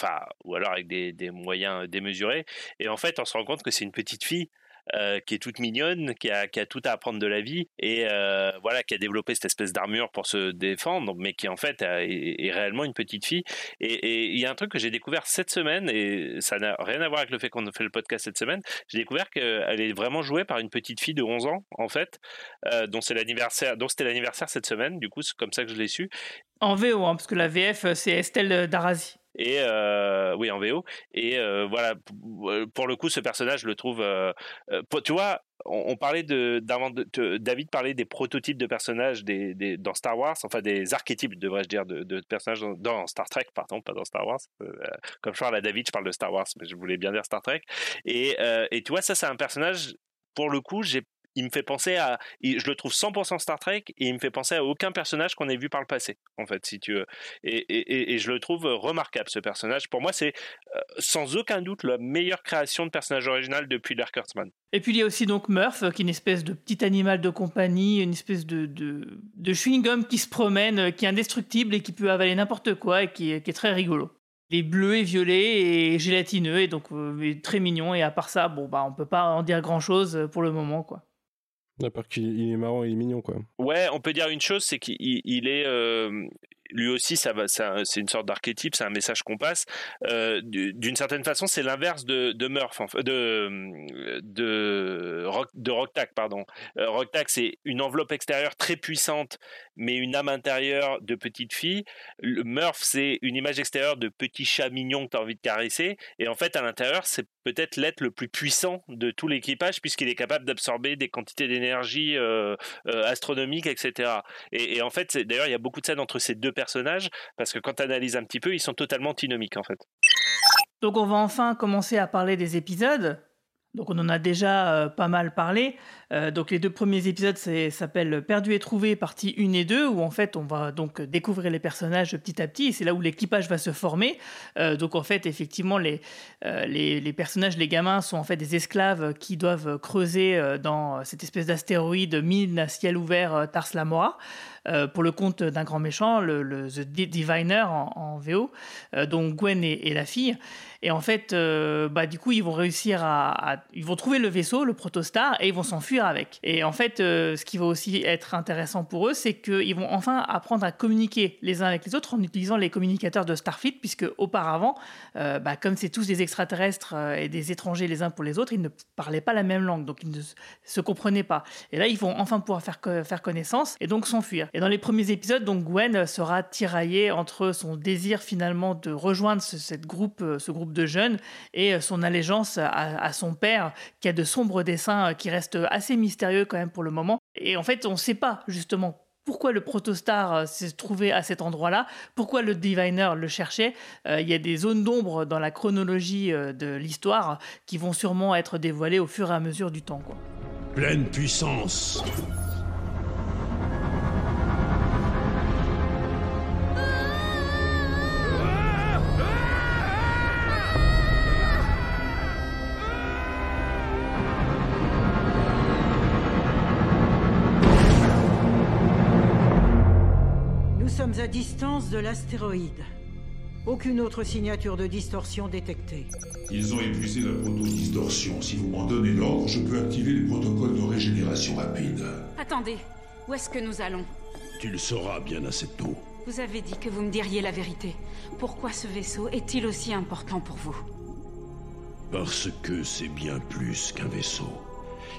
ou alors avec des moyens démesurés. Et en fait, on se rend compte que c'est une petite fille. Euh, qui est toute mignonne, qui a, qui a tout à apprendre de la vie et euh, voilà, qui a développé cette espèce d'armure pour se défendre, mais qui en fait est, réellement une petite fille. Et et il y a un truc que j'ai découvert cette semaine et ça n'a rien à voir avec le fait qu'on a fait le podcast cette semaine. J'ai découvert qu'elle est vraiment jouée par une petite fille de 11 ans en fait, euh, dont c'est l'anniversaire, dont c'était l'anniversaire cette semaine. Du coup, c'est comme ça que je l'ai su. En VO, hein, parce que la VF, euh, c'est Estelle Darazi. Et euh, oui, en VO. Et euh, voilà, p- pour le coup, ce personnage, je le trouve. euh, euh, tu vois, on, parlait de, David parlait des prototypes de personnages des, dans Star Wars, enfin des archétypes, devrais-je dire, de, personnages dans, Star Trek, pardon, pas dans Star Wars. Euh, comme je parle à David, je parle de Star Wars, mais je voulais bien dire Star Trek. Et, euh, et tu vois, ça, c'est un personnage. Pour le coup, j'ai il me fait penser à, je le trouve 100% Star Trek et il me fait penser à aucun personnage qu'on ait vu par le passé, en fait, si tu veux. Et, et- je le trouve remarquable ce personnage. Pour moi, c'est euh, sans aucun doute la meilleure création de personnage original depuis Dark Kurtzman. Et puis il y a aussi donc Murph, euh, qui est une espèce de petit animal de compagnie, une espèce de, de, chewing-gum qui se promène, euh, qui est indestructible et qui peut avaler n'importe quoi et qui est très rigolo. Il est bleu et violet et gélatineux et donc euh, très mignon. Et à part ça, bon bah on peut pas en dire grand chose pour le moment quoi. Part qu'il est marrant, il est mignon quoi. Ouais, on peut dire une chose, c'est qu'il il est, euh, lui aussi, ça va, ça, c'est une sorte d'archétype, c'est un message qu'on passe. Euh, d'une certaine façon, c'est l'inverse de, Murph, de de Rock, de pardon. Euh, Rocktack, c'est une enveloppe extérieure très puissante, mais une âme intérieure de petite fille. Le Murph, c'est une image extérieure de petit chat mignon que tu as envie de caresser, et en fait, à l'intérieur, c'est peut-être l'être le plus puissant de tout l'équipage, puisqu'il est capable d'absorber des quantités d'énergie euh, euh, astronomiques, etc. Et, en fait, d'ailleurs, il y a beaucoup de scènes entre ces deux personnages, parce que quand tu analyses un petit peu, ils sont totalement antinomiques en fait. Donc on va enfin commencer à parler des épisodes. Donc on en a déjà euh, pas mal parlé. Euh, donc les deux premiers épisodes s'appellent Perdu et trouvé partie 1 et 2 où en fait on va donc découvrir les personnages petit à petit et c'est là où l'équipage va se former. Euh, donc en fait effectivement les, les, les, personnages, les gamins sont en fait des esclaves qui doivent creuser dans cette espèce d'astéroïde mine à ciel ouvert Tars Lamora. Euh, pour le compte d'un grand méchant, le, The Diviner en, VO, euh, dont Gwen est, la fille. Et en fait, euh, bah, du coup, ils vont réussir à, Ils vont trouver le vaisseau, le protostar, et ils vont s'enfuir avec. Et en fait, ce qui va aussi être intéressant pour eux, c'est qu'ils vont enfin apprendre à communiquer les uns avec les autres en utilisant les communicateurs de Starfleet, puisque auparavant, bah, comme c'est tous des extraterrestres et des étrangers les uns pour les autres, ils ne parlaient pas la même langue, donc ils ne se comprenaient pas. Et là, ils vont enfin pouvoir faire, faire connaissance et donc s'enfuir. Et dans les premiers épisodes, donc Gwen sera tiraillée entre son désir finalement de rejoindre ce, groupe, euh, ce groupe de jeunes et euh, son allégeance à, son père, qui a de sombres dessins euh, qui restent assez mystérieux quand même pour le moment. Et en fait, on ne sait pas justement pourquoi le protostar s'est trouvé à cet endroit-là, pourquoi le diviner le cherchait. Il y a des zones d'ombre dans la chronologie de l'histoire qui vont sûrement être dévoilées au fur et à mesure du temps. Pleine puissance. Distance de l'astéroïde. Aucune autre signature de distorsion détectée. Ils ont épuisé la proto-distorsion. Si vous m'en donnez l'ordre, je peux activer les protocoles de régénération rapide. Attendez, où est-ce que nous allons? Tu le sauras bien assez tôt. Vous avez dit que vous me diriez la vérité. Pourquoi ce vaisseau est-il aussi important pour vous? Parce que c'est bien plus qu'un vaisseau.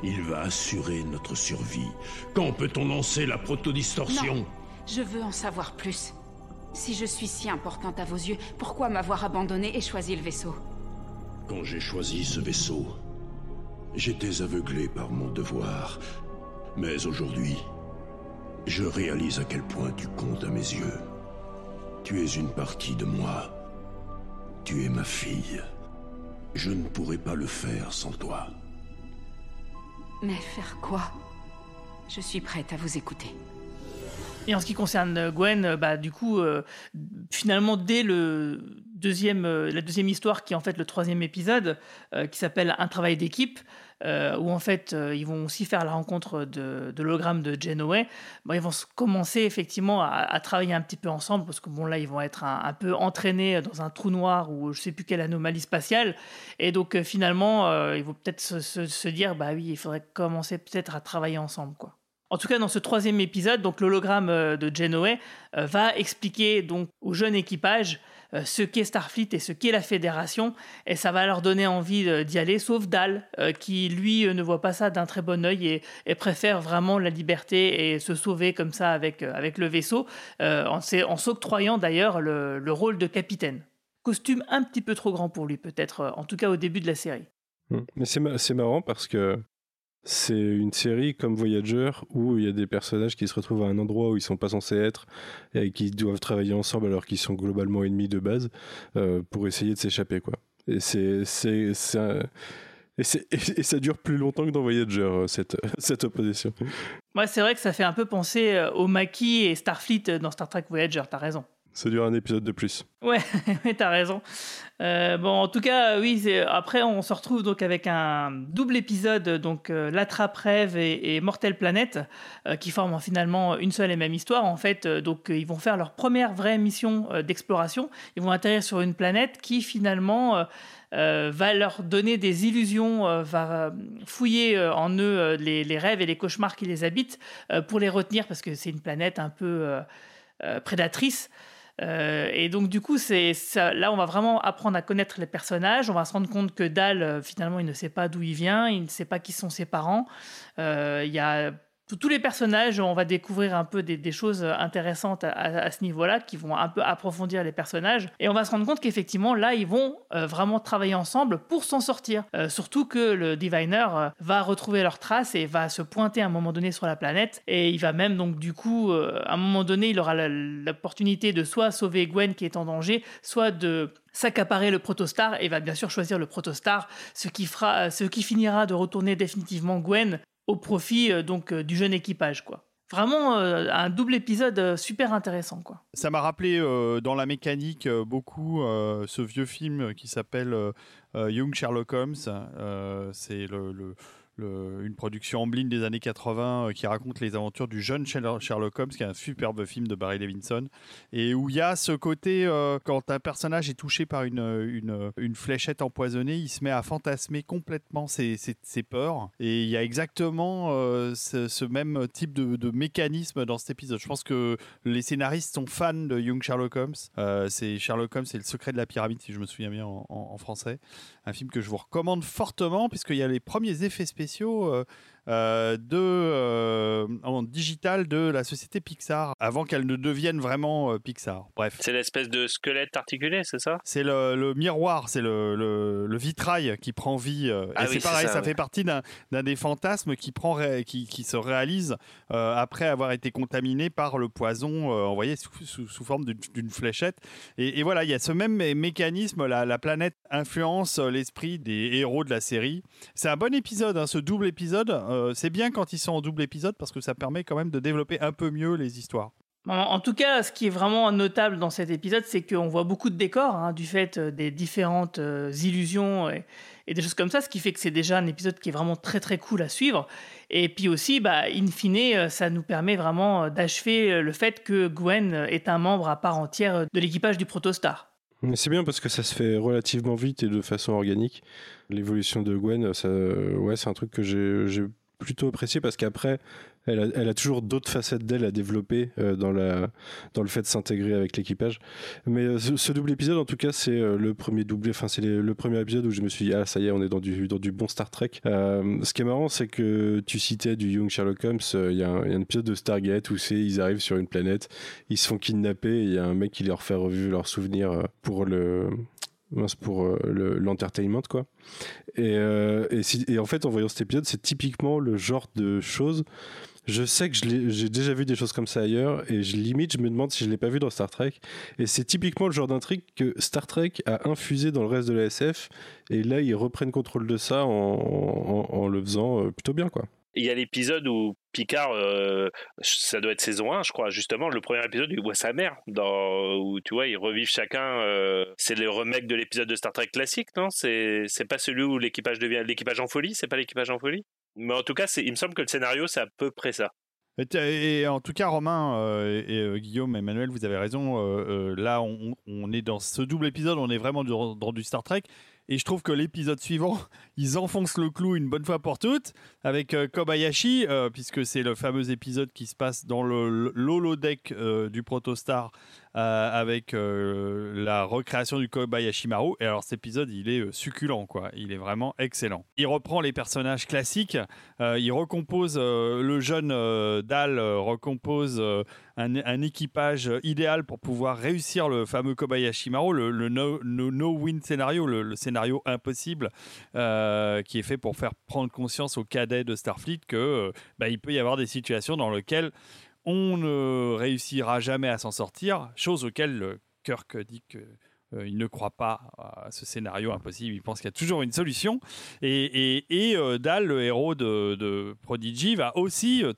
Il va assurer notre survie. Quand peut-on lancer la proto-distorsion? Je veux en savoir plus. Si je suis si importante à vos yeux, pourquoi m'avoir abandonné et choisi le vaisseau Quand j'ai choisi ce vaisseau, j'étais aveuglé par mon devoir. Mais aujourd'hui, je réalise à quel point tu comptes à mes yeux. Tu es une partie de moi. Tu es ma fille. Je ne pourrais pas le faire sans toi. Mais faire quoi? Je suis prête à vous écouter. Et en ce qui concerne Gwen, bah, du coup, euh, finalement, dès le deuxième, euh, la deuxième histoire, qui est en fait le troisième épisode, euh, qui s'appelle Un travail d'équipe, où en fait ils vont aussi faire la rencontre de, de l'hologramme de Genoway, bah, ils vont commencer effectivement à, travailler un petit peu ensemble, parce que bon là ils vont être un, peu entraînés dans un trou noir ou je sais plus quelle anomalie spatiale, et donc finalement ils vont peut-être se, se, dire bah oui il faudrait commencer peut-être à travailler ensemble quoi. En tout cas, dans ce troisième épisode, donc l'hologramme euh, de Genoway euh, va expliquer donc au jeune équipage euh, ce qu'est Starfleet et ce qu'est la Fédération, et ça va leur donner envie d'y aller, sauf Dal, qui lui ne voit pas ça d'un très bon œil et, préfère vraiment la liberté et se sauver comme ça avec, avec le vaisseau, en, s'octroyant d'ailleurs le, le rôle de capitaine. Costume un petit peu trop grand pour lui, peut-être, en tout cas au début de la série. Hum, mais c'est marrant parce que c'est une série comme Voyager où il y a des personnages qui se retrouvent à un endroit où ils sont pas censés être et qui doivent travailler ensemble alors qu'ils sont globalement ennemis de base euh, pour essayer de s'échapper quoi. Et c'est c'est et, et, ça dure plus longtemps que dans Voyager, euh, cette, cette opposition. Ouais, c'est vrai que ça fait un peu penser euh, au Maquis et Starfleet dans Star Trek Voyager, t'as raison. Ça dure un épisode de plus. Ouais, t'as raison. Euh, bon, en tout cas, oui. Après, on se retrouve donc avec un double épisode, donc euh, l'attrape rêve et, et Mortel Planète, euh, qui forment finalement une seule et même histoire. En fait, Euh, donc ils vont faire leur première vraie mission euh, d'exploration. Ils vont atterrir sur une planète qui finalement va leur donner des illusions, va fouiller en eux les, rêves et les cauchemars qui les habitent pour les retenir parce que c'est une planète un peu prédatrice. Euh, et donc du coup, c'est là, on va vraiment apprendre à connaître les personnages. On va se rendre compte que Dal, euh, finalement, il ne sait pas d'où il vient, il ne sait pas qui sont ses parents. Euh, Il y a tous- les personnages, on va découvrir un peu des, des choses intéressantes à, à- à ce niveau-là, qui vont un peu approfondir les personnages. Et on va se rendre compte qu'effectivement, là, ils vont euh, vraiment travailler ensemble pour s'en sortir. Euh, surtout que le Diviner euh, va retrouver leurs traces et va se pointer à un moment donné sur la planète. Et il va même, donc, du coup, euh, à un moment donné, il aura l'opportunité de soit sauver Gwen qui est en danger, soit de s'accaparer le protostar et va bien sûr choisir le protostar, ce qui, fera, ce qui finira de retourner définitivement Gwen au profit euh, donc euh, du jeune équipage quoi. Vraiment euh, un double épisode super intéressant quoi. Ça m'a rappelé dans la mécanique beaucoup ce vieux film qui s'appelle Young Sherlock Holmes. C'est le- une production Amblin des années 80 euh, qui raconte les aventures du jeune Sherlock Holmes, qui est un superbe film de Barry Levinson, et où il y a ce côté, euh, quand un personnage est touché par une, une, fléchette empoisonnée, il se met à fantasmer complètement ses, ses- peurs, et il y a exactement euh, ce, même type de, mécanisme dans cet épisode. Je pense que les scénaristes sont fans de Young Sherlock Holmes. C'est Sherlock Holmes, c'est le secret de la pyramide, si je me souviens bien en, en- en français. Un film que je vous recommande fortement, puisqu'il y a les premiers effets spéciaux euh, euh, de, euh, en digital de la société Pixar, avant qu'elle ne devienne vraiment euh, Pixar. Bref. C'est l'espèce de squelette articulé, c'est ça? C'est le, le miroir, c'est le, le- le vitrail qui prend vie. Ah et oui, c'est pareil, ça, ça, ouais. fait partie d'un des fantasmes qui, prend, ré- qui, qui se réalise après avoir été contaminé par le poison envoyé sous, sous- sous forme d'une- fléchette. Et, et voilà, il y a ce même mé- mécanisme, la, la planète influence l'esprit des héros de la série. C'est un bon épisode, hein, ce double épisode. Euh, c'est bien quand ils sont en double épisode parce que ça permet quand même de développer un peu mieux les histoires. En, tout cas, ce qui est vraiment notable dans cet épisode, c'est qu'on voit beaucoup de décors hein, du fait euh, des différentes euh, illusions et, et des choses comme ça, ce qui fait que c'est déjà un épisode qui est vraiment très très cool à suivre. Et puis aussi, bah, in fine, ça nous permet vraiment d'achever le fait que Gwen est un membre à part entière de l'équipage du Protostar. C'est bien parce que ça se fait relativement vite et de façon organique. L'évolution de Gwen, ça, ouais, c'est un truc que j'ai plutôt apprécié parce qu'après, elle a, elle a toujours d'autres facettes d'elle à développer euh, dans, la, dans le fait de s'intégrer avec l'équipage. Mais euh, ce, double épisode, en tout cas, c'est euh, le premier doublé, enfin, c'est le premier épisode où je me suis dit, ah, ça y est, on est dans du, dans du bon Star Trek. Ce qui est marrant, c'est que tu citais du Young Sherlock Holmes, il y, y a un épisode de Stargate où c'est, ils arrivent sur une planète, ils se font kidnapper il y a un mec qui leur fait revivre leurs souvenirs pour le pour euh, le- l'entertainment quoi. Et, euh, et, en fait en voyant cet épisode c'est typiquement le genre de choses. Je sais que j'ai déjà vu des choses comme ça ailleurs et je limite je me demande si je l'ai pas vu dans Star Trek. Et c'est typiquement le genre d'intrigue que Star Trek a infusé dans le reste de la SF et là ils reprennent contrôle de ça en, en- en le faisant euh, plutôt bien quoi Il y a l'épisode où Picard, euh, ça doit être saison 1, je crois, justement, le premier épisode il voit sa mère, où tu vois, ils revivent chacun. euh, c'est le remake de l'épisode de Star Trek classique, non? C'est pas celui où l'équipage devient l'équipage en folie? C'est pas l'équipage en folie? Mais en tout cas, il me semble que le scénario, c'est à peu près ça. Et, en tout cas, Romain euh, et Guillaume, Emmanuel, vous avez raison. là, on, est dans ce double épisode, on est vraiment dans du Star Trek. Et je trouve que l'épisode suivant, ils enfoncent le clou une bonne fois pour toutes avec euh, Kobayashi, euh, puisque c'est le fameux épisode qui se passe dans le l'holodeck euh, du Protostar avec euh, la recréation du Kobayashi Maru. Et alors cet épisode, il est euh, succulent, quoi. Il est vraiment excellent. Il reprend les personnages classiques, euh, il recompose euh, le jeune euh, Dal, euh, recompose euh, un, équipage idéal pour pouvoir réussir le fameux Kobayashi Maru, le, le no, no- no-win scénario, le, scénario impossible euh, qui est fait pour faire prendre conscience aux cadets de Starfleet que euh, bah, peut y avoir des situations dans lesquelles on ne réussira jamais à s'en sortir, chose auquel Kirk dit que euh, il ne croit pas à ce scénario impossible. Il pense qu'il y a toujours une solution. Et, et, et, euh, Dal, le héros de, de Prodigy, va aussi euh,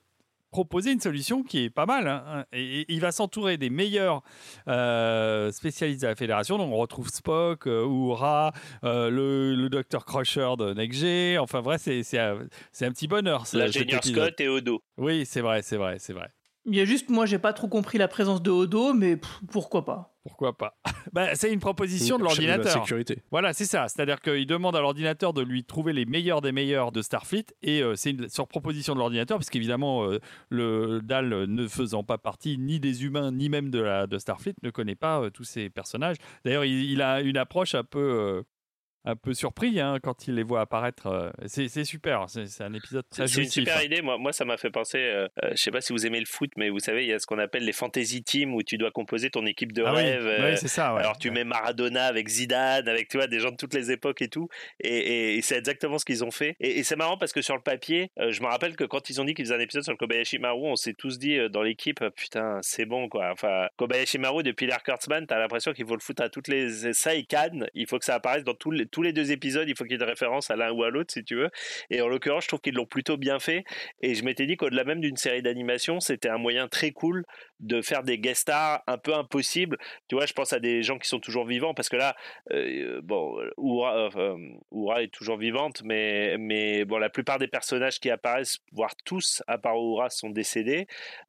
proposer une solution qui est pas mal. hein. Et, et il va s'entourer des meilleurs euh, spécialistes de la fédération. Donc on retrouve Spock, Uhura, le, le docteur Crusher de NextG. Enfin vrai, c'est un, un petit bonheur. L'ingénieur. Scott et Odo. Oui, c'est vrai, c'est vrai, c'est vrai. Il y a juste, moi, j'ai pas trop compris la présence de Odo, mais pff, pourquoi pas? Pourquoi pas? Bah, C'est une proposition de Chef de la l'ordinateur. sécurité. Voilà, c'est ça. C'est-à-dire qu'il demande à l'ordinateur de lui trouver les meilleurs des meilleurs de Starfleet. Et euh, c'est une- sur proposition de l'ordinateur, puisqu'évidemment, euh, le DAL ne faisant pas partie ni des humains, ni même de, la, de Starfleet, ne connaît pas euh, tous ces personnages. D'ailleurs, il, il a une approche un peu. Euh, un peu surpris hein, quand il les voit apparaître. euh, C'est super, c'est c'est un épisode très C'est une super hein. idée. Moi, moi ça m'a fait penser. euh, euh, je sais pas si vous aimez le foot, mais vous savez, il y a ce qu'on appelle les fantasy teams où tu dois composer ton équipe de Ah oui, rêve. oui, c'est ça, ouais. Alors tu mets Maradona avec Zidane, avec tu vois des gens de toutes les époques et tout. Et, et- et c'est exactement ce qu'ils ont fait. Et, et c'est marrant parce que sur le papier, euh, je me rappelle que quand ils ont dit qu'ils faisaient un épisode sur le Kobayashi Maru, on s'est tous dit euh, dans l'équipe, euh, putain, c'est bon quoi. Enfin, Kobayashi Maru depuis l'Air Kurtzman, t'as l'impression qu'il faut le foutre à toutes les ça et Cannes. Il faut que ça apparaisse dans tous les, tous les deux épisodes. Il faut qu'il y ait une référence à l'un ou à l'autre si tu veux. Et en l'occurrence, je trouve qu'ils l'ont plutôt bien fait. Et je m'étais dit qu'au-delà même d'une série d'animation, c'était un moyen très cool de faire des guest stars un peu impossibles. Tu vois, je pense à des gens qui sont toujours vivants parce que là, euh, bon, Oura, euh, Oura est toujours vivante, mais, mais bon, la plupart des personnages qui apparaissent, voire tous, à part Oura, sont décédés.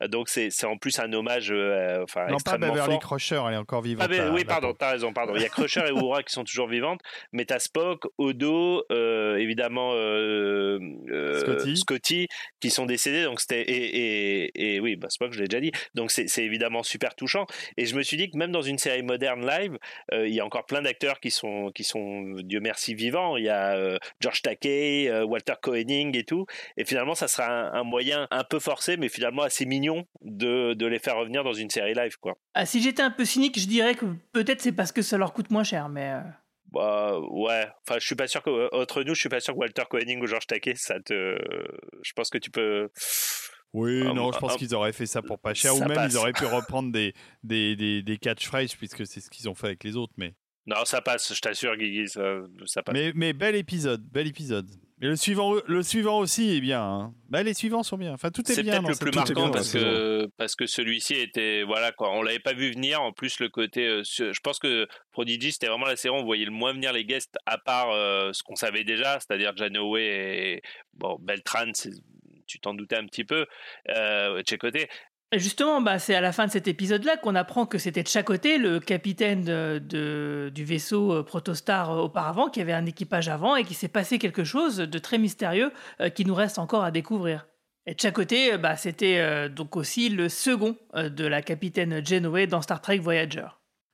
Donc c'est c'est en plus un hommage, euh, enfin Non, pas extrêmement Beverly fort. Crusher, elle est encore vivante. Ah, mais oui, pardon, t'as raison, pardon. Il y a Crusher et Uhura qui sont toujours vivantes, mais Spock, Odo, euh, évidemment euh, euh, Scotty. Scotty, qui sont décédés. Donc c'était et, et, et oui, bah, Spock, je l'ai déjà dit. Donc c'est c'est évidemment super touchant. Et je me suis dit que même dans une série moderne live, euh, il y a encore plein d'acteurs qui sont qui sont Dieu merci vivants. Il y a euh, George Takei, euh, Walter Koenig et tout. Et finalement, ça sera un, un moyen un peu forcé, mais finalement assez mignon de, de les faire revenir dans une série live, quoi. Ah, Si j'étais un peu cynique, je dirais que peut-être c'est parce que ça leur coûte moins cher, mais. euh, Bah ouais, enfin je suis pas sûr que euh, entre nous, je suis pas sûr que Walter Koenig ou George Takei, ça te, je pense que tu peux. Oui, Ah, non, je ah, pense ah, qu'ils auraient fait ça pour pas cher, ou même passe. ils auraient pu reprendre des, des, des, des catchphrases, puisque c'est ce qu'ils ont fait avec les autres. Mais, Non, ça passe, je t'assure, Guigui, ça, ça passe. mais, mais bel épisode, bel épisode. Et le suivant, le suivant aussi est bien. hein. Bah, les suivants sont bien. Enfin, tout est, C'est bien. peut-être dans le cette- plus marquant bien parce que parce que celui-ci était voilà quoi, on l'avait pas vu venir. En plus le côté, euh, je pense que Prodigy c'était vraiment la série où on voyait le moins venir les guests à part euh, ce qu'on savait déjà, c'est-à-dire Janoway et bon Beltran, c'est- tu t'en doutais un petit peu, euh, de chez côté. Et Justement, bah, c'est à la fin de cet épisode-là qu'on apprend que c'était de chaque côté le capitaine de, de- du vaisseau euh, Protostar euh, auparavant, qui avait un équipage avant et qui s'est passé quelque chose de très mystérieux euh, qui nous reste encore à découvrir. Et de chaque côté, euh, bah, c'était euh, donc aussi le second euh, de la capitaine Janeway dans Star Trek Voyager.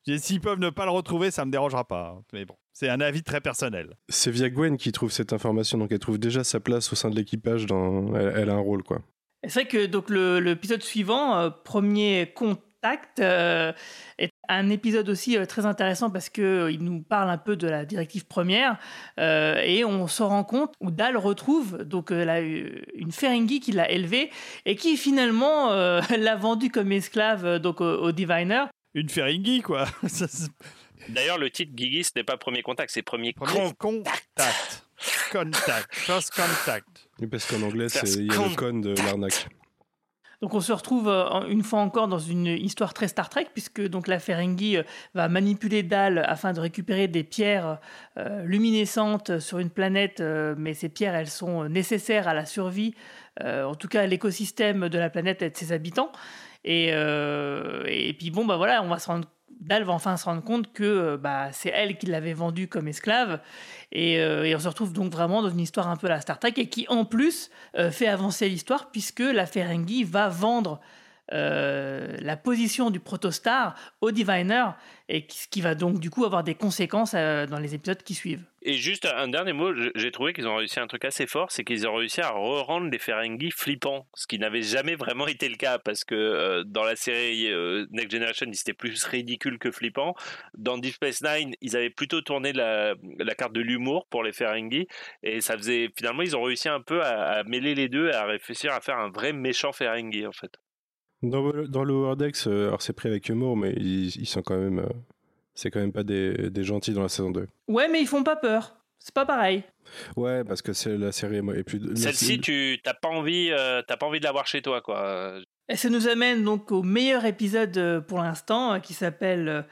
Et S'ils peuvent ne pas le retrouver, ça me dérangera pas. hein. Mais bon, c'est un avis très personnel. C'est via Gwen qui trouve cette information, donc elle trouve déjà sa place au sein de l'équipage. Dans... Elle, elle a un rôle, quoi. C'est vrai que donc le- l'épisode suivant, euh, premier contact, euh, est un épisode aussi euh, très intéressant parce que euh, il nous parle un peu de la directive première euh, et on se rend compte où Dal retrouve donc euh, la- une Ferengi qui l'a élevée et qui finalement euh, l'a vendue comme esclave donc au, au Diviner. Une Ferengi quoi. Ça, D'ailleurs le titre Guigui ce n'est pas premier contact, c'est premier, Premier contact. contact. Contact. First contact. Parce qu'en anglais, il y a le compte. con de l'arnaque. Donc on se retrouve euh, une fois encore dans une histoire très Star Trek puisque donc la Ferengi euh, va manipuler Dal afin de récupérer des pierres euh, luminescentes sur une planète, euh, mais ces pierres elles sont nécessaires à la survie, euh, en tout cas à l'écosystème de la planète et de ses habitants. Et, euh, et puis bon bah voilà, on va se rendre Dal va enfin se rendre compte que euh, bah, c'est elle qui l'avait vendu comme esclave. Et, euh, et on se retrouve donc vraiment dans une histoire un peu à la Star Trek et qui en plus euh, fait avancer l'histoire puisque la Ferengi va vendre euh, la position du protostar au Diviner et ce qui va donc du coup avoir des conséquences euh, dans les épisodes qui suivent. Et juste un dernier mot, j'ai trouvé qu'ils ont réussi un truc assez fort, c'est qu'ils ont réussi à re-rendre les Ferengi flippants, ce qui n'avait jamais vraiment été le cas, parce que euh, dans la série Next Generation, ils étaient plus ridicules que flippants. Dans Deep Space Nine, ils avaient plutôt tourné la, carte de l'humour pour les Ferengi, et ça faisait finalement, ils ont réussi un peu à, mêler les deux, et à réussir à faire un vrai méchant Ferengi en fait. Dans, le- dans le Wordex, alors c'est pris avec humour, mais ils, ils sont quand même. euh, c'est quand même pas des, des gentils dans la saison 2. Ouais, mais ils font pas peur. C'est pas pareil. Ouais, parce que c'est la série est plus. Celle-ci, tu t'as pas envie, euh, t'as pas envie de l'avoir chez toi, quoi. Et ça nous amène donc au meilleur épisode euh, pour l'instant, euh, qui s'appelle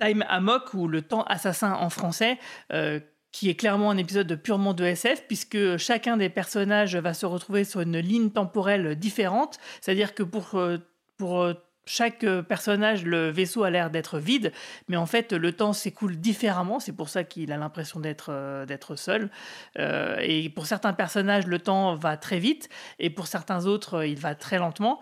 Time Amok, ou Le Temps Assassin en français, euh, qui est clairement un épisode purement de SF, puisque chacun des personnages va se retrouver sur une ligne temporelle différente. C'est-à-dire que pour, euh, pour euh, chaque euh, personnage, le vaisseau a l'air d'être vide, mais en fait, le temps s'écoule différemment. C'est pour ça qu'il a l'impression d'être euh, seul. Et pour certains personnages, le temps va très vite, et pour certains autres, il va très lentement.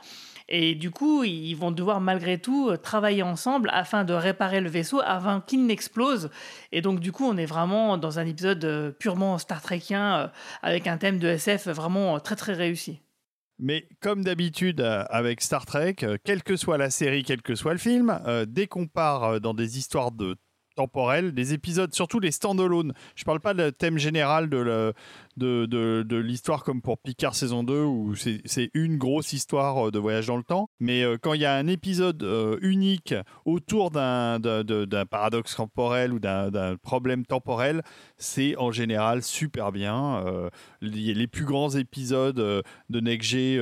Et du coup, ils vont devoir malgré tout travailler ensemble afin de réparer le vaisseau avant qu'il n'explose. Et donc, du coup, on est vraiment dans un épisode purement Star Trekien avec un thème de SF vraiment très très réussi. Mais comme d'habitude euh, avec Star Trek, euh, quelle que soit la série, quel que soit le film, euh, dès qu'on part dans des histoires de temporelles, des épisodes, surtout les stand-alone, je parle pas de thème général de, l'histoire comme pour Picard saison 2 où c'est une grosse histoire euh, de voyage dans le temps, mais euh, quand il y a un épisode euh, unique autour d'un paradoxe temporel ou d'un problème temporel, c'est en général super bien. Les, les plus grands épisodes de Next G,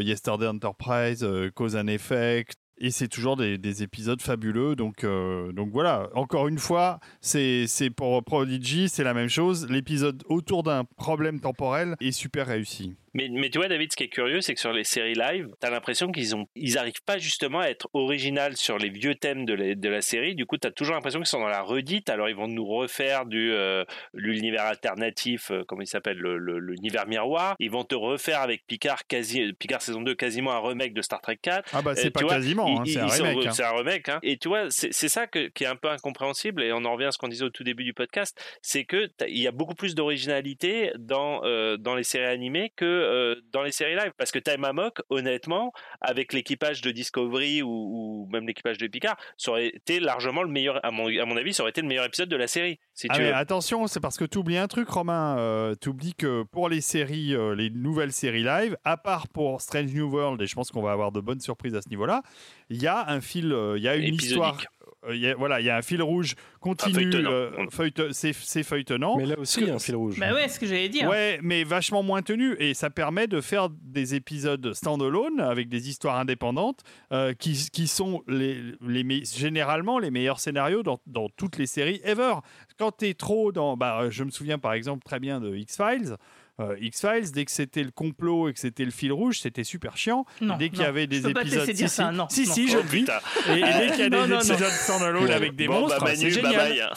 Yesterday Enterprise, Cause and Effect. Et c'est toujours des, des épisodes fabuleux. Donc, euh, donc voilà, encore une fois, c'est pour Prodigy, c'est la même chose. L'épisode autour d'un problème temporel est super réussi. Mais, mais tu vois, David, ce qui est curieux, c'est que sur les séries live, t'as l'impression qu'ils ont, ils arrivent pas justement à être original sur les vieux thèmes de la, de la série. Du coup, t'as toujours l'impression qu'ils sont dans la redite. Alors, ils vont nous refaire du euh, l'univers alternatif, euh, comment il s'appelle, le- le- l'univers miroir. Ils vont te refaire avec Picard, quasi, Picard saison 2, quasiment un remake de Star Trek 4. Ah bah, c'est Euh, pas vois, quasiment, hein, c'est un hein. C'est un remake. hein. Et tu vois, c'est ça que- qui est un peu incompréhensible. Et on en revient à ce qu'on disait au tout début du podcast, c'est que il y a beaucoup plus d'originalité dans euh, dans les séries animées que euh, dans les séries live. Parce que Time Amok, honnêtement, avec l'équipage de Discovery ou, ou même l'équipage de Picard, ça aurait été largement le meilleur. À mon, à mon avis, ça aurait été le meilleur épisode de la série. Si Ah, tu mais attention, c'est parce que tu oublies un truc, Romain. tu oublies que pour les séries, euh, les nouvelles séries live, à part pour Strange New World, et je pense qu'on va avoir de bonnes surprises à ce niveau-là, il y a un fil, euh, il y a une Épisodique. histoire. Euh, il y a- voilà, il y a un fil rouge continu, feuilletonnant. euh, feuillete- c'est c'est feuilletonnant. Mais là aussi, il y a un fil rouge. Bah ouais, ce que j'allais dire. Ouais, mais vachement moins tenu. Et ça permet de faire des épisodes standalone avec des histoires indépendantes euh, qui, qui sont les, les, me- généralement les meilleurs scénarios dans, dans toutes les séries ever. Quand tu es trop dans. Bah, je me souviens par exemple très bien de X-Files. Euh, X-Files, dès que c'était le complot et que c'était le fil rouge, c'était super chiant. Non, dès qu'il y avait je des épisodes. laisser dire si, ça, si, non, si, non. si, Oh, je le dis. Et, et dès qu'il y a Non, des épisodes standalone avec des Bon, monstres, bah, c'est génial. bye bye,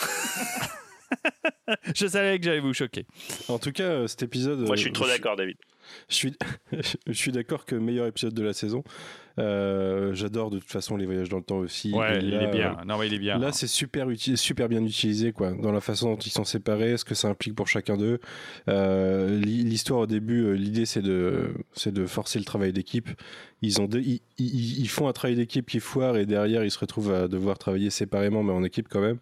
je savais que j'allais vous choquer. En tout cas, euh, cet épisode. Moi, je euh, suis trop d'accord, David. Je suis, je suis d'accord que meilleur épisode de la saison. Euh, J'adore de toute façon les voyages dans le temps aussi. Ouais, il est bien. euh, Non, mais il est bien. Là, c'est super, super bien utilisé, quoi, dans la façon dont ils sont séparés, ce que ça implique pour chacun d'eux. Euh, l'hi- L'histoire au début, l'idée, c'est de, c'est de forcer le travail d'équipe. Ils ont, ils- ils font un travail d'équipe qui foire et derrière, ils se retrouvent à devoir travailler séparément, mais en équipe quand même.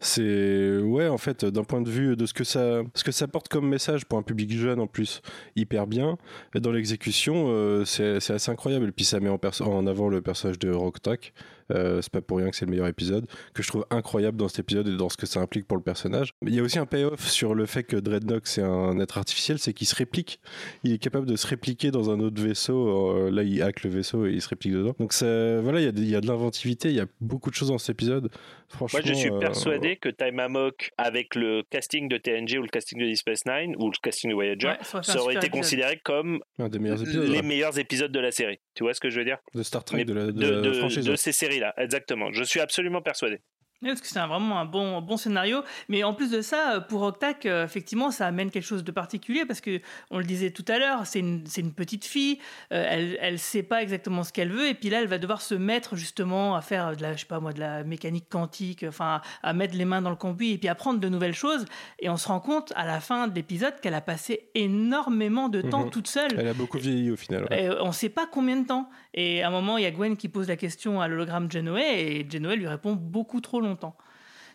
C'est, ouais, en fait, d'un point de vue de ce que ça, ce que ça porte comme message pour un public jeune en plus, hyper bien. Et dans l'exécution, euh, c'est assez incroyable. Et puis ça met en, avant le personnage de Rocktack. Euh, c'est pas pour rien que c'est le meilleur épisode, que je trouve incroyable dans cet épisode et dans ce que ça implique pour le personnage. Il y a aussi un payoff sur le fait que Dreadnought c'est un être artificiel, c'est qu'il se réplique. Il est capable de se répliquer dans un autre vaisseau. Euh, là, il hack le vaisseau et il se réplique dedans. Donc ça, voilà, il y a, des- il y a de l'inventivité, il y a beaucoup de choses dans cet épisode. Franchement, Moi, je suis euh, persuadé que Time Amok, avec le casting de TNG ou le casting de Deep Space Nine ou le casting de Voyager, Ouais, ça aurait ça été épisode. considéré comme un des meilleurs épisodes les ouais. meilleurs épisodes de la série. Tu vois ce que je veux dire? De Star Trek, Mais de la, de de, la de- franchise. de ouais. ces séries-là, exactement. Je suis absolument persuadé. Parce que c'est vraiment un bon, bon scénario. Mais en plus de ça, euh, pour Octac, euh, effectivement, ça amène quelque chose de particulier parce que, on le disait tout à l'heure, c'est une, petite fille, euh, elle elle sait pas exactement ce qu'elle veut, et puis là, elle va devoir se mettre justement à faire de la, je sais pas moi, de la mécanique quantique, enfin, à mettre les mains dans le cambouis et puis apprendre de nouvelles choses. Et on se rend compte à la fin de l'épisode qu'elle a passé énormément de temps Mhm. toute seule. Elle a beaucoup vieilli au final. ouais. Et on ne sait pas combien de temps. Et à un moment, il y a Gwen qui pose la question à l'hologramme Genoé et Genoé lui répond beaucoup trop longtemps.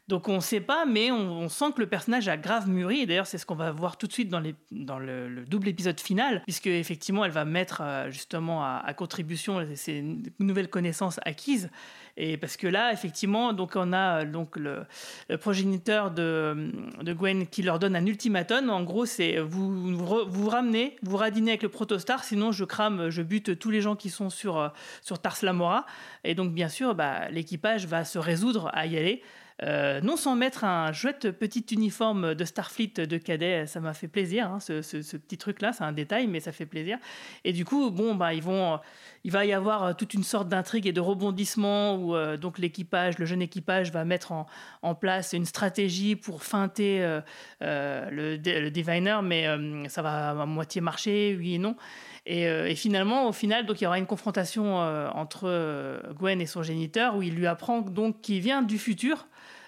Donc on ne sait pas, mais on, sent que le personnage a grave mûri. Et d'ailleurs, c'est ce qu'on va voir tout de suite dans, le, le double épisode final, puisque effectivement, elle va mettre euh, justement à, contribution ces nouvelles connaissances acquises. Et parce que là, effectivement, donc on a donc le, le progéniteur de, Gwen qui leur donne un ultimatum. En gros, c'est vous ramenez, vous radinez avec le protostar, sinon je crame, je bute tous les gens qui sont sur, euh, sur Tars Lamora. Et donc, bien sûr, bah, l'équipage va se résoudre à y aller. Euh, non sans mettre un chouette petit uniforme de Starfleet de cadet, ça m'a fait plaisir, hein, ce, ce- petit truc-là, c'est un détail, mais ça fait plaisir. Et du coup, bon, bah, ils vont, il va y avoir euh, toute une sorte d'intrigue et de rebondissement où euh, donc l'équipage, le jeune équipage va mettre en, en place une stratégie pour feinter le, le diviner, mais ça va à moitié marcher, oui et non. Et, et finalement, au final, donc il y aura une confrontation entre Gwen et son géniteur où il lui apprend donc qu'il vient du futur.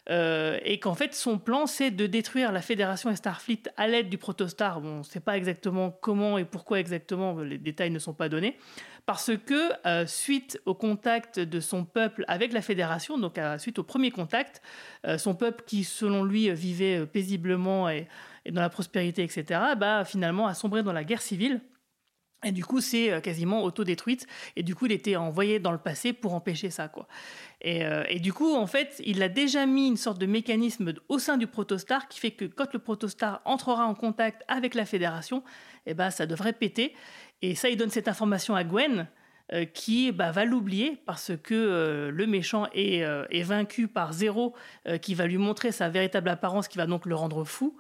Euh, et qu'en fait son plan c'est de détruire la Fédération et Starfleet à l'aide du protostar. Bon, on ne sait pas exactement comment et pourquoi exactement, les détails ne sont pas donnés, parce que euh, suite au contact de son peuple avec la Fédération, donc à- suite au premier contact, euh, son peuple qui selon lui vivait euh, paisiblement et, et dans la prospérité, etc., bah, finalement a sombré dans la guerre civile. Et du coup, c'est euh, quasiment autodétruite. Et du coup, il était envoyé dans le passé pour empêcher ça, quoi. Et, euh, et du coup, en fait, il a déjà mis une sorte de mécanisme au sein du protostar qui fait que quand le protostar entrera en contact avec la Fédération, eh ben, ça devrait péter. Et ça, il donne cette information à Gwen, euh, qui bah, va l'oublier parce que le méchant est, est vaincu par Zéro, qui va lui montrer sa véritable apparence, qui va donc le rendre fou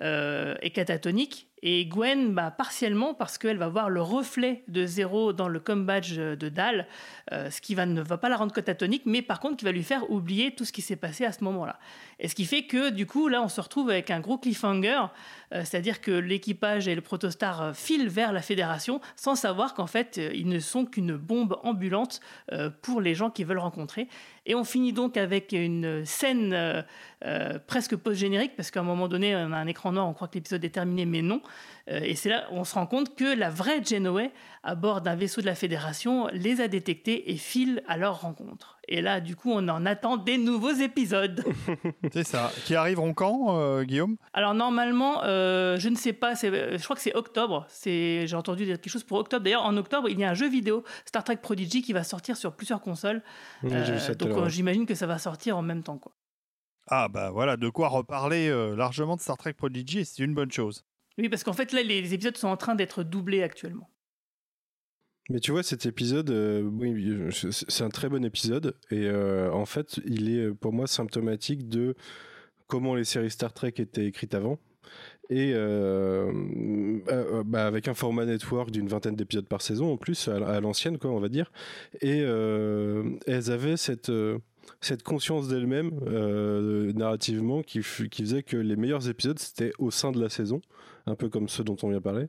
et catatonique. Et Gwen, bah, partiellement, parce qu'elle va voir le reflet de Zéro dans le com badge de Dal, euh, ce qui va, ne va pas la rendre catatonique, mais par contre qui va lui faire oublier tout ce qui s'est passé à ce moment-là. Et ce qui fait que, du coup, là, on se retrouve avec un gros cliffhanger, euh, c'est-à-dire que l'équipage et le protostar euh, filent vers la Fédération sans savoir qu'en fait, ils ne sont qu'une bombe ambulante pour les gens qui veulent rencontrer. Et on finit donc avec une scène presque post-générique, parce qu'à un moment donné, on a un écran noir, on croit que l'épisode est terminé, mais non. Euh, et c'est là où on se rend compte que la vraie Genoway, à bord d'un vaisseau de la Fédération, les a détectés et file à leur rencontre. Et là, du coup, on en attend des nouveaux épisodes. C'est ça. Qui arriveront quand, euh, Guillaume? Alors normalement, euh, je ne sais pas, je crois que c'est octobre. C'est, j'ai entendu dire quelque chose pour octobre. D'ailleurs, en octobre, il y a un jeu vidéo Star Trek Prodigy qui va sortir sur plusieurs consoles. Oui, donc euh, j'imagine que ça va sortir en même temps, quoi. Ah bah voilà, de quoi reparler euh, largement de Star Trek Prodigy, et c'est une bonne chose. Oui, parce qu'en fait là, les épisodes sont en train d'être doublés actuellement. Mais tu vois, cet épisode, euh, c'est un très bon épisode. Et euh, en fait, il est euh, pour moi symptomatique de comment les séries Star Trek étaient écrites avant. Et bah, avec un format network d'une vingtaine d'épisodes par saison en plus, à, l'ancienne, quoi, on va dire. Et elles avaient cette. Cette conscience d'elles-mêmes euh, narrativement qui faisait que les meilleurs épisodes c'était au sein de la saison, un peu comme ceux dont on vient parler.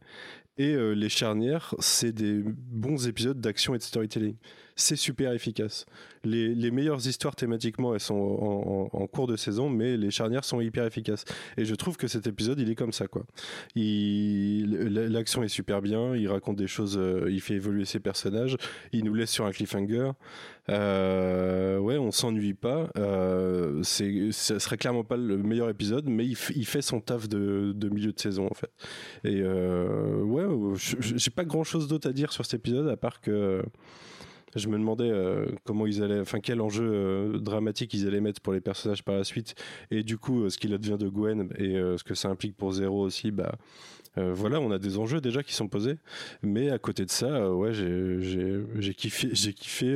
Et euh, les charnières, c'est des bons épisodes d'action et de storytelling. C'est super efficace. Les, les meilleures histoires thématiquement, elles sont en, en- cours de saison, mais les charnières sont hyper efficaces. Et je trouve que cet épisode, il est comme ça, quoi. L'action est super bien, il raconte des choses, euh, il fait évoluer ses personnages, il nous laisse sur un cliffhanger. Euh, ouais, on s'ennuie pas. Euh, c'est, serait clairement pas le meilleur épisode, mais il, fait son taf de, de milieu de saison en fait. Et euh, ouais, j'ai pas grand chose d'autre à dire sur cet épisode à part que je me demandais euh, comment ils allaient, enfin quel enjeu euh, dramatique ils allaient mettre pour les personnages par la suite, et du coup euh, ce qu'il advient de Gwen et ce que ça implique pour Zero aussi, bah voilà, on a des enjeux déjà qui sont posés, mais à côté de ça, ouais, j'ai- kiffé, j'ai kiffé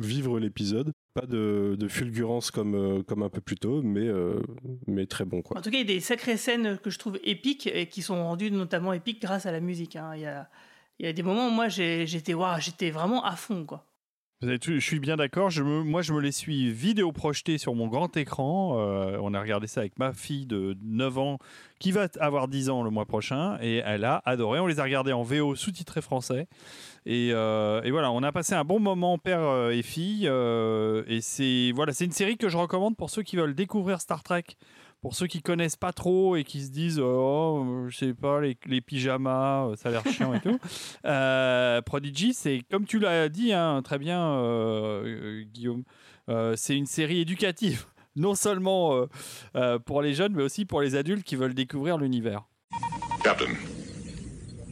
vivre l'épisode. Pas de, de fulgurance comme, comme un peu plus tôt, mais, mais très bon quoi. En tout cas, il y a des sacrées scènes que je trouve épiques et qui sont rendues notamment épiques grâce à la musique. hein. Il, y a, il y a des moments où moi j'étais waouh, j'étais vraiment à fond, quoi. Je suis bien d'accord. Moi, je me les suis vidéo projetés sur mon grand écran. Euh, on a regardé ça avec ma fille de 9 ans, qui va avoir 10 ans le mois prochain, et elle a adoré. On les a regardés en VO sous-titré français. Et, euh, et voilà, on a passé un bon moment, père euh, et fille. et c'est voilà, c'est une série que je recommande pour ceux qui veulent découvrir Star Trek. Pour ceux qui connaissent pas trop et qui se disent oh je sais pas les, les pyjamas euh, ça a l'air chiant et tout euh, Prodigy c'est comme tu l'as dit hein, très bien euh, euh, Guillaume euh, c'est une série éducative non seulement euh, euh, pour les jeunes, mais aussi pour les adultes qui veulent découvrir l'univers. Captain,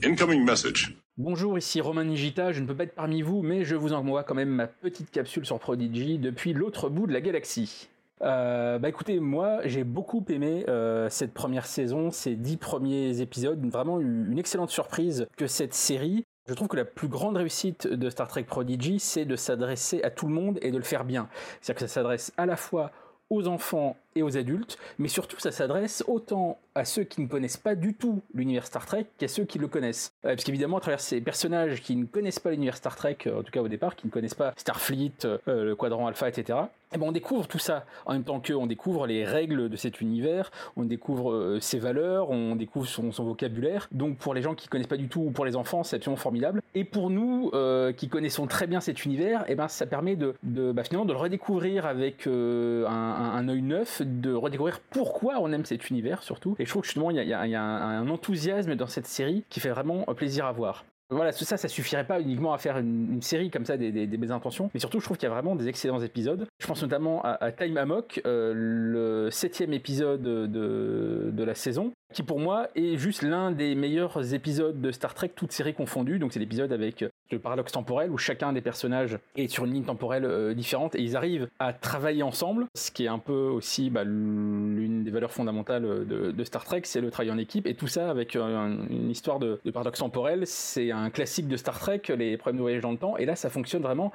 incoming message. Bonjour, ici Romain Nigita, je ne peux pas être parmi vous, mais je vous envoie quand même ma petite capsule sur Prodigy depuis l'autre bout de la galaxie. Euh, bah écoutez, moi j'ai beaucoup aimé euh, cette première saison, ces dix premiers épisodes, vraiment une excellente surprise que cette série. Je trouve que la plus grande réussite de Star Trek Prodigy, c'est de s'adresser à tout le monde et de le faire bien. C'est-à-dire que ça s'adresse à la fois aux enfants et aux adultes, mais surtout ça s'adresse autant à ceux qui ne connaissent pas du tout l'univers Star Trek qu'à ceux qui le connaissent. Euh, parce qu'évidemment, à travers ces personnages qui ne connaissent pas l'univers Star Trek, euh, en tout cas au départ, qui ne connaissent pas Starfleet, euh, le quadrant alpha, etc., eh ben on découvre tout ça en même temps qu'eux, on découvre les règles de cet univers, on découvre euh, ses valeurs, on découvre son, vocabulaire. Donc pour les gens qui connaissent pas du tout, ou pour les enfants, c'est absolument formidable. Et pour nous, euh, qui connaissons très bien cet univers, eh ben ça permet de, bah, finalement de le redécouvrir avec euh, un, un, un œil neuf, de redécouvrir pourquoi on aime cet univers surtout. Et je trouve que justement il y a, un, enthousiasme dans cette série qui fait vraiment plaisir à voir. Voilà, ça, ça suffirait pas uniquement à faire une, série comme ça des, des, belles intentions, mais surtout, je trouve qu'il y a vraiment des excellents épisodes. Je pense notamment à, à Time Amok, euh, le septième épisode de, de la saison, qui pour moi est juste l'un des meilleurs épisodes de Star Trek, toutes séries confondues. Donc c'est l'épisode avec le paradoxe temporel où chacun des personnages est sur une ligne temporelle euh, différente et ils arrivent à travailler ensemble, ce qui est un peu aussi bah, l'une des valeurs fondamentales de, de Star Trek, c'est le travail en équipe et tout ça avec euh, une histoire de paradoxe temporel. C'est un classique de Star Trek, les problèmes de voyage dans le temps, et là ça fonctionne vraiment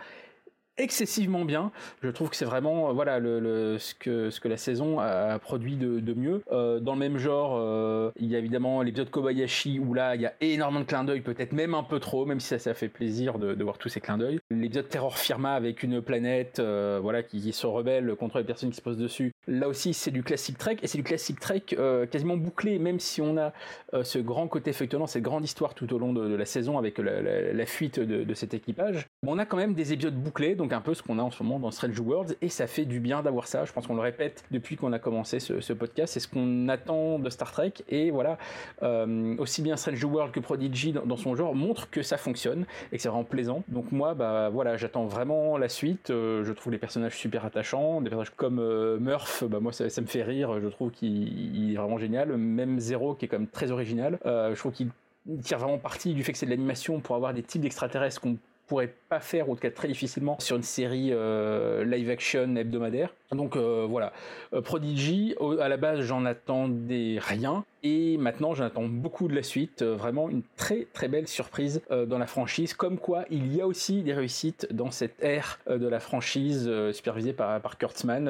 excessivement bien. Je trouve que c'est vraiment euh, voilà le, ce que ce que la saison a produit de, de mieux. Euh, dans le même genre, euh, il y a évidemment l'épisode Kobayashi où là il y a énormément de clins d'œil, peut-être même un peu trop, même si ça ça fait plaisir de, de voir tous ces clins d'œil. L'épisode Terror Firma avec une planète voilà qui, se rebelle contre les personnes qui se posent dessus. Là aussi c'est du classique Trek et c'est du classique Trek quasiment bouclé, même si on a ce grand côté feuilletonnant, cette grande histoire tout au long de, la saison avec la fuite de, de cet équipage. On a quand même des épisodes bouclés, donc un peu ce qu'on a en ce moment dans Strange Worlds, et ça fait du bien d'avoir ça. Je pense qu'on le répète depuis qu'on a commencé ce, podcast, c'est ce qu'on attend de Star Trek, et voilà, euh, aussi bien Strange World que Prodigy dans, son genre montrent que ça fonctionne et que c'est vraiment plaisant. Donc moi, bah voilà, j'attends vraiment la suite. Euh, je trouve les personnages super attachants, des personnages comme euh, Murph, bah moi ça, me fait rire. Je trouve qu'il il est vraiment génial. Même Zero qui est quand même très original. Je trouve qu'il tire vraiment parti du fait que c'est de l'animation pour avoir des types d'extraterrestres qu'on pourrait pas faire ou en tout cas très difficilement sur une série euh, live action hebdomadaire. Donc euh, voilà, Euh, Prodigy, à la base j'en attendais rien et maintenant j'en attends beaucoup de la suite. Euh, vraiment une très très belle surprise dans la franchise. Comme quoi il y a aussi des réussites dans cette ère de la franchise supervisée par, Kurtzman.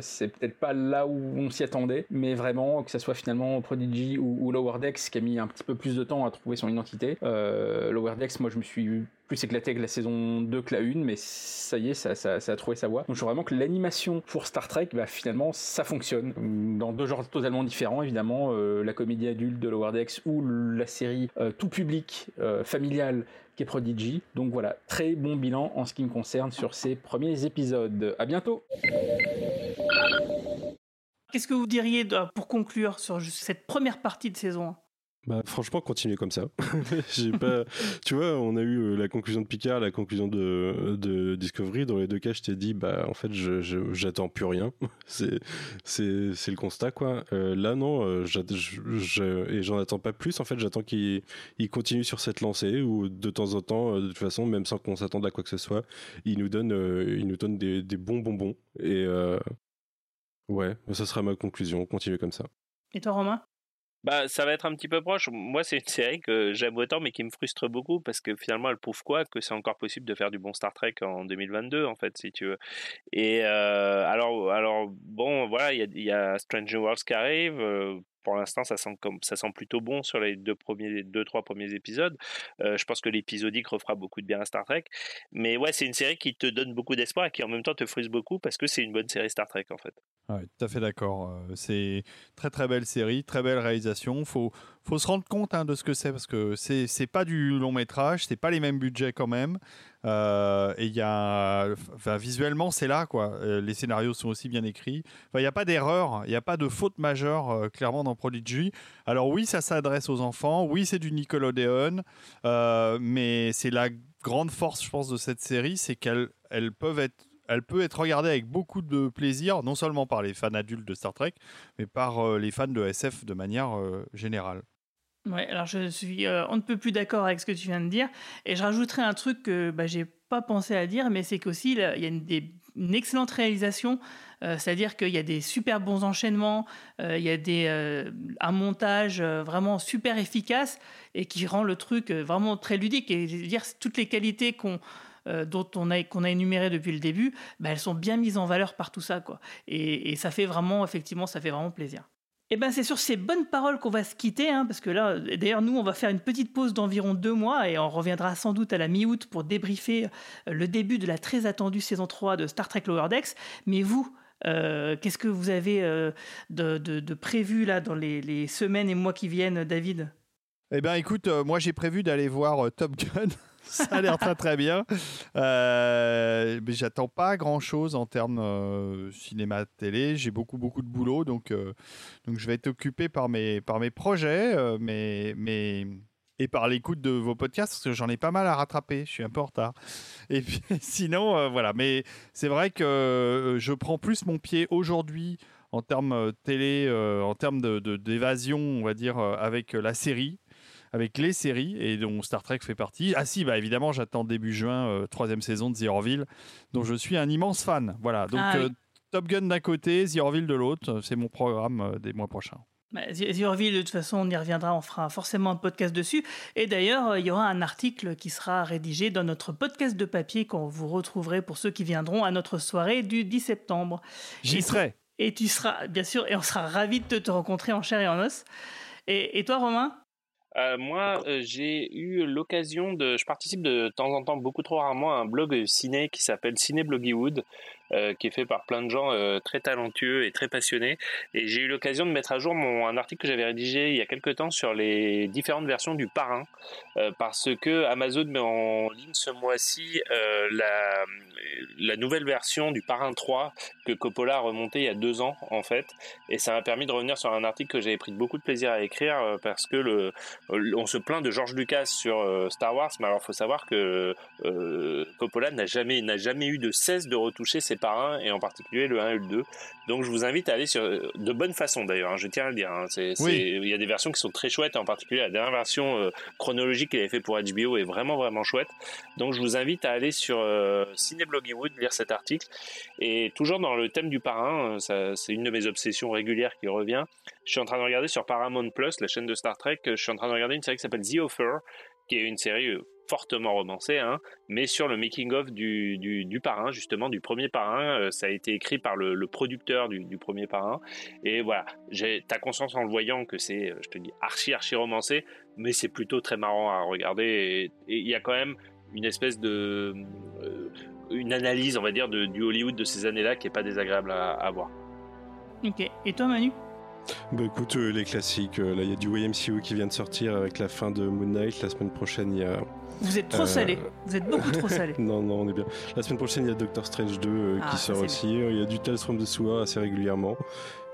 C'est peut-être pas là où on s'y attendait, mais vraiment que ça soit finalement Prodigy ou, Lower Decks qui a mis un petit peu plus de temps à trouver son identité. Lower Decks, moi je me suis plus éclaté avec la saison 2 que la 1, mais ça y est, ça, ça, ça a trouvé sa voie. Donc je trouve vraiment que l'animation Star Trek, bah, finalement, ça fonctionne. Dans deux genres totalement différents, évidemment, euh, la comédie adulte de Lower Decks ou la série euh, tout public, euh, familiale, qui est Prodigy. Donc voilà, très bon bilan en ce qui me concerne sur ces premiers épisodes. À bientôt Qu'est-ce que vous diriez pour conclure sur cette première partie de saison 1 Bah, franchement, continuez comme ça. J'ai pas, tu vois, on a eu euh, la conclusion de Picard, la conclusion de, Discovery. Dans les deux cas, je t'ai dit, bah, en fait, je, j'attends plus rien. C'est, c'est, le constat, quoi. Euh, là, non, euh, j'att- je, je- et j'en attends pas plus. En fait, j'attends qu'il il continue sur cette lancée où, de temps en temps, de toute façon, même sans qu'on s'attende à quoi que ce soit, il nous donne, il nous donne des, bons bonbons. Et ouais, ça sera ma conclusion. Continuez comme ça. Et toi, Romain? Bah, ça va être un petit peu proche. Moi, c'est une série que j'aime autant, mais qui me frustre beaucoup parce que finalement, elle prouve quoi? Que c'est encore possible de faire du bon Star Trek en 2022, en fait, si tu veux. Et euh, alors, alors, bon, voilà, il y a, y a Stranger Worlds qui arrive. euh, pour l'instant, ça sent comme ça sent plutôt bon sur les deux premiers, deux trois premiers épisodes. Euh, je pense que l'épisodique refera beaucoup de bien à Star Trek. Mais ouais, c'est une série qui te donne beaucoup d'espoir et qui en même temps te frustre beaucoup parce que c'est une bonne série Star Trek en fait. Ouais, tout à fait d'accord. Euh, C'est très très belle série, très belle réalisation. Faut faut se rendre compte hein, de ce que c'est parce que c'est c'est pas du long métrage, c'est pas les mêmes budgets quand même. Euh, et il y a, visuellement c'est là quoi. Euh, les scénarios sont aussi bien écrits. Il n'y a pas d'erreur, il n'y a pas de faute majeure euh, clairement dans Prodigy. Alors oui, ça s'adresse aux enfants. Oui, c'est du Nickelodeon, mais c'est la grande force, je pense, de cette série, c'est qu'elles elles peuvent être elle peut être regardée avec beaucoup de plaisir, non seulement par les fans adultes de Star Trek, mais par les fans de SF de manière générale. Ouais, alors je suis euh, on ne peut plus d'accord avec ce que tu viens de dire, et je rajouterai un truc que bah, j'ai pas pensé à dire, mais c'est qu'aussi il y a une, une excellente réalisation, euh, c'est-à-dire qu'il y a des super bons enchaînements, euh, il y a des, un montage vraiment super efficace et qui rend le truc vraiment très ludique. Et je veux dire, toutes les qualités qu'on dont on a, qu'on a énumérées depuis le début, bah, elles sont bien mises en valeur par tout ça. Quoi. Et, et ça fait vraiment, effectivement, ça fait vraiment plaisir. Et ben c'est sur ces bonnes paroles qu'on va se quitter, hein, parce que là, d'ailleurs, nous, on va faire une petite pause d'environ deux mois et on reviendra sans doute à la mi-août pour débriefer euh, le début de la très attendue saison 3 de Star Trek Lower Decks. Mais vous, euh, qu'est-ce que vous avez euh, de, prévu là dans les, semaines et mois qui viennent, David? Eh ben écoute, moi j'ai prévu d'aller voir Top Gun. Ça a l'air très très bien. Euh, mais j'attends pas grand chose en termes euh, cinéma télé. J'ai beaucoup beaucoup de boulot, donc euh, donc je vais être occupé par mes par mes projets, mais mais et par l'écoute de vos podcasts parce que j'en ai pas mal à rattraper. Je suis un peu en retard. Et puis sinon voilà. Mais c'est vrai que je prends plus mon pied aujourd'hui en termes télé, en termes de- de- d'évasion, on va dire, avec la série, avec les séries, et dont Star Trek fait partie. Ah si, bah évidemment, j'attends début juin, euh, troisième saison de The Orville, dont je suis un immense fan. Voilà, donc Ah oui. euh, Top Gun d'un côté, The Orville de l'autre, c'est mon programme euh, des mois prochains. Bah, The Orville, de toute façon, on y reviendra, on fera forcément un podcast dessus. Et d'ailleurs, euh, il y aura un article qui sera rédigé dans notre podcast de papier qu'on vous retrouverez pour ceux qui viendront à notre soirée du 10 septembre. J'y serai. Et tu seras, bien sûr, et on sera ravis de te, te rencontrer en chair et en os. Et, et toi, Romain? Euh, moi, euh, j'ai eu l'occasion de. Je participe de temps en temps, beaucoup trop rarement, à un blog ciné qui s'appelle Ciné Bloggywood, euh, qui est fait par plein de gens euh, très talentueux et très passionnés. Et j'ai eu l'occasion de mettre à jour mon, un article que j'avais rédigé il y a quelques temps sur les différentes versions du Parrain, euh, parce que Amazon met en ligne ce mois-ci la, la nouvelle version du Parrain 3 que Coppola a remonté il y a deux ans, en fait. Et ça m'a permis de revenir sur un article que j'avais pris beaucoup de plaisir à écrire, parce que on se plaint de George Lucas sur Star Wars, mais alors il faut savoir que Coppola n'a jamais, jamais eu de cesse de retoucher ses parrains, et en particulier le 1 et le 2. Donc je vous invite à aller sur de bonne façon d'ailleurs, hein, je tiens à le dire. hein. C'est- Oui. Il y a des versions qui sont très chouettes, en particulier la dernière version euh, chronologique qu'il avait fait pour HBO est vraiment vraiment chouette. Donc je vous invite à aller sur euh, lire cet article. Et toujours dans le thème du parrain, euh, ça- c'est une de mes obsessions régulières qui revient. Je suis en train de regarder sur Paramount Plus, la chaîne de Star Trek, je suis en train de regarder une série qui s'appelle The Offer, qui est une série euh, fortement romancée, hein, mais sur le making-of du, du, parrain, justement, du premier parrain. Euh, ça a été écrit par le, le producteur du, du premier parrain. Et voilà, t'as conscience en le voyant que c'est, euh, je te dis, archi, archi romancé, mais c'est plutôt très marrant à regarder. Et il y a quand même une espèce de... une analyse, on va dire, de, du Hollywood de ces années-là qui est pas désagréable à voir. Ok. Et toi, Manu? Bah écoute, euh, les classiques, euh, là il y a du YMCU qui vient de sortir avec la fin de Moon Knight, la semaine prochaine il y a... Vous êtes trop Euh, salé. Vous êtes beaucoup trop salé. non, non, on est bien. La semaine prochaine il y a Doctor Strange 2 euh, Ah, qui sort aussi, il y a du Tales from the Sewer assez régulièrement,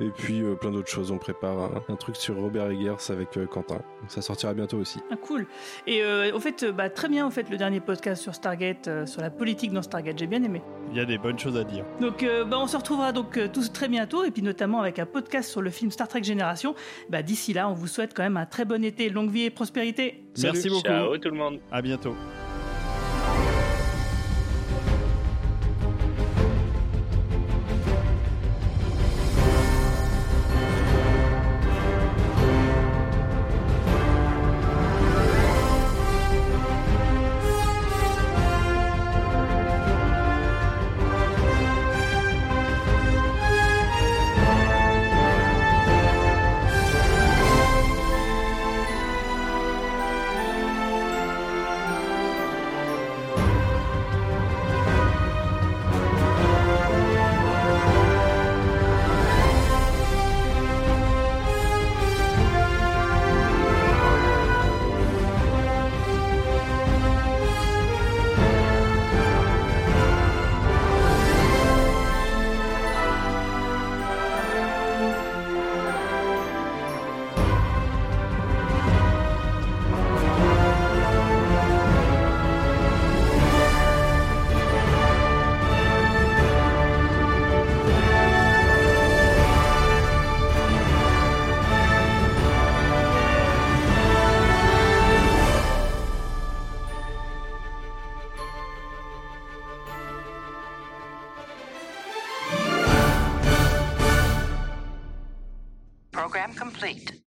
et puis euh, plein d'autres choses, on prépare un, un truc sur Robert Eggers avec euh, Quentin, ça sortira bientôt aussi. Ah, cool. Et euh, au fait, euh, bah, très bien, au fait, le dernier podcast sur Stargate, euh, sur la politique dans Stargate, j'ai bien aimé. Il y a des bonnes choses à dire. Donc, euh, bah, on se retrouvera donc euh, tous très bientôt, et puis notamment avec un podcast sur le film Star Trek Génération. Bah, D'ici là, on vous souhaite quand même un très bon été, longue vie et prospérité. Merci beaucoup. Ciao tout le monde. À bientôt.